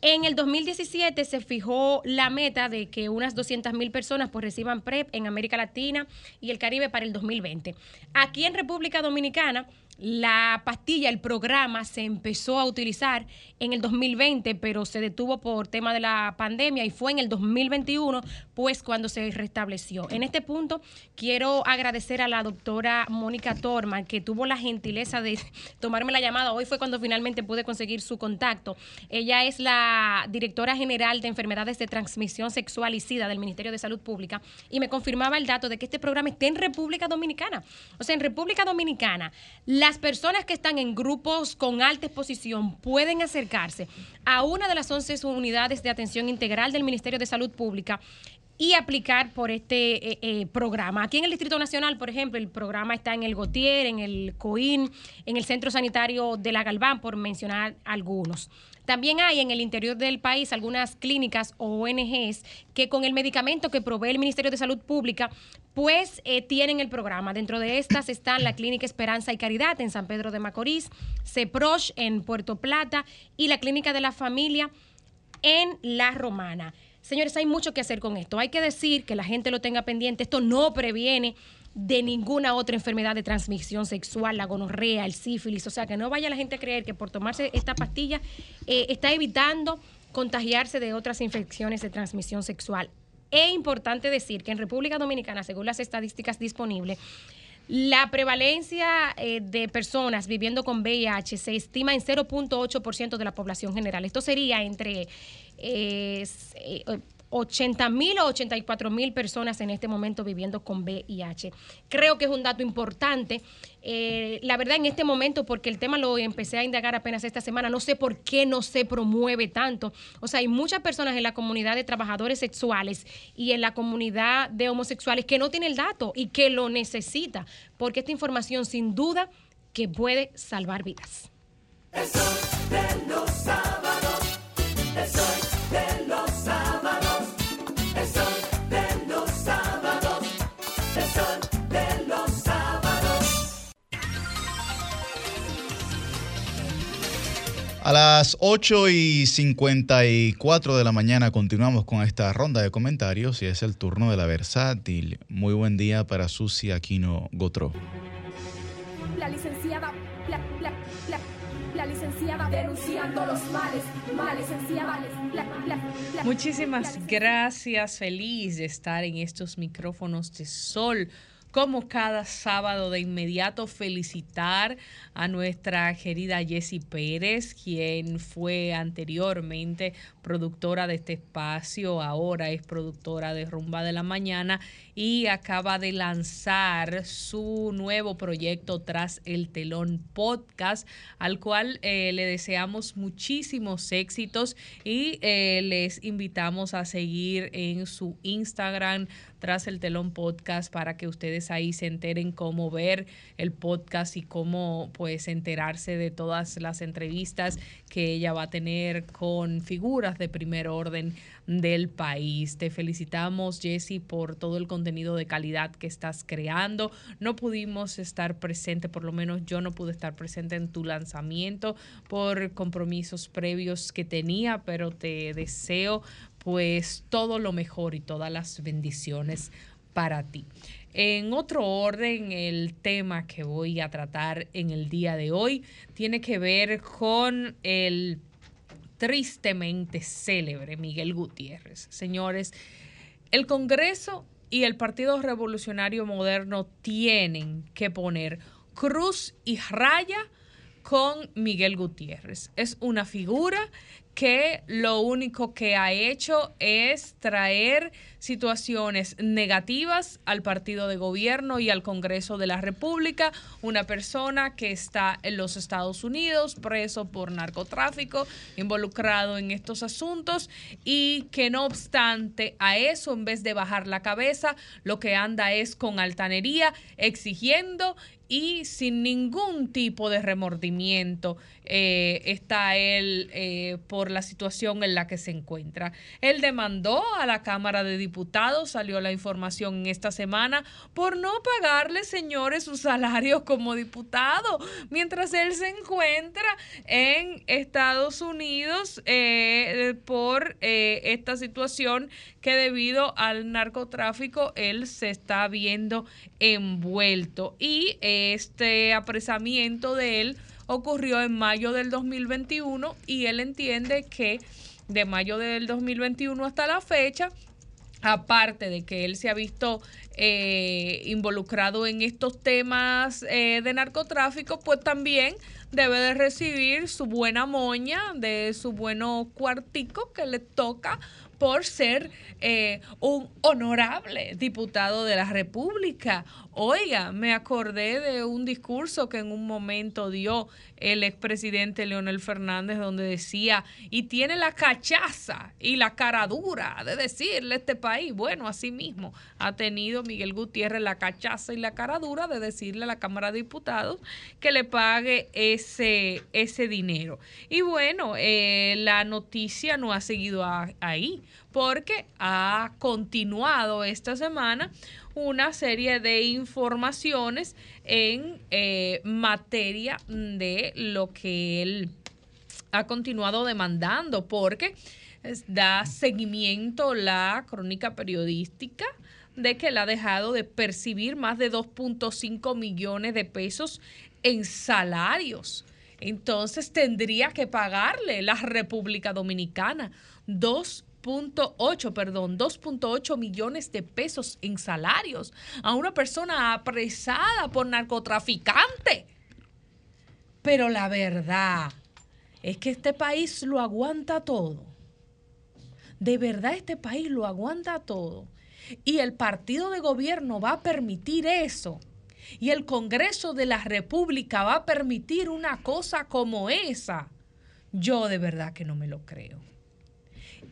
En el 2017 se fijó la meta de que unas 200 mil personas pues reciban PrEP en América Latina y el Caribe para el 2020. Aquí en República Dominicana La pastilla, el programa, se empezó a utilizar en el 2020, pero se detuvo por tema de la pandemia y fue en el 2021, pues cuando se restableció. En este punto, quiero agradecer a la doctora Mónica Torman, que tuvo la gentileza de <laughs> tomarme la llamada. Hoy fue cuando finalmente pude conseguir su contacto. Ella es la directora general de enfermedades de transmisión sexual y SIDA del Ministerio de Salud Pública y me confirmaba el dato de que este programa está en República Dominicana. O sea, en República Dominicana, las personas que están en grupos con alta exposición pueden acercarse a una de las 11 unidades de atención integral del Ministerio de Salud Pública y aplicar por este eh, eh, programa. Aquí en el Distrito Nacional, por ejemplo, el programa está en el Gotier, en el COIN, en el Centro Sanitario de la Galván, por mencionar algunos. También hay en el interior del país algunas clínicas o ONGs que con el medicamento que provee el Ministerio de Salud Pública, pues eh, tienen el programa. Dentro de estas están la Clínica Esperanza y Caridad en San Pedro de Macorís, CEPROSH en Puerto Plata y la Clínica de la Familia en La Romana. Señores, hay mucho que hacer con esto. Hay que decir que la gente lo tenga pendiente. Esto no previene de ninguna otra enfermedad de transmisión sexual, la gonorrea, el sífilis. O sea, que no vaya la gente a creer que por tomarse esta pastilla eh, está evitando contagiarse de otras infecciones de transmisión sexual. Es importante decir que en República Dominicana, según las estadísticas disponibles, la prevalencia eh, de personas viviendo con VIH se estima en 0.8% de la población general. Esto sería entre eh, eh, 80 mil o 84 mil personas en este momento viviendo con VIH. Creo que es un dato importante. Eh, la verdad, en este momento, porque el tema lo empecé a indagar apenas esta semana, no sé por qué no se promueve tanto. O sea, hay muchas personas en la comunidad de trabajadores sexuales y en la comunidad de homosexuales que no tienen el dato y que lo necesita, porque esta información sin duda que puede salvar vidas. El sol de los sábados, el sol A las 8 y 54 de la mañana continuamos con esta ronda de comentarios y es el turno de la versátil. Muy buen día para Susi Aquino Gotró. La licenciada, la, la, la, la licenciada denunciando los males, males, licenciada, la, la, la- Muchísimas gracias, feliz de estar en estos micrófonos de sol. Como cada sábado de inmediato felicitar a nuestra querida Jessie Pérez, quien fue anteriormente productora de este espacio, ahora es productora de Rumba de la Mañana y acaba de lanzar su nuevo proyecto Tras el Telón Podcast, al cual eh, le deseamos muchísimos éxitos y eh, les invitamos a seguir en su Instagram tras el telón podcast para que ustedes ahí se enteren cómo ver el podcast y cómo pues enterarse de todas las entrevistas que ella va a tener con figuras de primer orden del país. Te felicitamos Jessy por todo el contenido de calidad que estás creando. No pudimos estar presente, por lo menos yo no pude estar presente en tu lanzamiento por compromisos previos que tenía, pero te deseo pues todo lo mejor y todas las bendiciones para ti. En otro orden, el tema que voy a tratar en el día de hoy tiene que ver con el tristemente célebre Miguel Gutiérrez. Señores, el Congreso y el Partido Revolucionario Moderno tienen que poner cruz y raya con Miguel Gutiérrez. Es una figura que lo único que ha hecho es traer situaciones negativas al partido de gobierno y al Congreso de la República. Una persona que está en los Estados Unidos preso por narcotráfico, involucrado en estos asuntos y que no obstante a eso, en vez de bajar la cabeza, lo que anda es con altanería, exigiendo y sin ningún tipo de remordimiento eh, está él eh, por la situación en la que se encuentra. Él demandó a la Cámara de Diputados, salió la información en esta semana, por no pagarle, señores, sus salarios <laughs> como diputado, mientras él se encuentra en Estados Unidos eh, por eh, esta situación que debido al narcotráfico él se está viendo envuelto. Y este apresamiento de él ocurrió en mayo del 2021 y él entiende que de mayo del 2021 hasta la fecha, aparte de que él se ha visto eh, involucrado en estos temas eh, de narcotráfico, pues también debe de recibir su buena moña, de su bueno cuartico que le toca por ser eh, un honorable diputado de la República. Oiga, me acordé de un discurso que en un momento dio el expresidente Leonel Fernández donde decía, y tiene la cachaza y la cara dura de decirle a este país, bueno, así mismo ha tenido Miguel Gutiérrez la cachaza y la cara dura de decirle a la Cámara de Diputados que le pague ese, ese dinero. Y bueno, eh, la noticia no ha seguido ahí porque ha continuado esta semana una serie de informaciones en eh, materia de lo que él ha continuado demandando, porque da seguimiento la crónica periodística de que él ha dejado de percibir más de 2.5 millones de pesos en salarios. Entonces tendría que pagarle la República Dominicana 2.8, perdón, 2.8 millones de pesos en salarios a una persona apresada por narcotraficante. Pero la verdad es que este país lo aguanta todo. De verdad este país lo aguanta todo. Y el partido de gobierno va a permitir eso. Y el Congreso de la República va a permitir una cosa como esa. Yo de verdad que no me lo creo.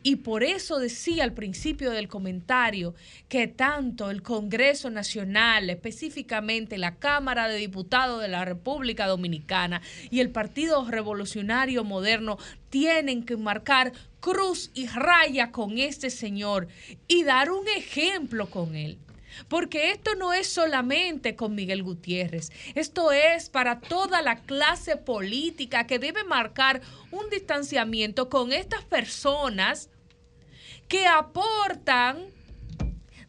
Y por eso decía al principio del comentario que tanto el Congreso Nacional, específicamente la Cámara de Diputados de la República Dominicana y el Partido Revolucionario Moderno tienen que marcar cruz y raya con este señor y dar un ejemplo con él. Porque esto no es solamente con Miguel Gutiérrez, esto es para toda la clase política que debe marcar un distanciamiento con estas personas que aportan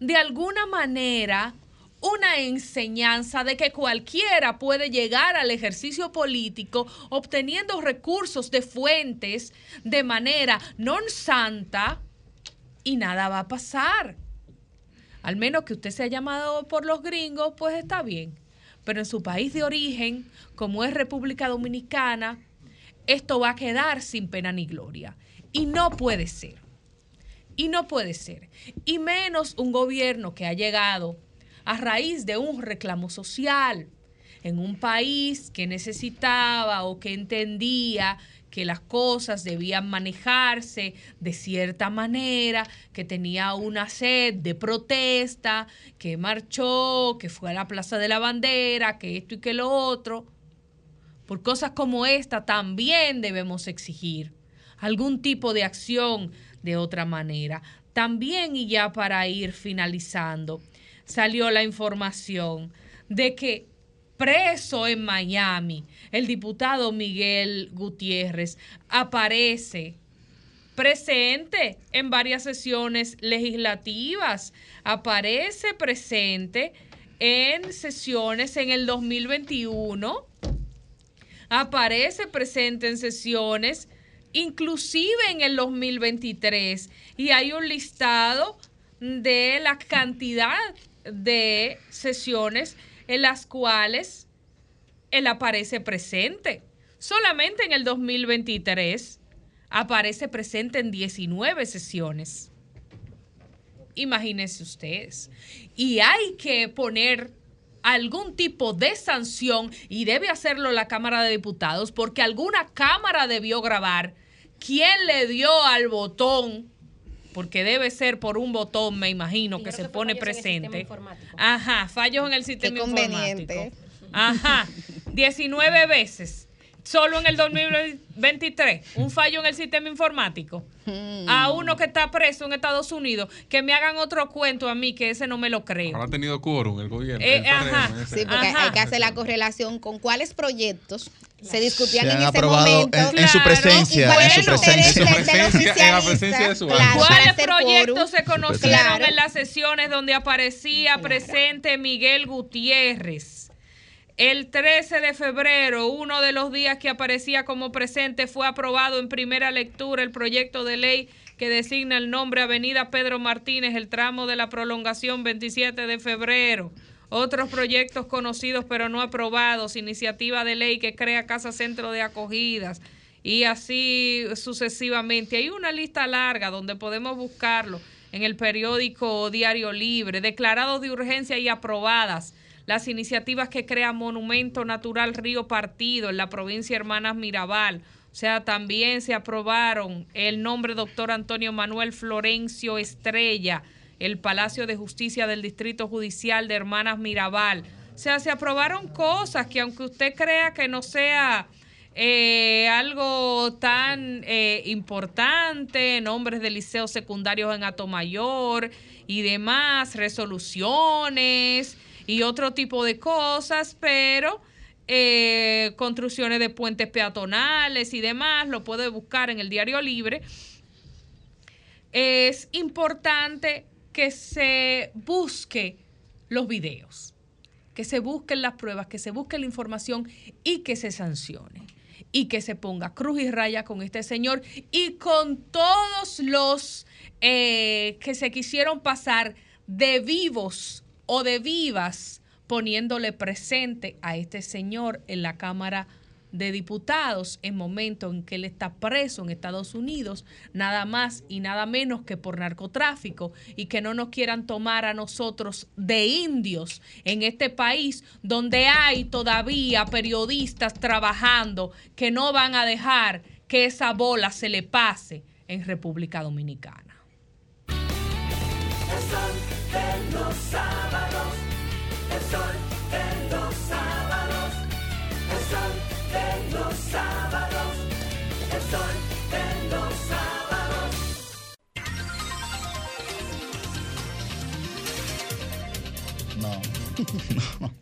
de alguna manera una enseñanza de que cualquiera puede llegar al ejercicio político obteniendo recursos de fuentes de manera non santa y nada va a pasar. Al menos que usted sea llamado por los gringos, pues está bien. Pero en su país de origen, como es República Dominicana, esto va a quedar sin pena ni gloria. Y no puede ser. Y no puede ser. Y menos un gobierno que ha llegado a raíz de un reclamo social en un país que necesitaba o que entendía que las cosas debían manejarse de cierta manera, que tenía una sed de protesta, que marchó, que fue a la Plaza de la Bandera, que esto y que lo otro. Por cosas como esta también debemos exigir algún tipo de acción de otra manera. También, y ya para ir finalizando, salió la información de que preso en Miami, el diputado Miguel Gutiérrez aparece presente en varias sesiones legislativas, aparece presente en sesiones en el 2021, aparece presente en sesiones inclusive en el 2023 y hay un listado de la cantidad de sesiones en las cuales él aparece presente. Solamente en el 2023 aparece presente en 19 sesiones. Imagínense ustedes. Y hay que poner algún tipo de sanción y debe hacerlo la Cámara de Diputados porque alguna Cámara debió grabar quién le dio al botón porque debe ser por un botón, me imagino, que se pone presente. Ajá, fallos en el sistema conveniente. informático. Ajá, <laughs> 19 veces solo en el 2023, un fallo en el sistema informático, a uno que está preso en Estados Unidos, que me hagan otro cuento a mí, que ese no me lo creo. Ahora ha tenido quórum el gobierno. Eh, el ajá. Sí, porque Ajá. hay que hacer la correlación con cuáles proyectos se discutían Se en ese aprobado momento. en- en su Claro, presencia, en su presencia. la presencia de su claro, ¿Cuáles proyectos se conocieron Claro. en las sesiones donde aparecía presente Miguel Gutiérrez? El 13 de febrero, uno de los días que aparecía como presente, fue aprobado en primera lectura el proyecto de ley que designa el nombre Avenida Pedro Martínez, el tramo de la prolongación 27 de febrero. Otros proyectos conocidos pero no aprobados, iniciativa de ley que crea Casa Centro de Acogidas y así sucesivamente. Hay una lista larga donde podemos buscarlo en el periódico Diario Libre, declarados de urgencia y aprobadas las iniciativas que crea Monumento Natural Río Partido en la provincia Hermanas Mirabal. O sea, también se aprobaron el nombre doctor Antonio Manuel Florencio Estrella, el Palacio de Justicia del Distrito Judicial de Hermanas Mirabal. O sea, se aprobaron cosas que aunque usted crea que no sea eh, algo tan eh, importante, nombres de liceos secundarios en Atomayor y demás, resoluciones y otro tipo de cosas, pero eh, construcciones de puentes peatonales y demás, lo puede buscar en el diario libre. Es importante que se busque los videos, que se busquen las pruebas, que se busque la información y que se sancione y que se ponga cruz y raya con este señor y con todos los eh, que se quisieron pasar de vivos o de vivas poniéndole presente a este señor en la Cámara de Diputados en momento en que él está preso en Estados Unidos, nada más y nada menos que por narcotráfico y que no nos quieran tomar a nosotros de indios en este país donde hay todavía periodistas trabajando que no van a dejar que esa bola se le pase en República Dominicana. El sol de los sábados, el sol de los sábados, el sol de los sábados. No. No. <laughs>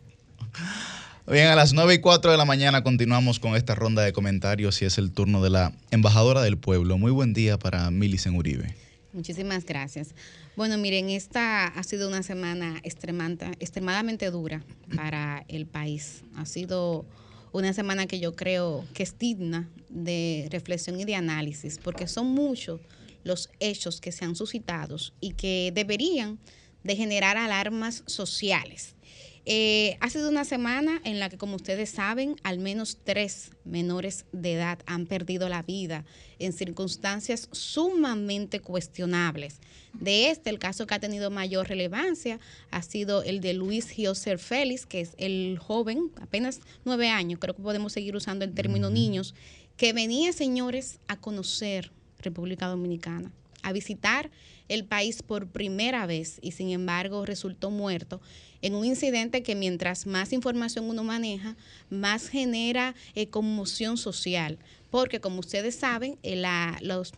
Bien, a las 9 y 4 de la mañana continuamos con esta ronda de comentarios y es el turno de la embajadora del pueblo. Muy buen día para Milicen Uribe. Muchísimas gracias. Bueno, miren, esta ha sido una semana extremadamente dura para el país. Ha sido una semana que yo creo que es digna de reflexión y de análisis, porque son muchos los hechos que se han suscitado y que deberían de generar alarmas sociales. Eh, ha sido una semana en la que, como ustedes saben, al menos tres menores de edad han perdido la vida en circunstancias sumamente cuestionables. De este, el caso que ha tenido mayor relevancia ha sido el de Luis Gioser Félix, que es el joven, apenas nueve años, creo que podemos seguir usando el término niños, que venía, señores, a conocer República Dominicana, a visitar el país por primera vez y sin embargo resultó muerto en un incidente que mientras más información uno maneja, más genera eh, conmoción social. Porque como ustedes saben, eh, los,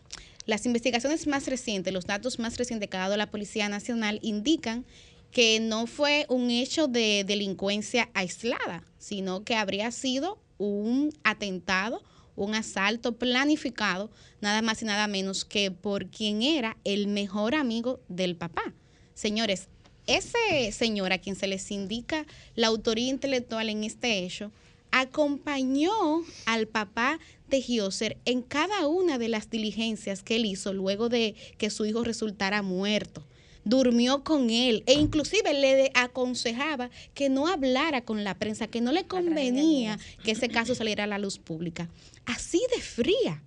las investigaciones más recientes, los datos más recientes que ha dado la Policía Nacional indican que no fue un hecho de delincuencia aislada, sino que habría sido un atentado, un asalto planificado, nada más y nada menos que por quien era el mejor amigo del papá. Señores, ese señor a quien se les indica la autoría intelectual en este hecho, acompañó al papá de Gioser en cada una de las diligencias que él hizo luego de que su hijo resultara muerto. Durmió con él e inclusive le aconsejaba que no hablara con la prensa, que no le convenía que ese caso saliera a la luz pública. Así de fría,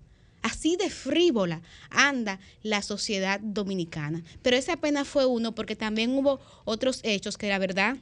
así de frívola anda la sociedad dominicana. Pero ese apenas fue uno porque también hubo otros hechos que la verdad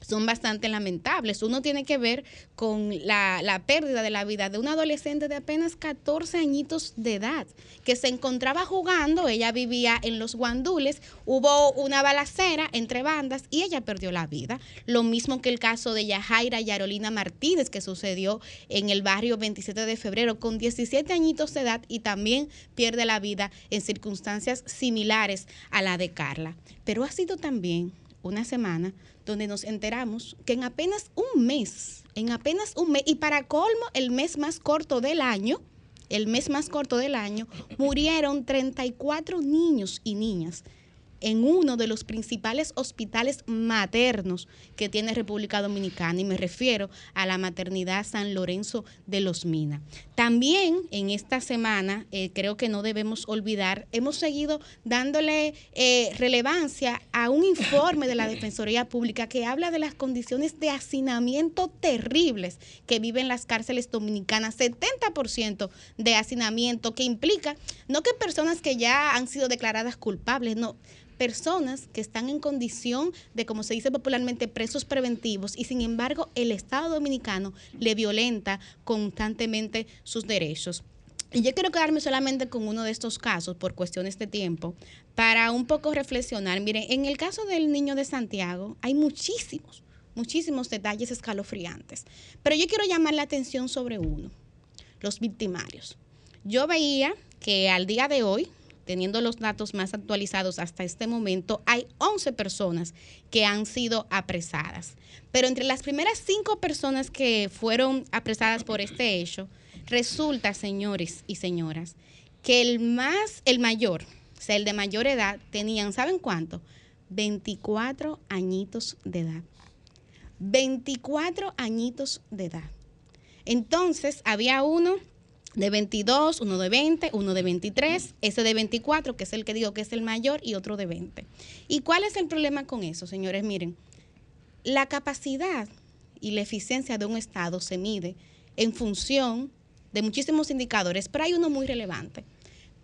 son bastante lamentables. Uno tiene que ver con la, la pérdida de la vida de una adolescente de apenas 14 añitos de edad, que se encontraba jugando, ella vivía en los guandules, hubo una balacera entre bandas y ella perdió la vida. Lo mismo que el caso de Yajaira Yarolina Martínez, que sucedió en el barrio 27 de febrero, con 17 añitos de edad y también pierde la vida en circunstancias similares a la de Carla. Pero ha sido también una semana donde nos enteramos que en apenas un mes, en apenas un mes, y para colmo el mes más corto del año, el mes más corto del año, murieron 34 niños y niñas en uno de los principales hospitales maternos que tiene República Dominicana y me refiero a la maternidad San Lorenzo de los Minas. También en esta semana, eh, creo que no debemos olvidar, hemos seguido dándole eh, relevancia a un informe de la Defensoría Pública que habla de las condiciones de hacinamiento terribles que viven las cárceles dominicanas, 70% de hacinamiento que implica no que personas que ya han sido declaradas culpables, no, personas que están en condición de, como se dice popularmente, presos preventivos y sin embargo el Estado dominicano le violenta constantemente sus derechos. Y yo quiero quedarme solamente con uno de estos casos por cuestiones de tiempo para un poco reflexionar. Miren, en el caso del niño de Santiago hay muchísimos, muchísimos detalles escalofriantes, pero yo quiero llamar la atención sobre uno, los victimarios. Yo veía que al día de hoy, teniendo los datos más actualizados hasta este momento, hay 11 personas que han sido apresadas. Pero entre las primeras cinco personas que fueron apresadas por este hecho, resulta, señores y señoras, que el más, el mayor, o sea, el de mayor edad, tenían, ¿saben cuánto? 24 añitos de edad. 24 añitos de edad. Entonces, había uno de 22, uno de 20, uno de 23, ese de 24, que es el que digo que es el mayor, y otro de 20. ¿Y cuál es el problema con eso, señores? Miren, la capacidad y la eficiencia de un Estado se mide en función de muchísimos indicadores, pero hay uno muy relevante.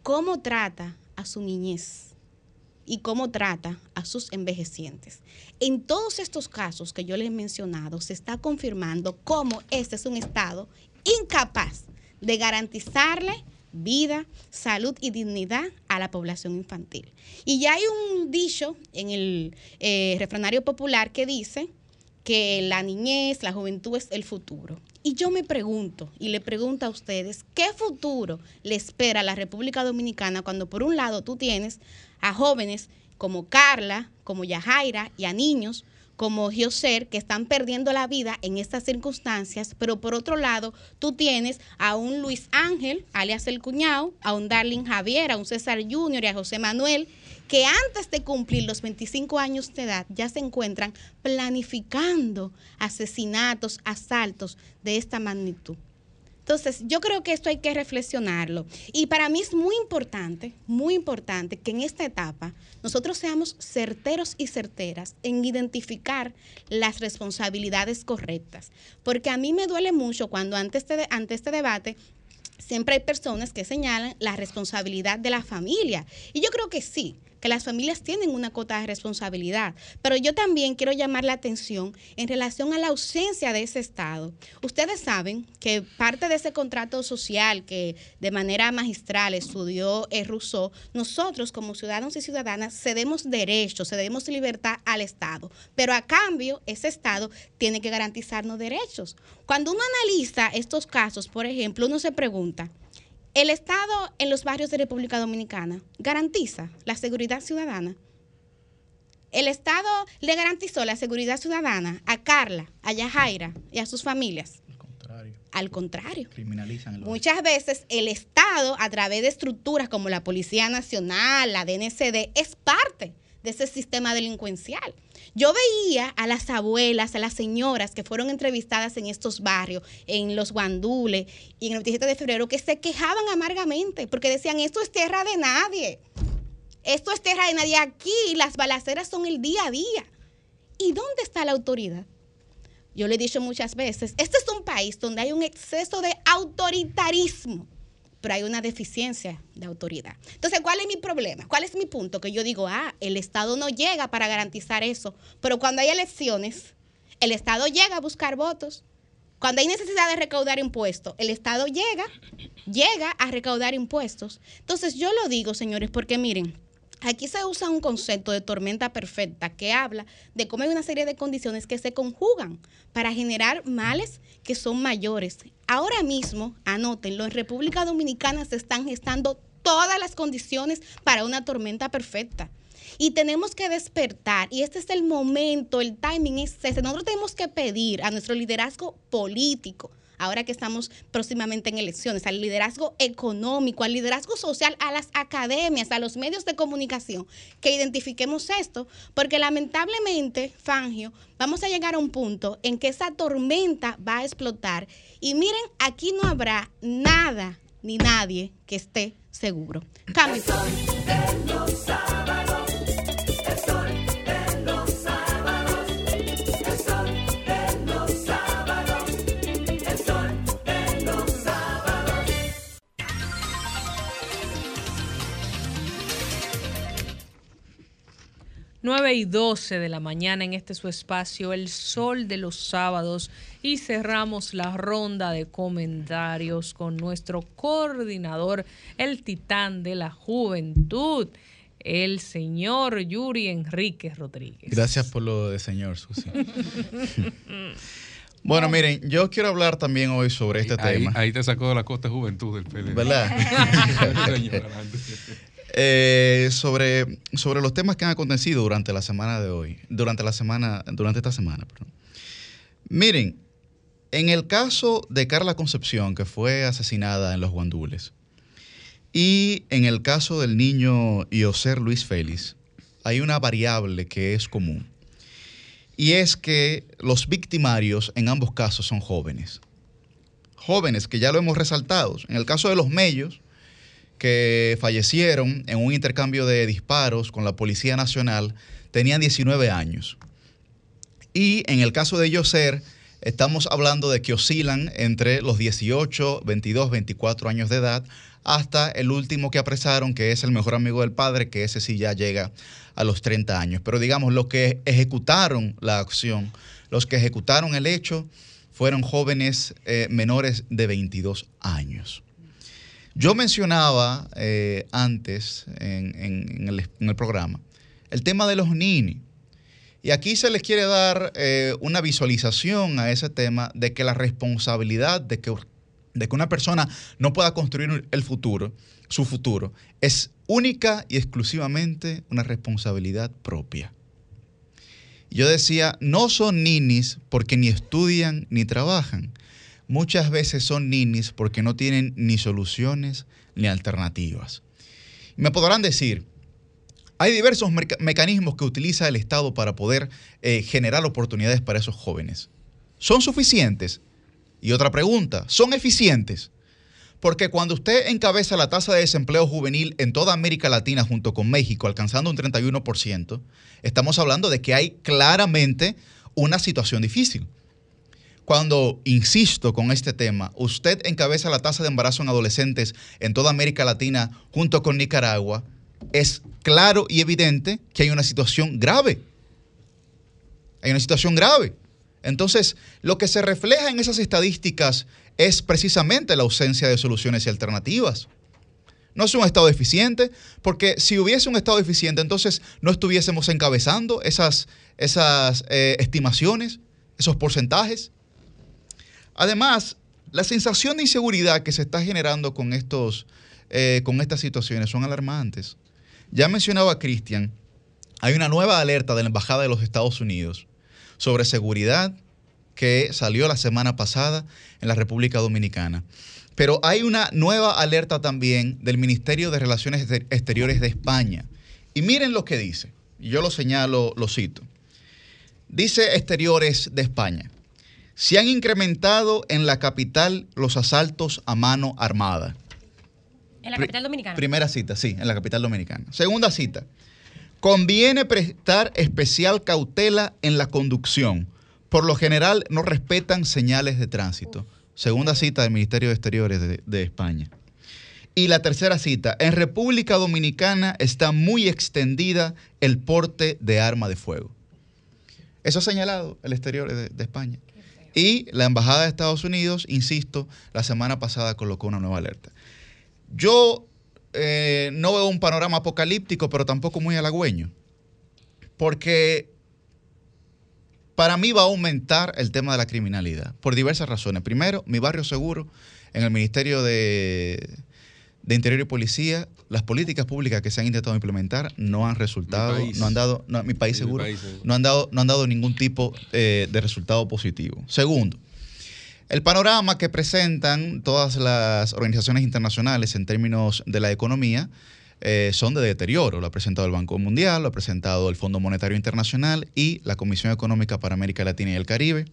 ¿Cómo trata a su niñez? y cómo trata a sus envejecientes. En todos estos casos que yo les he mencionado, se está confirmando cómo este es un Estado incapaz de garantizarle vida, salud y dignidad a la población infantil. Y ya hay un dicho en el eh, refranario popular que dice que la niñez, la juventud es el futuro. Y yo me pregunto, y le pregunto a ustedes, ¿qué futuro le espera a la República Dominicana cuando por un lado tú tienes a jóvenes como Carla, como Yajaira y a niños como Gioser que están perdiendo la vida en estas circunstancias, pero por otro lado tú tienes a un Luis Ángel, alias el cuñado, a un Darling Javier, a un César Junior y a José Manuel, que antes de cumplir los 25 años de edad ya se encuentran planificando asesinatos, asaltos de esta magnitud. Entonces, yo creo que esto hay que reflexionarlo. Y para mí es muy importante, muy importante que en esta etapa nosotros seamos certeros y certeras en identificar las responsabilidades correctas. Porque a mí me duele mucho cuando ante este, este debate siempre hay personas que señalan la responsabilidad de la familia. Y yo creo que sí, que las familias tienen una cota de responsabilidad. Pero yo también quiero llamar la atención en relación a la ausencia de ese Estado. Ustedes saben que parte de ese contrato social que de manera magistral estudió eh, Rousseau, nosotros como ciudadanos y ciudadanas cedemos derechos, cedemos libertad al Estado. Pero a cambio, ese Estado tiene que garantizarnos derechos. Cuando uno analiza estos casos, por ejemplo, uno se pregunta, el Estado en los barrios de República Dominicana garantiza la seguridad ciudadana. El Estado le garantizó la seguridad ciudadana a Carla, a Yajaira y a sus familias. Al contrario. Criminalizan el Muchas veces el Estado, a través de estructuras como la Policía Nacional, la DNCD, es parte de ese sistema delincuencial. Yo veía a las abuelas, a las señoras que fueron entrevistadas en estos barrios, en los guandules y en el 27 de febrero, que se quejaban amargamente porque decían, esto es tierra de nadie. Esto es tierra de nadie. Aquí las balaceras son el día a día. ¿Y dónde está la autoridad? Yo le he dicho muchas veces, este es un país donde hay un exceso de autoritarismo pero hay una deficiencia de autoridad. Entonces, ¿cuál es mi problema? ¿Cuál es mi punto? Que yo digo, ah, el Estado no llega para garantizar eso, pero cuando hay elecciones, El Estado llega a buscar votos. Cuando hay necesidad de recaudar impuestos, el Estado llega, llega a recaudar impuestos. Entonces yo lo digo, señores, porque miren, aquí se usa un concepto de tormenta perfecta que habla de cómo hay una serie de condiciones que se conjugan para generar males que son mayores. Ahora mismo, anótenlo, en República Dominicana se están gestando todas las condiciones para una tormenta perfecta. Y tenemos que despertar, y este es el momento, el timing es ese. Nosotros tenemos que pedir a nuestro liderazgo político, ahora que estamos próximamente en elecciones, al liderazgo económico, al liderazgo social, a las academias, a los medios de comunicación, que identifiquemos esto, porque lamentablemente, Fangio, vamos a llegar a un punto en que esa tormenta va a explotar. Y miren, aquí no habrá nada ni nadie que esté seguro. Cambio. 9 y 12 de la mañana en este su espacio, El Sol de los Sábados, y cerramos la ronda de comentarios con nuestro coordinador, el titán de la juventud, el señor Yuri Enrique Rodríguez. Gracias por lo de señor, Susi. <laughs> Bueno, miren, yo quiero hablar también hoy sobre este Ahí, tema. ahí te sacó de la costa juventud del PLD. ¿Verdad? <laughs> <laughs> Eh, sobre, sobre los temas que han acontecido durante la semana de hoy, durante la semana, durante esta semana, perdón. Miren, en el caso de Carla Concepción, que fue asesinada en los Guandules, y en el caso del niño Ioser Luis Félix, hay una variable que es común. Y es que los victimarios en ambos casos son jóvenes. Jóvenes que ya lo hemos resaltado. En el caso de los Mellos, que fallecieron en un intercambio de disparos con la Policía Nacional, tenían 19 años. Y en el caso de Yoser, estamos hablando de que oscilan entre los 18, 22, 24 años de edad, hasta el último que apresaron, que es el mejor amigo del padre, que ese sí ya llega a los 30 años. Pero digamos, los que ejecutaron la acción, los que ejecutaron el hecho, fueron jóvenes eh, menores de 22 años. Yo mencionaba eh, antes en, el, programa el tema de los nini. Y aquí se les quiere dar eh, una visualización a ese tema de que la responsabilidad de que una persona no pueda construir el futuro, su futuro, es única y exclusivamente una responsabilidad propia. Yo decía, no son ninis porque ni estudian ni trabajan. Muchas veces son ninis porque no tienen ni soluciones ni alternativas. Me podrán decir, hay diversos mecanismos que utiliza el Estado para poder eh, generar oportunidades para esos jóvenes. ¿Son suficientes? Y otra pregunta, ¿son eficientes? Porque cuando usted encabeza la tasa de desempleo juvenil en toda América Latina junto con México, alcanzando un 31%, estamos hablando de que hay claramente una situación difícil. Cuando, insisto con este tema, usted encabeza la tasa de embarazo en adolescentes en toda América Latina junto con Nicaragua, es claro y evidente que hay una situación grave. Hay una situación grave. Entonces, lo que se refleja en esas estadísticas es precisamente la ausencia de soluciones y alternativas. No es un Estado eficiente, porque si hubiese un Estado eficiente, entonces no estuviésemos encabezando esas, esas eh, estimaciones, esos porcentajes. Además, la sensación de inseguridad que se está generando con, estos, eh, con estas situaciones son alarmantes. Ya mencionaba Cristian, hay una nueva alerta de la Embajada de los Estados Unidos sobre seguridad que salió la semana pasada en la República Dominicana. Pero hay una nueva alerta también del Ministerio de Relaciones Exter- Exteriores de España. Y miren lo que dice. Yo lo señalo, lo cito. Dice Exteriores de España. Se han incrementado en la capital los asaltos a mano armada. En la capital dominicana. Primera cita, sí, en la capital dominicana. Segunda cita. Conviene prestar especial cautela en la conducción. Por lo general no respetan señales de tránsito. Segunda cita del Ministerio de Exteriores de, de España. Y la tercera cita. En República Dominicana está muy extendida el porte de arma de fuego. Eso ha señalado el exterior de, de España. Y la Embajada de Estados Unidos, insisto, la semana pasada colocó una nueva alerta. Yo eh, no veo un panorama apocalíptico, pero tampoco muy halagüeño. Porque para mí va a aumentar el tema de la criminalidad por diversas razones. Primero, mi barrio seguro en el Ministerio de, de Interior y Policía, las políticas públicas que se han intentado implementar no han resultado, no han dado, no, mi país seguro. no han dado, no han dado ningún tipo eh, de resultado positivo. Segundo, el panorama que presentan todas las organizaciones internacionales en términos de la economía eh, son de deterioro. Lo ha presentado el Banco Mundial, lo ha presentado el Fondo Monetario Internacional y la Comisión Económica para América Latina y el Caribe,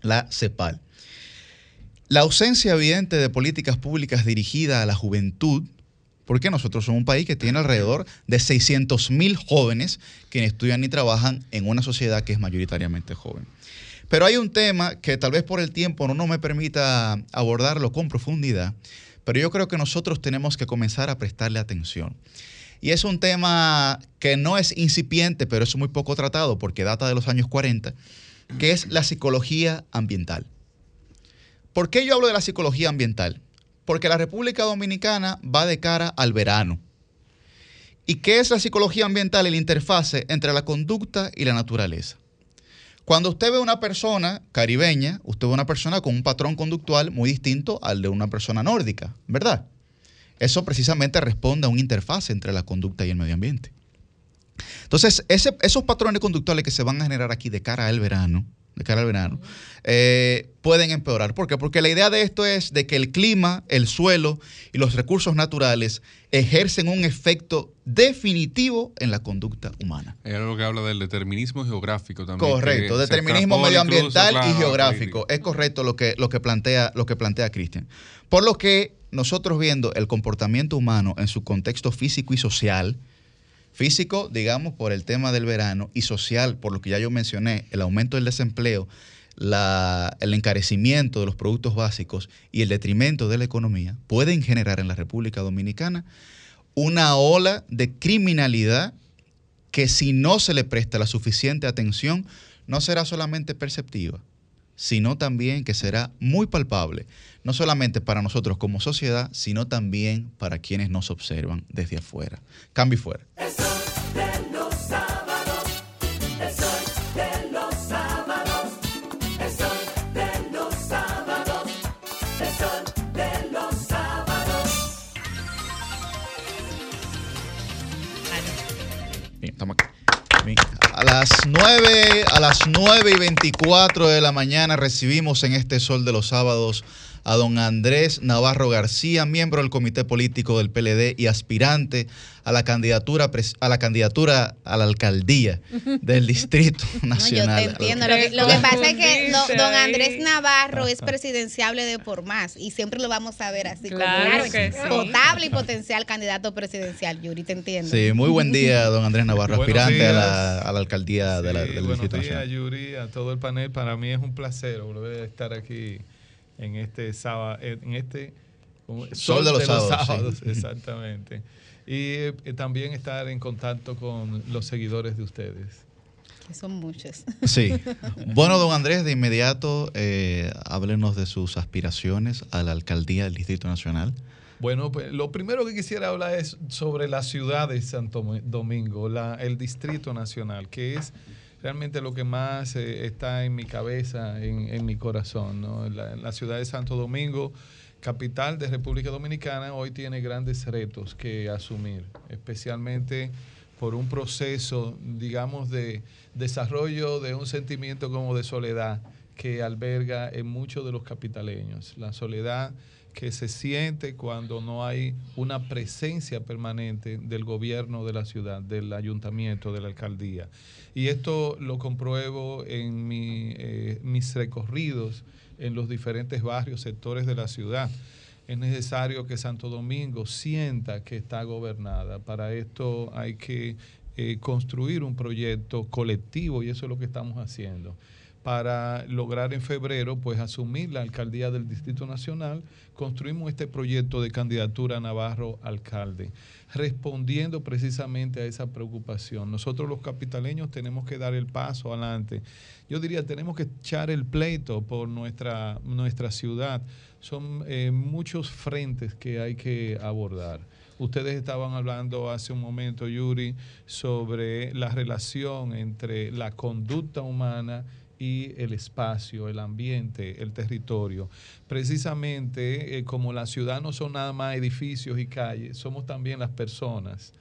la CEPAL. La ausencia evidente de políticas públicas dirigidas a la juventud, porque nosotros somos un país que tiene alrededor de 600 mil jóvenes que estudian ni trabajan en una sociedad que es mayoritariamente joven. Pero hay un tema que tal vez por el tiempo no, no me permita abordarlo con profundidad, pero yo creo que nosotros tenemos que comenzar a prestarle atención. Y es un tema que no es incipiente, pero es muy poco tratado porque data de los años 40, que es la psicología ambiental. ¿Por qué yo hablo de la psicología ambiental? Porque la República Dominicana va de cara al verano. ¿Y qué es la psicología ambiental? El interfase entre la conducta y la naturaleza. Cuando usted ve una persona caribeña, usted ve una persona con un patrón conductual muy distinto al de una persona nórdica, ¿verdad? Eso precisamente responde a un interfase entre la conducta y el medio ambiente. Entonces, esos patrones conductuales que se van a generar aquí de cara al verano, de cara al verano, eh, pueden empeorar. ¿Por qué? Porque la idea de esto es de que el clima, el suelo y los recursos naturales ejercen un efecto definitivo en la conducta humana. Hay algo que habla del determinismo geográfico también. Correcto, determinismo medioambiental incluso, y geográfico. Es correcto lo que, lo que plantea, lo que plantea Cristian. Por lo que nosotros viendo el comportamiento humano en su contexto físico y social, físico, digamos, por el tema del verano, y social, por lo que ya yo mencioné, el aumento del desempleo, el encarecimiento de los productos básicos y el detrimento de la economía, pueden generar en la República Dominicana una ola de criminalidad que si no se le presta la suficiente atención, no será solamente perceptiva, sino también que será muy palpable, no solamente para nosotros como sociedad, sino también para quienes nos observan desde afuera. Cambio y fuera. El sol de los sábados, el sol de los sábados, el sol de los sábados, el sol de los sábados. Bien, estamos aquí. Bien. A las 9, a las 9 y 24 de la mañana recibimos en este Sol de los Sábados a don Andrés Navarro García, miembro del Comité Político del PLD y aspirante a la candidatura pres- a la candidatura a la alcaldía del Distrito <laughs> No, yo te Nacional. entiendo. Lo que, lo que pasa es que do- don Andrés Navarro es presidenciable de por más y siempre lo vamos a ver así Claro como sí. potable y potencial candidato presidencial. Yuri, te entiendo. Sí, muy buen día, don Andrés Navarro, aspirante a la, a la alcaldía de la- Sí, del buenos Distrito días, Nacional. Yuri, a todo el panel. Para mí es un placer volver a estar aquí en este sábado, en este Sol de los sábados, sí. exactamente. Y eh, también estar en contacto con los seguidores de ustedes. Que son muchos. Sí. <laughs> Bueno, don Andrés, de inmediato, eh, háblenos de sus aspiraciones a la alcaldía del Distrito Nacional. Bueno, pues lo primero que quisiera hablar es sobre la ciudad de Santo Domingo, la, el Distrito Nacional, que es realmente lo que más eh, está en mi cabeza, en, en mi corazón. ¿no? La, la ciudad de Santo Domingo, capital de República Dominicana, hoy tiene grandes retos que asumir, especialmente por un proceso, digamos, de desarrollo de un sentimiento como de soledad que alberga en muchos de los capitaleños. La soledad que se siente cuando no hay una presencia permanente del gobierno de la ciudad, del ayuntamiento, de la alcaldía. Y esto lo compruebo en eh, mis recorridos en los diferentes barrios, sectores de la ciudad. Es necesario que Santo Domingo sienta que está gobernada. Para esto hay que eh, construir un proyecto colectivo y eso es lo que estamos haciendo para lograr en febrero pues asumir la alcaldía del Distrito Nacional, construimos este proyecto de candidatura a Navarro alcalde, respondiendo precisamente a esa preocupación. Nosotros los capitaleños tenemos que dar el paso adelante. Yo diría, tenemos que echar el pleito por nuestra, nuestra ciudad. Son eh, muchos frentes que hay que abordar. Ustedes estaban hablando hace un momento, Yuri, sobre la relación entre la conducta humana y el espacio, el ambiente, el territorio. Precisamente eh, como la ciudad no son nada más edificios y calles, somos también las personas.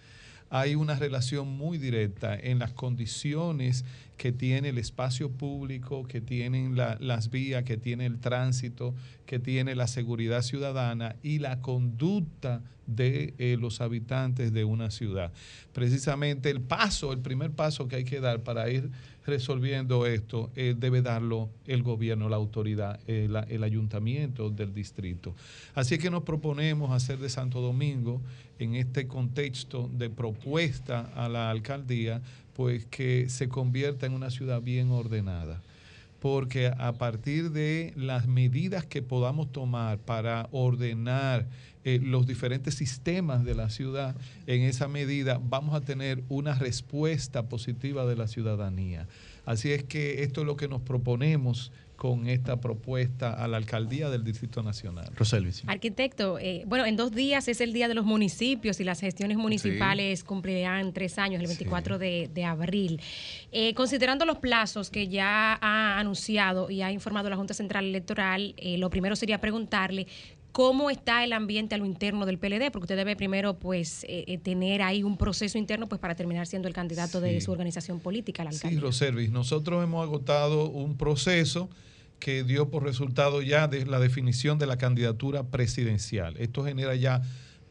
Hay una relación muy directa en las condiciones que tiene el espacio público, que tienen la- las vías, que tiene el tránsito, que tiene la seguridad ciudadana y la conducta de eh, los habitantes de una ciudad. Precisamente el paso, el primer paso que hay que dar para ir resolviendo esto eh, debe darlo el gobierno, la autoridad, eh, el ayuntamiento del distrito. Así que nos proponemos hacer de Santo Domingo, en este contexto de propuesta a la alcaldía, pues que se convierta en una ciudad bien ordenada porque a partir de las medidas que podamos tomar para ordenar eh, los diferentes sistemas de la ciudad, en esa medida vamos a tener una respuesta positiva de la ciudadanía. Así es que esto es lo que nos proponemos con esta propuesta a la alcaldía del Distrito Nacional. Roselvis. Arquitecto, eh, bueno, en dos días es el Día de los Municipios y las gestiones municipales cumplirán tres años, el 24 de, de abril. Eh, considerando los plazos que ya ha anunciado y ha informado la Junta Central Electoral, eh, lo primero sería preguntarle cómo está el ambiente a lo interno del PLD, porque usted debe primero pues eh, eh, tener ahí un proceso interno pues para terminar siendo el candidato de su organización política a la Sí. Roservis, nosotros hemos agotado un proceso que dio por resultado ya de la definición de la candidatura presidencial. Esto genera ya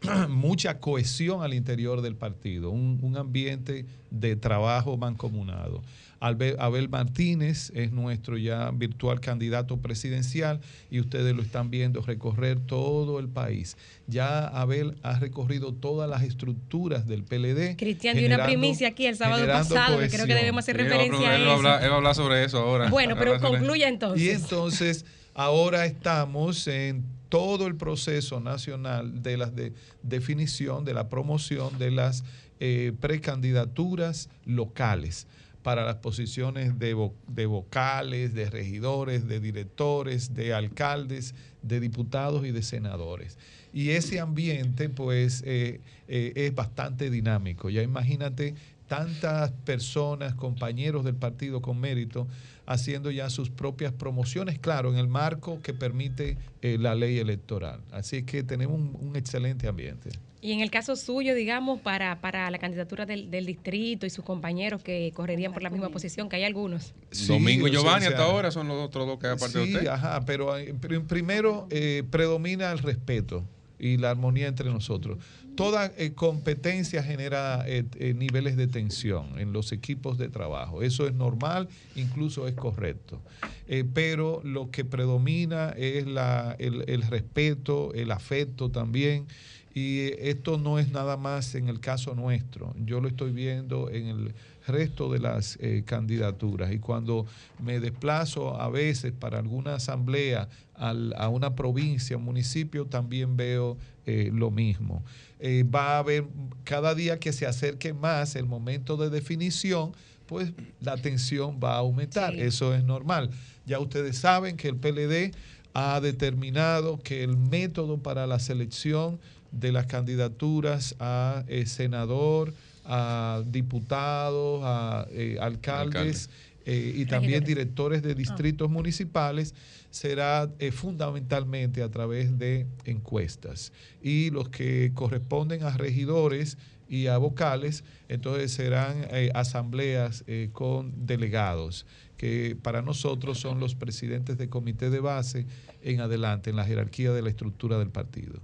<clears throat> mucha cohesión al interior del partido, un, un ambiente de trabajo mancomunado. Abel Martínez es nuestro ya virtual candidato presidencial y ustedes lo están viendo recorrer todo el país. Ya Abel ha recorrido todas las estructuras del PLD. Cristian dio una primicia aquí el sábado pasado, que creo que debemos hacer Él va a referencia a él va a eso. él va a hablar sobre eso ahora. Bueno, pero concluya entonces. Y entonces, ahora estamos en todo el proceso nacional de la de- definición, de la promoción de las eh, precandidaturas locales para las posiciones de, vo- de vocales, de regidores, de directores, de alcaldes, de diputados y de senadores. Y ese ambiente, pues, eh, eh, es bastante dinámico. Ya imagínate tantas personas, compañeros del partido con mérito, haciendo ya sus propias promociones, claro, en el marco que permite eh, la ley electoral. Así que tenemos un excelente ambiente. Y en el caso suyo, digamos, para, para la candidatura del, del distrito y sus compañeros que correrían por la misma posición, que hay algunos. Domingo y Giovanni o sea, hasta ahora son los otros dos que hay aparte sí, de usted. ajá, pero, eh, primero eh, predomina el respeto y la armonía entre nosotros. Toda eh, competencia genera eh, eh, niveles de tensión en los equipos de trabajo. Eso es normal, incluso es correcto. Eh, pero lo que predomina es la, el, el respeto, el afecto también. Y esto no es nada más en el caso nuestro. Yo lo estoy viendo en el resto de las eh, candidaturas. Y cuando me desplazo a veces para alguna asamblea al- a una provincia, un municipio, también veo eh, lo mismo. Eh, va a haber cada día que se acerque más el momento de definición, pues la tensión va a aumentar. Eso es normal. Ya ustedes saben que el PLD ha determinado que el método para la selección de las candidaturas a eh, senador, a diputados, a eh, alcaldes eh, y también directores de distritos municipales será eh, fundamentalmente a través de encuestas. Y los que corresponden a regidores y a vocales, entonces serán eh, asambleas eh, con delegados, que para nosotros son los presidentes de comité de base en adelante, en la jerarquía de la estructura del partido.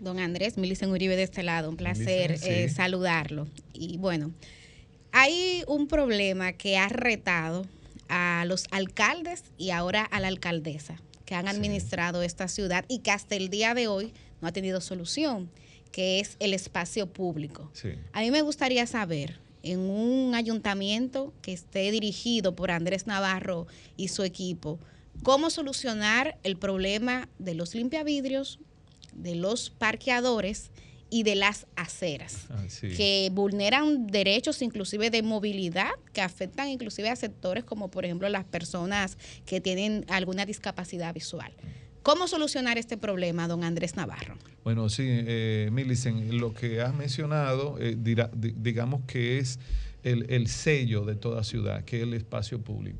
Don Andrés Milicen Uribe de este lado, un placer Milicen, eh, saludarlo. Y bueno, hay un problema que ha retado a los alcaldes y ahora a la alcaldesa que han administrado esta ciudad y que hasta el día de hoy no ha tenido solución, que es el espacio público. Sí. A mí me gustaría saber en un ayuntamiento que esté dirigido por Andrés Navarro y su equipo, cómo solucionar el problema de los limpiavidrios, de los parqueadores y de las aceras Ah, sí. que vulneran derechos inclusive de movilidad, que afectan inclusive a sectores como por ejemplo las personas que tienen alguna discapacidad visual. ¿Cómo solucionar este problema, don Andrés Navarro? Bueno, sí, eh, Millicent, lo que has mencionado, eh, dirá- di- digamos que es el, el sello de toda ciudad, que es el espacio público.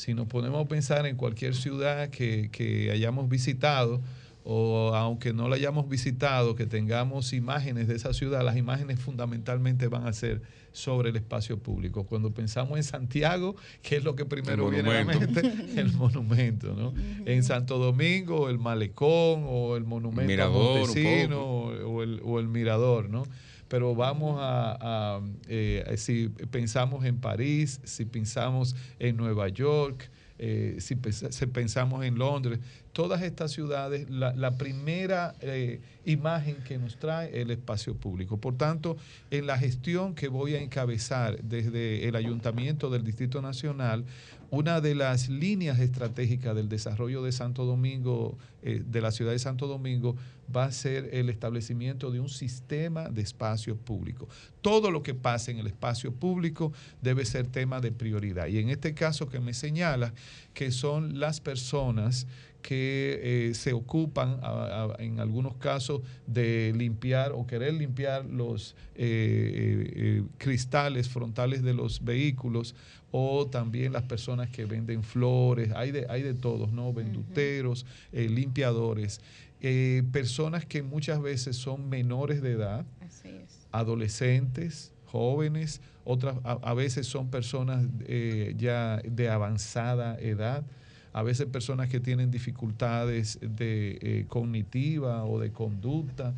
Si nos ponemos a pensar en cualquier ciudad que, que hayamos visitado, o aunque no la hayamos visitado, que tengamos imágenes de esa ciudad, las imágenes fundamentalmente van a ser sobre el espacio público. Cuando pensamos en Santiago, ¿qué es lo que primero El viene a la monumento. mente? <laughs> El monumento, ¿no? En Santo Domingo, el malecón o el monumento a Mirador, o, o el, o el mirador, ¿no? Pero vamos a, eh, si pensamos en París, si pensamos en Nueva York, eh, si, pens- si pensamos en Londres, todas estas ciudades, la, primera eh, imagen que nos trae el espacio público. Por tanto, en la gestión que voy a encabezar desde el Ayuntamiento del Distrito Nacional, una de las líneas estratégicas del desarrollo de Santo Domingo, de la ciudad de Santo Domingo, va a ser el establecimiento de un sistema de espacio público. Todo lo que pase en el espacio público debe ser tema de prioridad. Y en este caso que me señala, que son las personas que eh, se ocupan a- a- en algunos casos de limpiar o querer limpiar los eh, eh, cristales frontales de los vehículos o también las personas que venden flores, hay de, hay de todos, ¿no? Venduteros, limpiadores, eh, personas que muchas veces son menores de edad, Así es. adolescentes, jóvenes, otras a, a veces son personas eh, ya de avanzada edad, a veces personas que tienen dificultades de eh, cognitiva o de conducta.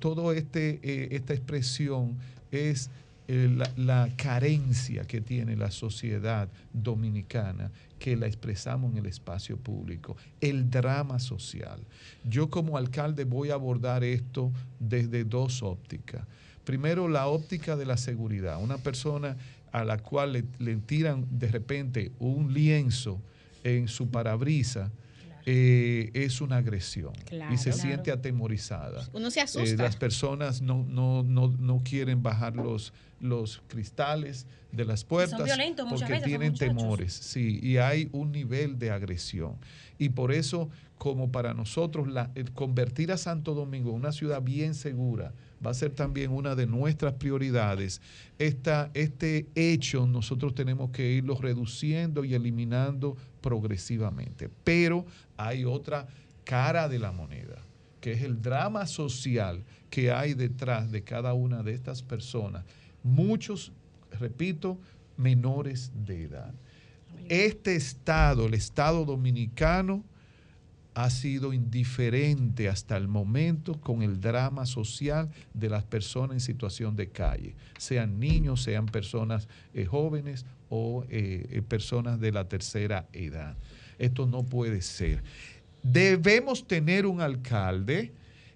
Todo este eh, esta expresión es la, la carencia que tiene la sociedad dominicana que la expresamos en el espacio público, el drama social. Yo como alcalde voy a abordar esto desde dos ópticas. Primero, la óptica de la seguridad. Una persona a la cual le, le tiran de repente un lienzo en su parabrisa eh, es una agresión Claro. y se Claro. siente atemorizada. Uno se Eh, asusta. las personas no, no, no, no quieren bajar los, los cristales de las puertas porque veces, tienen temores, sí, y hay un nivel de agresión. Y por eso, como para nosotros, la, convertir a Santo Domingo en una ciudad bien segura va a ser también una de nuestras prioridades. Esta, este hecho nosotros tenemos que irlo reduciendo y eliminando progresivamente. Pero hay otra cara de la moneda, que es el drama social que hay detrás de cada una de estas personas. Muchos, repito, menores de edad. Este Estado, el Estado dominicano, ha sido indiferente hasta el momento con el drama social de las personas en situación de calle, sean niños, sean personas eh, jóvenes o eh, eh, personas de la tercera edad. Esto no puede ser. Debemos tener un alcalde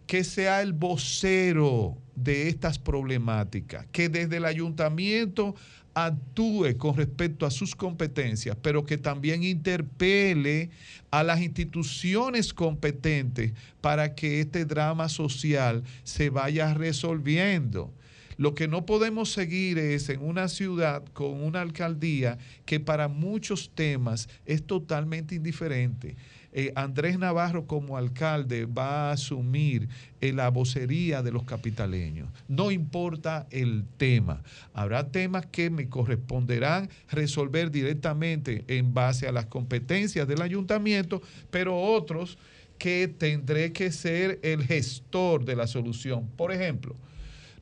que sea el vocero de estas problemáticas, que desde el ayuntamiento actúe con respecto a sus competencias, pero que también interpele a las instituciones competentes para que este drama social se vaya resolviendo. Lo que no podemos seguir es en una ciudad con una alcaldía que para muchos temas es totalmente indiferente. Eh, Andrés Navarro como alcalde va a asumir eh, la vocería de los capitaleños. No importa el tema. Habrá temas que me corresponderán resolver directamente en base a las competencias del ayuntamiento, pero otros que tendré que ser el gestor de la solución. Por ejemplo,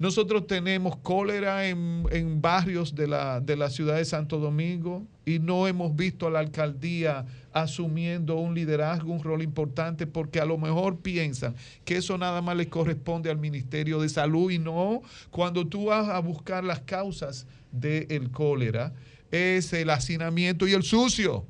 nosotros tenemos cólera en, en barrios de la, de la ciudad de Santo Domingo y no hemos visto a la alcaldía asumiendo un liderazgo, un rol importante, porque a lo mejor piensan que eso nada más le corresponde al Ministerio de Salud y no, cuando tú vas a buscar las causas del cólera, es el hacinamiento y el sucio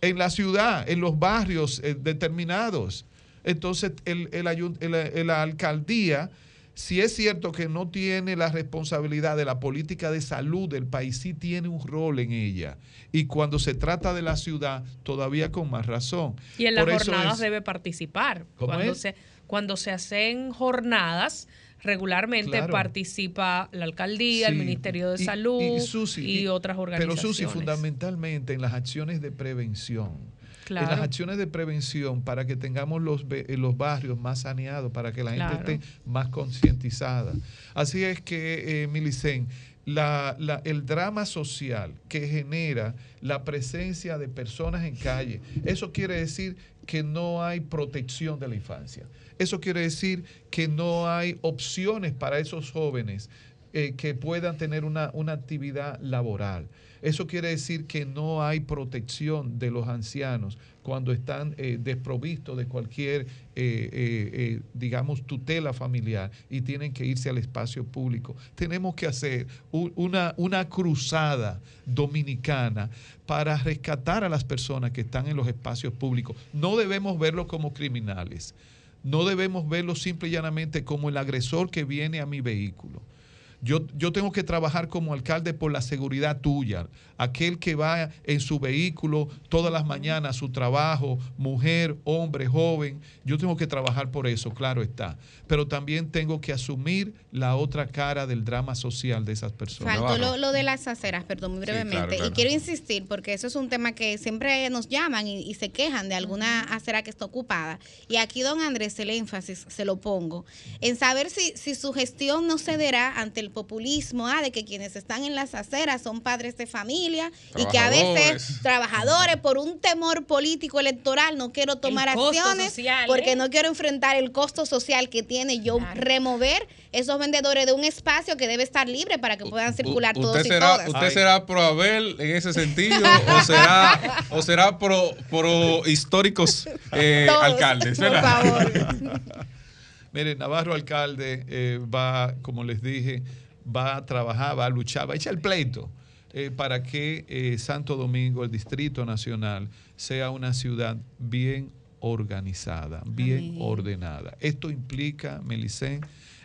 en la ciudad, en los barrios eh, determinados. Entonces, el, el- el- la alcaldía Si es cierto que no tiene la responsabilidad de la política de salud del país, sí tiene un rol en ella. Y cuando se trata de la ciudad, todavía con más razón. Y en las Por jornadas es- debe participar. ¿Cómo Cuando es? se, cuando se hacen jornadas, regularmente Claro. participa la alcaldía, el Ministerio de y- Salud y y, otras Pero organizaciones. Susi, fundamentalmente en las acciones de prevención. En las Claro. acciones de prevención para que tengamos los, eh, los barrios más saneados, para que la gente Claro. esté más concientizada. Así es que, eh, Milicen, la- la- el drama social que genera la presencia de personas en calle, eso quiere decir que no hay protección de la infancia. Eso quiere decir que no hay opciones para esos jóvenes eh, que puedan tener una, una actividad laboral. Eso quiere decir que no hay protección de los ancianos cuando están eh, desprovistos de cualquier, eh, digamos, tutela familiar y tienen que irse al espacio público. Tenemos que hacer una, una cruzada dominicana para rescatar a las personas que están en los espacios públicos. No debemos verlos como criminales. No debemos verlos simple y llanamente como el agresor que viene a mi vehículo. Yo, yo tengo que trabajar como alcalde por la seguridad tuya. Aquel que va en su vehículo todas las mañanas a su trabajo, mujer, hombre, joven, yo tengo que trabajar por eso, claro está. Pero también tengo que asumir la otra cara del drama social de esas personas. Faltó lo, lo de las aceras, perdón, muy Sí, brevemente. claro, claro. Y quiero insistir, porque eso es un tema que siempre nos llaman y, y se quejan de alguna acera que está ocupada. Y aquí, don Andrés, el énfasis se lo pongo, en saber si, si su gestión no cederá ante el populismo, ah, de que quienes están en las aceras son padres de familia y que a veces Trabajadores. por un temor político electoral, no quiero tomar acciones social, porque ¿eh? no quiero enfrentar el costo social que tiene yo remover esos vendedores de un espacio que debe estar libre para que puedan circular todos ¿Usted y será, todas. ¿Usted será pro Abel en ese sentido o <laughs> será, o será pro, pro históricos eh, Todos, alcaldes? por ¿verdad? <laughs> Mire, Navarro alcalde eh, va, como les dije, va a trabajar, va a luchar, va a echar el pleito eh, para que eh, Santo Domingo, el Distrito Nacional, sea una ciudad bien organizada, bien Amén. ordenada. Esto implica, Melicén,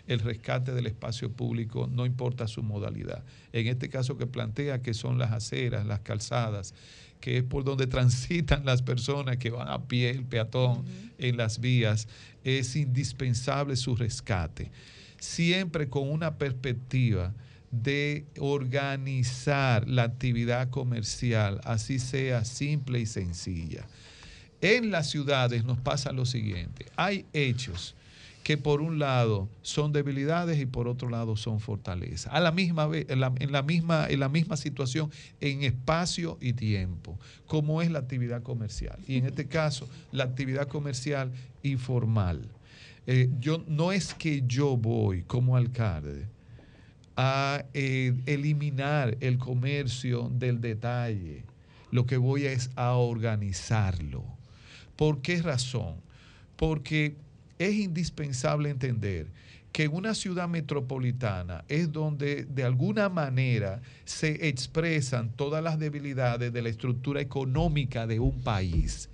el rescate del espacio público, no importa su modalidad. En este caso que plantea que son las aceras, las calzadas, que es por donde <laughs> transitan las personas que van a pie, el peatón, en las vías, es indispensable su rescate. Siempre con una perspectiva de organizar la actividad comercial, así sea simple y sencilla. En las ciudades nos pasa lo siguiente, hay hechos que por un lado son debilidades y por otro lado son fortalezas. A la misma vez, en la, misma, en la misma situación, en espacio y tiempo, como es la actividad comercial. Y en este caso, la actividad comercial informal. Eh, yo, no es que yo voy como alcalde a eh, eliminar el comercio del detalle. Lo que voy es a organizarlo. ¿Por qué razón? Porque es indispensable entender que una ciudad metropolitana es donde de alguna manera se expresan todas las debilidades de la estructura económica de un país.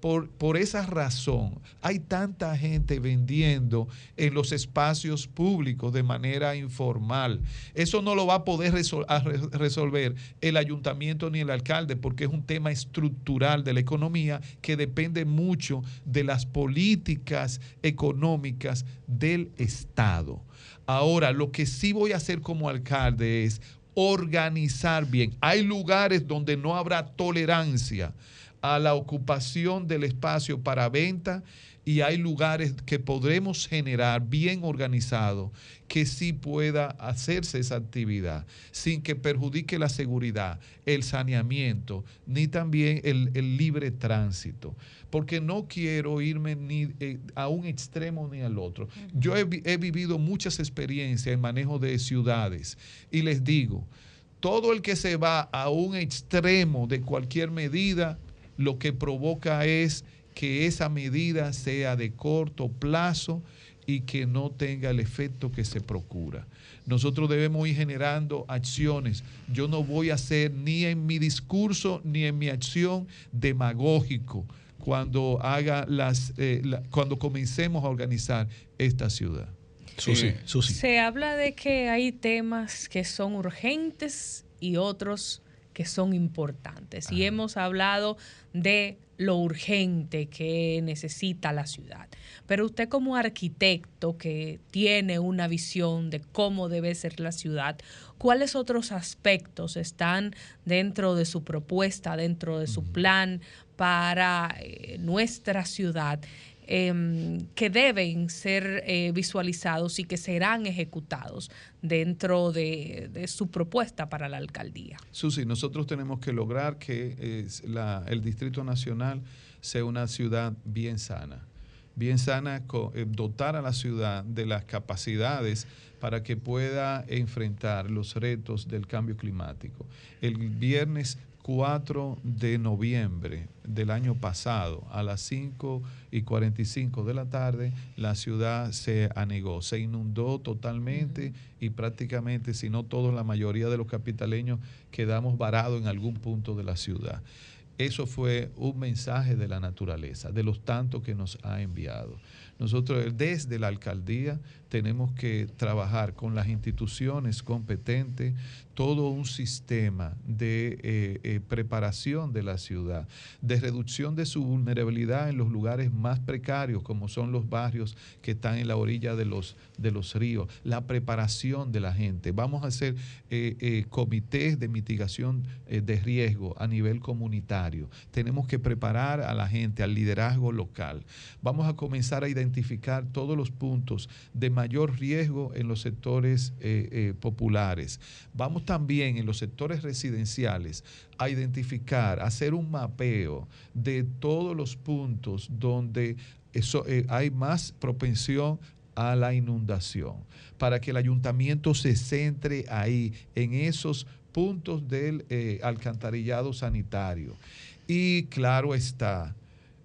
Por, por esa razón hay tanta gente vendiendo en los espacios públicos de manera informal. Eso no lo va a poder resolver el ayuntamiento ni el alcalde porque es un tema estructural de la economía que depende mucho de las políticas económicas del Estado. Ahora, lo que sí voy a hacer como alcalde es organizar bien. Hay lugares donde no habrá tolerancia a la ocupación del espacio para venta y hay lugares que podremos generar bien organizado que sí pueda hacerse esa actividad sin que perjudique la seguridad, el saneamiento, ni también el, el libre tránsito. Porque no quiero irme ni eh, a un extremo ni al otro. Yo he, vi- he vivido muchas experiencias en manejo de ciudades y les digo, todo el que se va a un extremo de cualquier medida, lo que provoca es que esa medida sea de corto plazo y que no tenga el efecto que se procura. Nosotros debemos ir generando acciones. Yo no voy a ser ni en mi discurso ni en mi acción demagógico cuando haga las eh, la- cuando comencemos a organizar esta ciudad. Susi, Susi. Se habla de que hay temas que son urgentes y otros que son importantes. Y hemos hablado de lo urgente que necesita la ciudad. Pero usted como arquitecto que tiene una visión de cómo debe ser la ciudad, ¿cuáles otros aspectos están dentro de su propuesta, dentro de su plan para eh, nuestra ciudad? Em, que deben ser eh, visualizados y que serán ejecutados dentro de, su propuesta para la alcaldía. Susi, nosotros tenemos que lograr que eh, el Distrito Nacional sea una ciudad bien sana. Bien sana, eh, dotar a la ciudad de las capacidades para que pueda enfrentar los retos del cambio climático. El viernes 4 de noviembre del año pasado, a las 5 y 45 de la tarde, la ciudad se anegó, se inundó totalmente y prácticamente, si no todos, la mayoría de los capitaleños quedamos varados en algún punto de la ciudad. Eso fue un mensaje de la naturaleza, de los tantos que nos ha enviado. Nosotros desde la alcaldía tenemos que trabajar con las instituciones competentes, todo un sistema de eh, eh, preparación de la ciudad, de reducción de su vulnerabilidad en los lugares más precarios, como son los barrios que están en la orilla de los, de los ríos, la preparación de la gente. Vamos a hacer eh, comités de mitigación de riesgo a nivel comunitario. Tenemos que preparar a la gente, al liderazgo local. Vamos a comenzar a identificar todos los puntos de mayor riesgo en los sectores eh, eh, populares. Vamos también en los sectores residenciales a identificar, a hacer un mapeo de todos los puntos donde eso, eh, hay más propensión a la inundación, para que el ayuntamiento se centre ahí, en esos puntos del alcantarillado sanitario. Y claro está,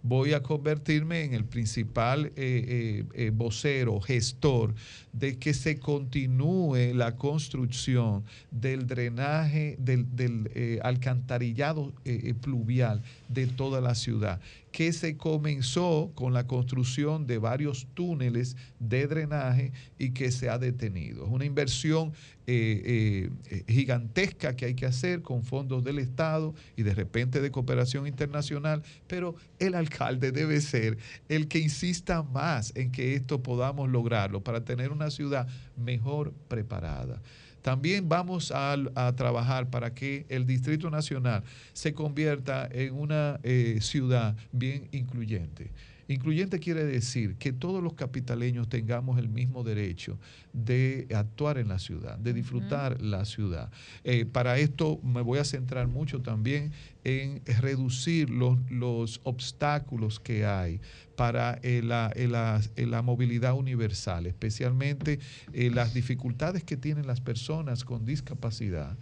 voy a convertirme en el principal eh, eh, eh, vocero, gestor, de que se continúe la construcción del drenaje, del, alcantarillado pluvial de toda la ciudad, que se comenzó con la construcción de varios túneles de drenaje y que se ha detenido. Es una inversión eh, eh, gigantesca que hay que hacer con fondos del Estado y de repente de cooperación internacional, pero el alcalde debe ser el que insista más en que esto podamos lograrlo para tener una ciudad mejor preparada. También vamos a, trabajar para que el Distrito Nacional se convierta en una eh, ciudad bien incluyente. Incluyente quiere decir que todos los capitaleños tengamos el mismo derecho de actuar en la ciudad, de disfrutar la ciudad. Eh, para esto me voy a centrar mucho también en reducir los, los obstáculos que hay para eh, la, eh, la- eh, la movilidad universal, especialmente las dificultades que tienen las personas con discapacidad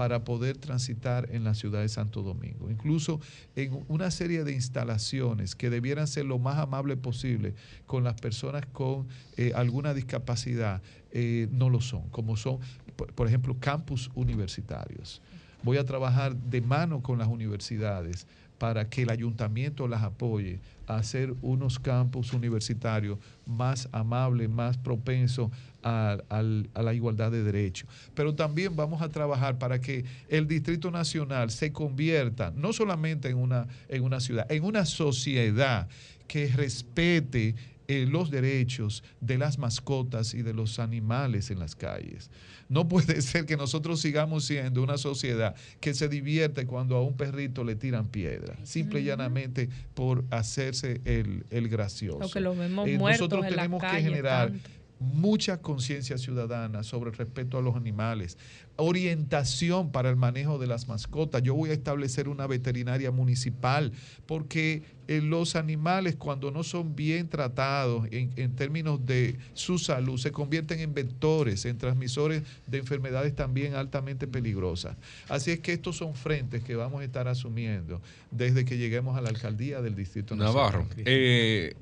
para poder transitar en la ciudad de Santo Domingo. Incluso en una serie de instalaciones que debieran ser lo más amable posible con las personas con eh, alguna discapacidad, eh, no lo son, como son, por, por ejemplo, campus universitarios. Voy a trabajar de mano con las universidades para que el ayuntamiento las apoye a hacer unos campus universitarios más amables, más propensos a, la igualdad de derechos. Pero también vamos a trabajar para que el Distrito Nacional se convierta no solamente en una, en una ciudad, en una sociedad que respete eh, los derechos de las mascotas y de los animales en las calles. No puede <laughs> ser que nosotros sigamos siendo una sociedad que se divierte cuando a un perrito le tiran piedra, simple y llanamente por hacerse el, el gracioso. Que los vemos Eh, muertos nosotros en la tenemos que generar tanto. Mucha conciencia ciudadana sobre el respeto a los animales, orientación para el manejo de las mascotas. Yo voy a establecer una veterinaria municipal porque eh, los animales cuando no son bien tratados en, en términos de su salud se convierten en vectores, en transmisores de enfermedades también altamente peligrosas. Así es que estos son frentes que vamos a estar asumiendo desde que lleguemos a la alcaldía del Distrito Navarro, Nacional. eh,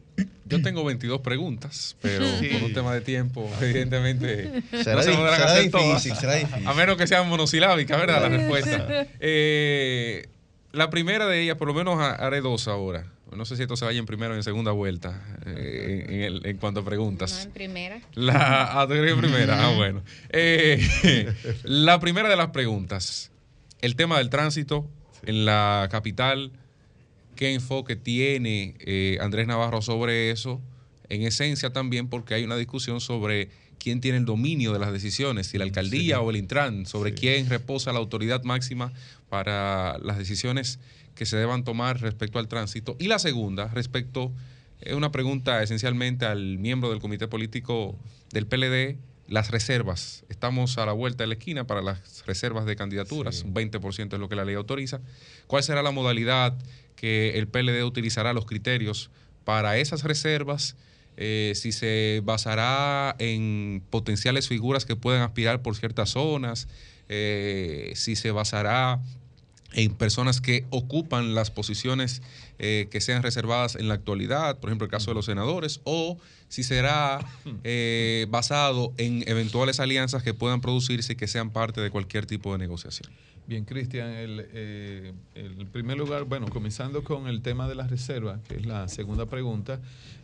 yo tengo 22 preguntas, pero Sí. por un tema de tiempo, evidentemente, Será no se di- podrán será hacer difícil, todas. será difícil. A menos que sean monosilábicas, ¿verdad? La respuesta. <laughs> Eh, la primera de ellas, por lo menos ha- haré dos ahora. No sé si esto se vaya en primera o en segunda vuelta eh, en, el- en cuanto a preguntas. No, en primera. La, ah, tú querías primera. Ah, bueno. Eh, <laughs> la primera de las preguntas. El tema del tránsito en la capital. ¿Qué enfoque tiene eh, Andrés Navarro sobre eso? En esencia también porque hay una discusión sobre quién tiene el dominio de las decisiones, si la alcaldía o el Intran, sobre quién reposa la autoridad máxima para las decisiones que se deban tomar respecto al tránsito. Y la segunda, respecto, es una pregunta esencialmente al miembro del comité político del PLD, las reservas. Estamos a la vuelta de la esquina para las reservas de candidaturas, un 20% es lo que la ley autoriza. ¿Cuál será la modalidad que el PLD utilizará, los criterios para esas reservas? Eh, si se basará en potenciales figuras que puedan aspirar por ciertas zonas, eh, si se basará en personas que ocupan las posiciones eh, que sean reservadas en la actualidad, por ejemplo el caso de los senadores, o si será basado en eventuales alianzas que puedan producirse y que sean parte de cualquier tipo de negociación. Bien, Cristian, el, eh, el primer lugar, bueno, comenzando con el tema de las reservas, que es la segunda pregunta,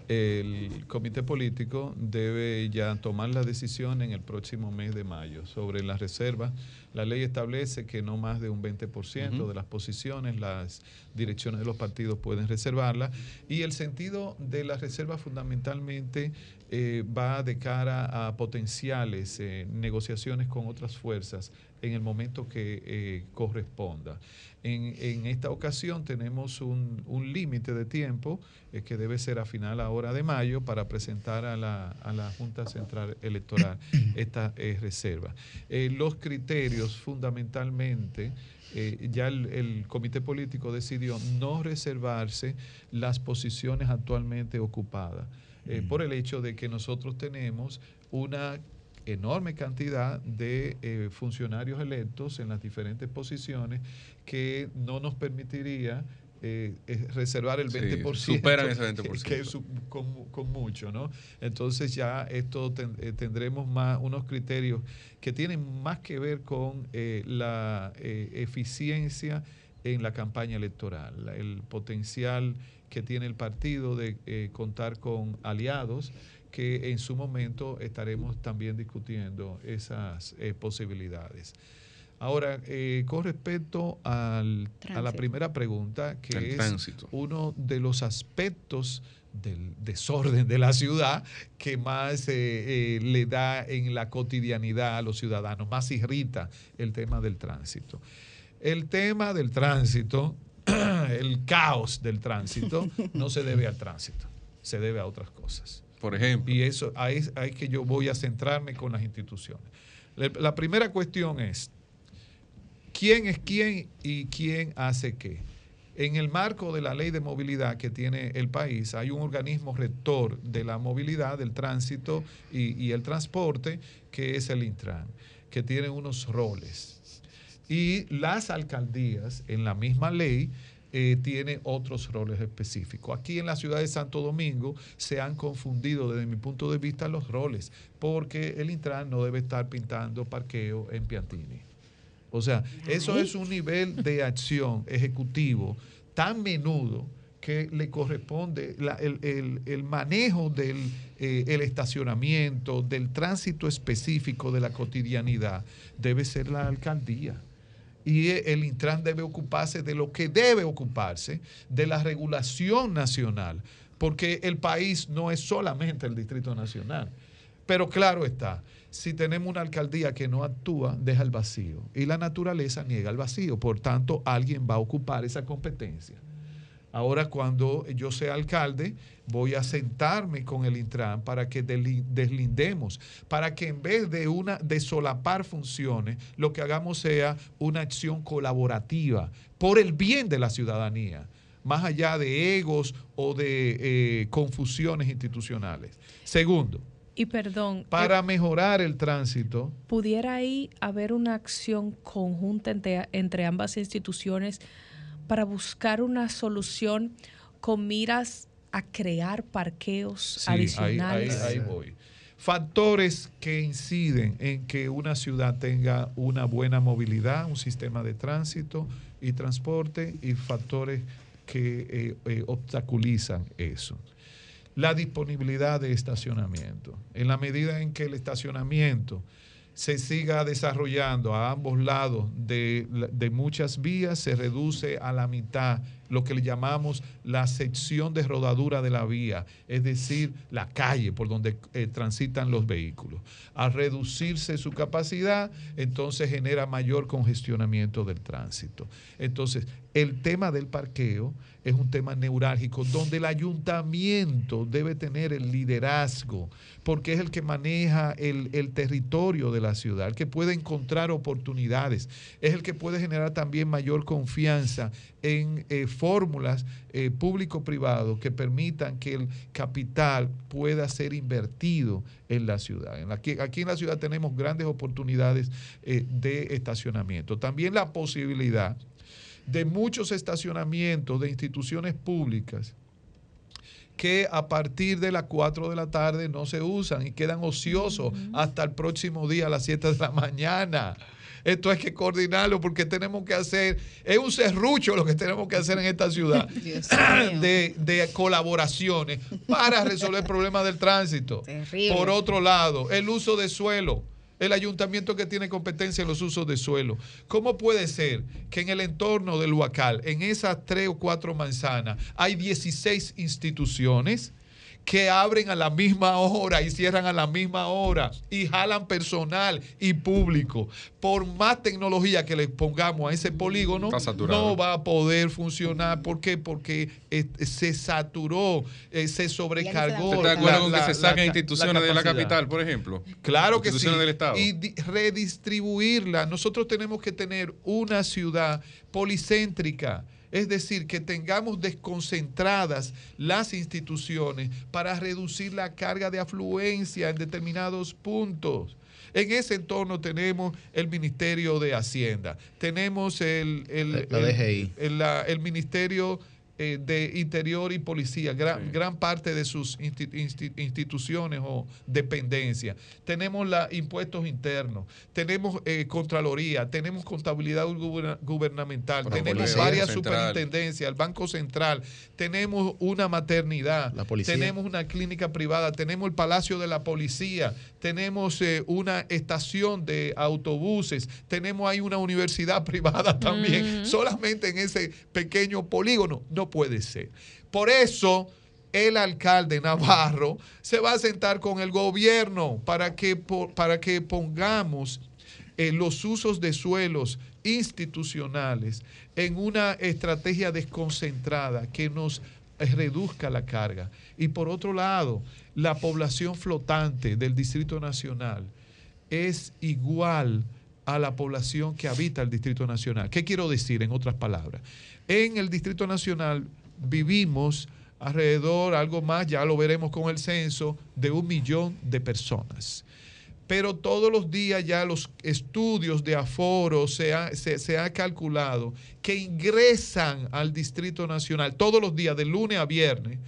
el comité político debe ya tomar la decisión en el próximo mes de mayo sobre las reservas. La ley establece que no más de un 20% Ujú. de las posiciones las direcciones de los partidos pueden reservarlas y el sentido de las reservas fundamentalmente eh, va de cara a potenciales eh, negociaciones con otras fuerzas en el momento que eh, corresponda. En, en esta ocasión tenemos un, un límite de tiempo que debe ser a final ahora de mayo para presentar a la, a la Junta Central Electoral <coughs> esta reserva. Los criterios fundamentalmente, eh, ya el, el comité político decidió no reservarse las posiciones actualmente ocupadas eh, por el hecho de que nosotros tenemos una enorme cantidad de eh, funcionarios electos en las diferentes posiciones que no nos permitiría eh, reservar el Sí, 20%. superan ese <laughs> que- 20%. que es su- con, con mucho, ¿no? Entonces ya esto ten- eh, tendremos más unos criterios que tienen más que ver con eh, la eficiencia en la campaña electoral, el potencial que tiene el partido de eh, contar con aliados que en su momento estaremos también discutiendo esas eh, posibilidades. Ahora, eh, con respecto al- a la primera pregunta, que El es tránsito. uno de los aspectos del desorden de la ciudad que más eh, eh, le da en la cotidianidad a los ciudadanos, más irrita el tema del tránsito. El tema del tránsito, <clears throat> el caos del tránsito, no se debe al tránsito, se debe a otras cosas. Por ejemplo. Y eso, ahí ahí que yo voy a centrarme con las instituciones. La- La primera cuestión es, ¿quién es quién y quién hace qué? En el marco de la ley de movilidad que tiene el país, hay un organismo rector de la movilidad, del tránsito y, y el transporte, que es el Intran, que tiene unos roles. Y las alcaldías, en la misma ley, eh, tiene otros roles específicos. Aquí en la ciudad de Santo Domingo se han confundido desde mi punto de vista los roles, porque el Intran no debe estar pintando parqueo en Piantini. O sea, eso es un nivel de acción ejecutivo tan menudo que le corresponde la- el, el- el manejo del eh, el estacionamiento, del tránsito específico de la cotidianidad, debe ser la alcaldía. Y el Intran debe ocuparse de lo que debe ocuparse, de la regulación nacional, porque el país no es solamente el Distrito Nacional. Pero claro está, si tenemos una alcaldía que no actúa, deja el vacío. Y la naturaleza niega el vacío. Por tanto, alguien va a ocupar esa competencia. Ahora, cuando yo sea alcalde, voy a sentarme con el Intran para que deslindemos, para que en vez de una de solapar funciones, lo que hagamos sea una acción colaborativa por el bien de la ciudadanía, más allá de egos o de eh, confusiones institucionales. Segundo, Y perdón, para eh, mejorar el tránsito, ¿pudiera ahí haber una acción conjunta entre, entre ambas instituciones para buscar una solución con miras a crear parqueos Sí, ahí- adicionales? Ahí, ahí voy. Factores que inciden en que una ciudad tenga una buena movilidad, un sistema de tránsito y transporte y factores que eh, eh, obstaculizan eso. La disponibilidad de estacionamiento. En la medida en que el estacionamiento se siga desarrollando a ambos lados de, de muchas vías, se reduce a la mitad lo que le llamamos la sección de rodadura de la vía, es decir, la calle por donde eh, transitan los vehículos. Al reducirse su capacidad, entonces genera mayor congestionamiento del tránsito. Entonces, el tema del parqueo es un tema neurálgico donde el ayuntamiento debe tener el liderazgo, porque es el que maneja el, el territorio de la ciudad, el que puede encontrar oportunidades, es el que puede generar también mayor confianza en eh, fórmulas eh, público-privado que permitan que el capital pueda ser invertido en la ciudad. En la- aquí, aquí en la ciudad tenemos grandes oportunidades eh, de estacionamiento. También la posibilidad de muchos estacionamientos de instituciones públicas que a partir de las 4 de la tarde no se usan y quedan ociosos hasta el próximo día a las 7 de la mañana. Esto hay que coordinarlo porque tenemos que hacer, es un serrucho lo que tenemos que hacer en esta ciudad <laughs> de, de colaboraciones para resolver el problema del tránsito. Terrible. Por otro lado, el uso de suelo. El ayuntamiento que tiene competencia en los usos de suelo. ¿Cómo puede ser que en el entorno del Huacal, en esas tres o cuatro manzanas, hay 16 instituciones? Que abren a la misma hora y cierran a la misma hora y jalan personal y público. Por más tecnología que le pongamos a ese polígono, no va a poder funcionar. ¿Por qué? Porque eh, se saturó, eh, se sobrecargó. ¿Estás de acuerdo con la- que se la instituciones de la capital, por ejemplo? Claro que sí. Instituciones del Estado. Y di- redistribuirla. Nosotros tenemos que tener una ciudad policéntrica. Es decir, que tengamos desconcentradas las instituciones para reducir la carga de afluencia en determinados puntos. En ese entorno tenemos el Ministerio de Hacienda, tenemos el, el, La DGI. el- la- el Ministerio eh, de Interior y Policía, gran, gran parte de sus insti- insti- instituciones o dependencias. Tenemos la, impuestos internos, tenemos eh, Contraloría, tenemos contabilidad guberna- gubernamental, tenemos varias central. superintendencias, el Banco Central, tenemos una maternidad, La tenemos una clínica privada, tenemos el Palacio de la Policía, tenemos eh, una estación de autobuses, tenemos ahí una universidad <laughs> privada también, solamente en ese pequeño polígono. No puede ser. Por eso el alcalde Navarro se va a sentar con el gobierno para que, para que pongamos eh, los usos de suelos institucionales en una estrategia desconcentrada que nos reduzca la carga. Y por otro lado, la población flotante del Distrito Nacional es igual a la población que habita el Distrito Nacional. ¿Qué quiero decir en otras palabras? En el Distrito Nacional vivimos alrededor, algo más, ya lo veremos con el censo, de un millón de personas. Pero todos los días ya los estudios de aforo se ha, se, se ha calculado que ingresan al Distrito Nacional todos los días, de lunes a viernes,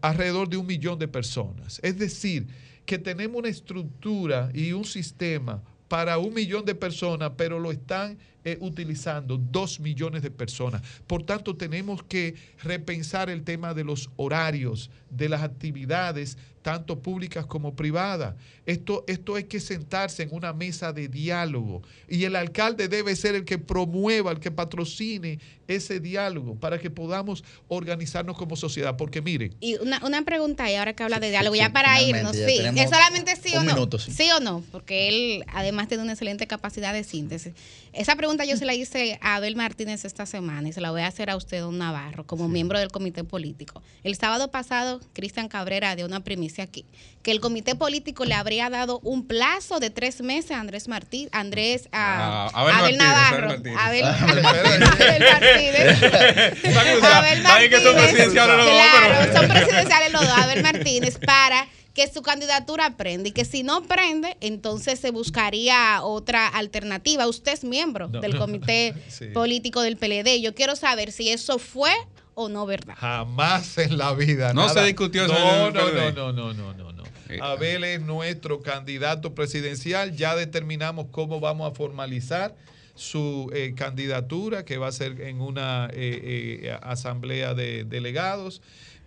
alrededor de un millón de personas. Es decir, que tenemos una estructura y un sistema para un millón de personas, pero lo están eh, utilizando dos millones de personas. Por tanto, tenemos que repensar el tema de los horarios, de las actividades, tanto públicas como privadas. Esto, esto hay que sentarse en una mesa de diálogo y el alcalde debe ser el que promueva, el que patrocine ese diálogo para que podamos organizarnos como sociedad. Porque miren, Y una, una pregunta ahí, ahora que habla de diálogo, sí, ya para irnos, ya sí, es solamente sí o un no. minuto, sí. sí o no, porque él además tiene una excelente capacidad de síntesis. Esa pregunta yo se la <laughs> hice a Abel Martínez esta semana y se la voy a hacer a usted, don Navarro, como miembro del comité político. El sábado pasado, Cristian Cabrera dio una primicia aquí, que el comité político le habría dado un plazo de tres meses a Andrés Martínez, Andrés, a, Ah, Abel Abel Martínez, Navarro, Abel Martínez. Abel, Abel Martínez. <laughs> Abel que Martínez. presidenciales los dos, Claro, pero- son presidenciales los dos, Abel Martínez, para que su candidatura prenda y que si no prende, entonces se buscaría otra alternativa. Usted es miembro No. del comité <laughs> Sí. político del PLD. Yo quiero saber si eso fue o no verdad. jamás en la vida. No nada. se discutió eso no, no, no, no, no, no, no, no. Abel es nuestro candidato presidencial. Ya determinamos cómo vamos a formalizar su eh, candidatura, que va a ser en una eh, eh, asamblea de delegados.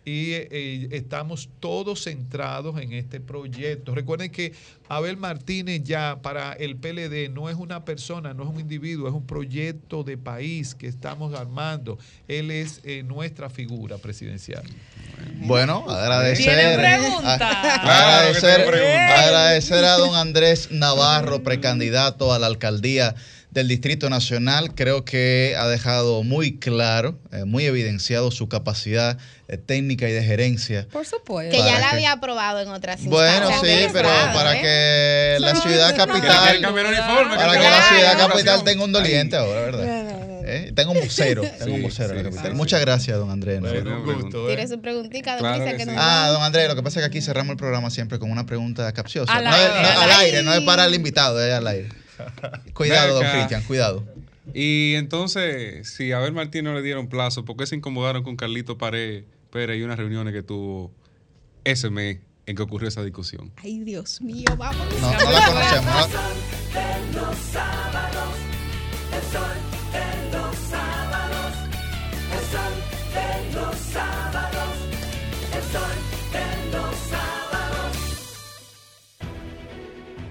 Y eh, estamos todos centrados en este proyecto. Recuerden que Abel Martínez ya para el PLD no es una persona, no es un individuo, es un proyecto de país que estamos armando. Él es eh, nuestra figura presidencial. Bueno, agradecer, a- <laughs> agradecer, agradecer a don Andrés Navarro, precandidato a la alcaldía del Distrito Nacional. Creo que ha dejado muy claro, eh, muy evidenciado su capacidad eh, técnica y de gerencia. Por supuesto. Que ya la que- había aprobado en otras Bueno, instancias. sí, pero Estado, para ¿eh? que la ciudad capital, uniforme, para que la ciudad capital tenga un doliente ahora, ¿verdad? Eh, Tengo un vocero, <laughs> tengo un vocero en la capital. Muchas gracias, don Andrés. Bueno, un gusto. Tire su preguntita, don Claro que que sí. nos Ah, don Andrés, lo que pasa es que aquí cerramos el programa siempre con una pregunta capciosa. Al No es- aire, no, al al aire, aire. no es para el invitado, es al aire. <laughs> Cuidado, don. Cristian, cuidado. Y entonces, si a Abel Martín no le dieron plazo, ¿por qué se incomodaron con Carlito Pared, Pérez y unas reuniones que tuvo ese mes en que ocurrió esa discusión? Ay, Dios mío, vamos. No, no la conocemos.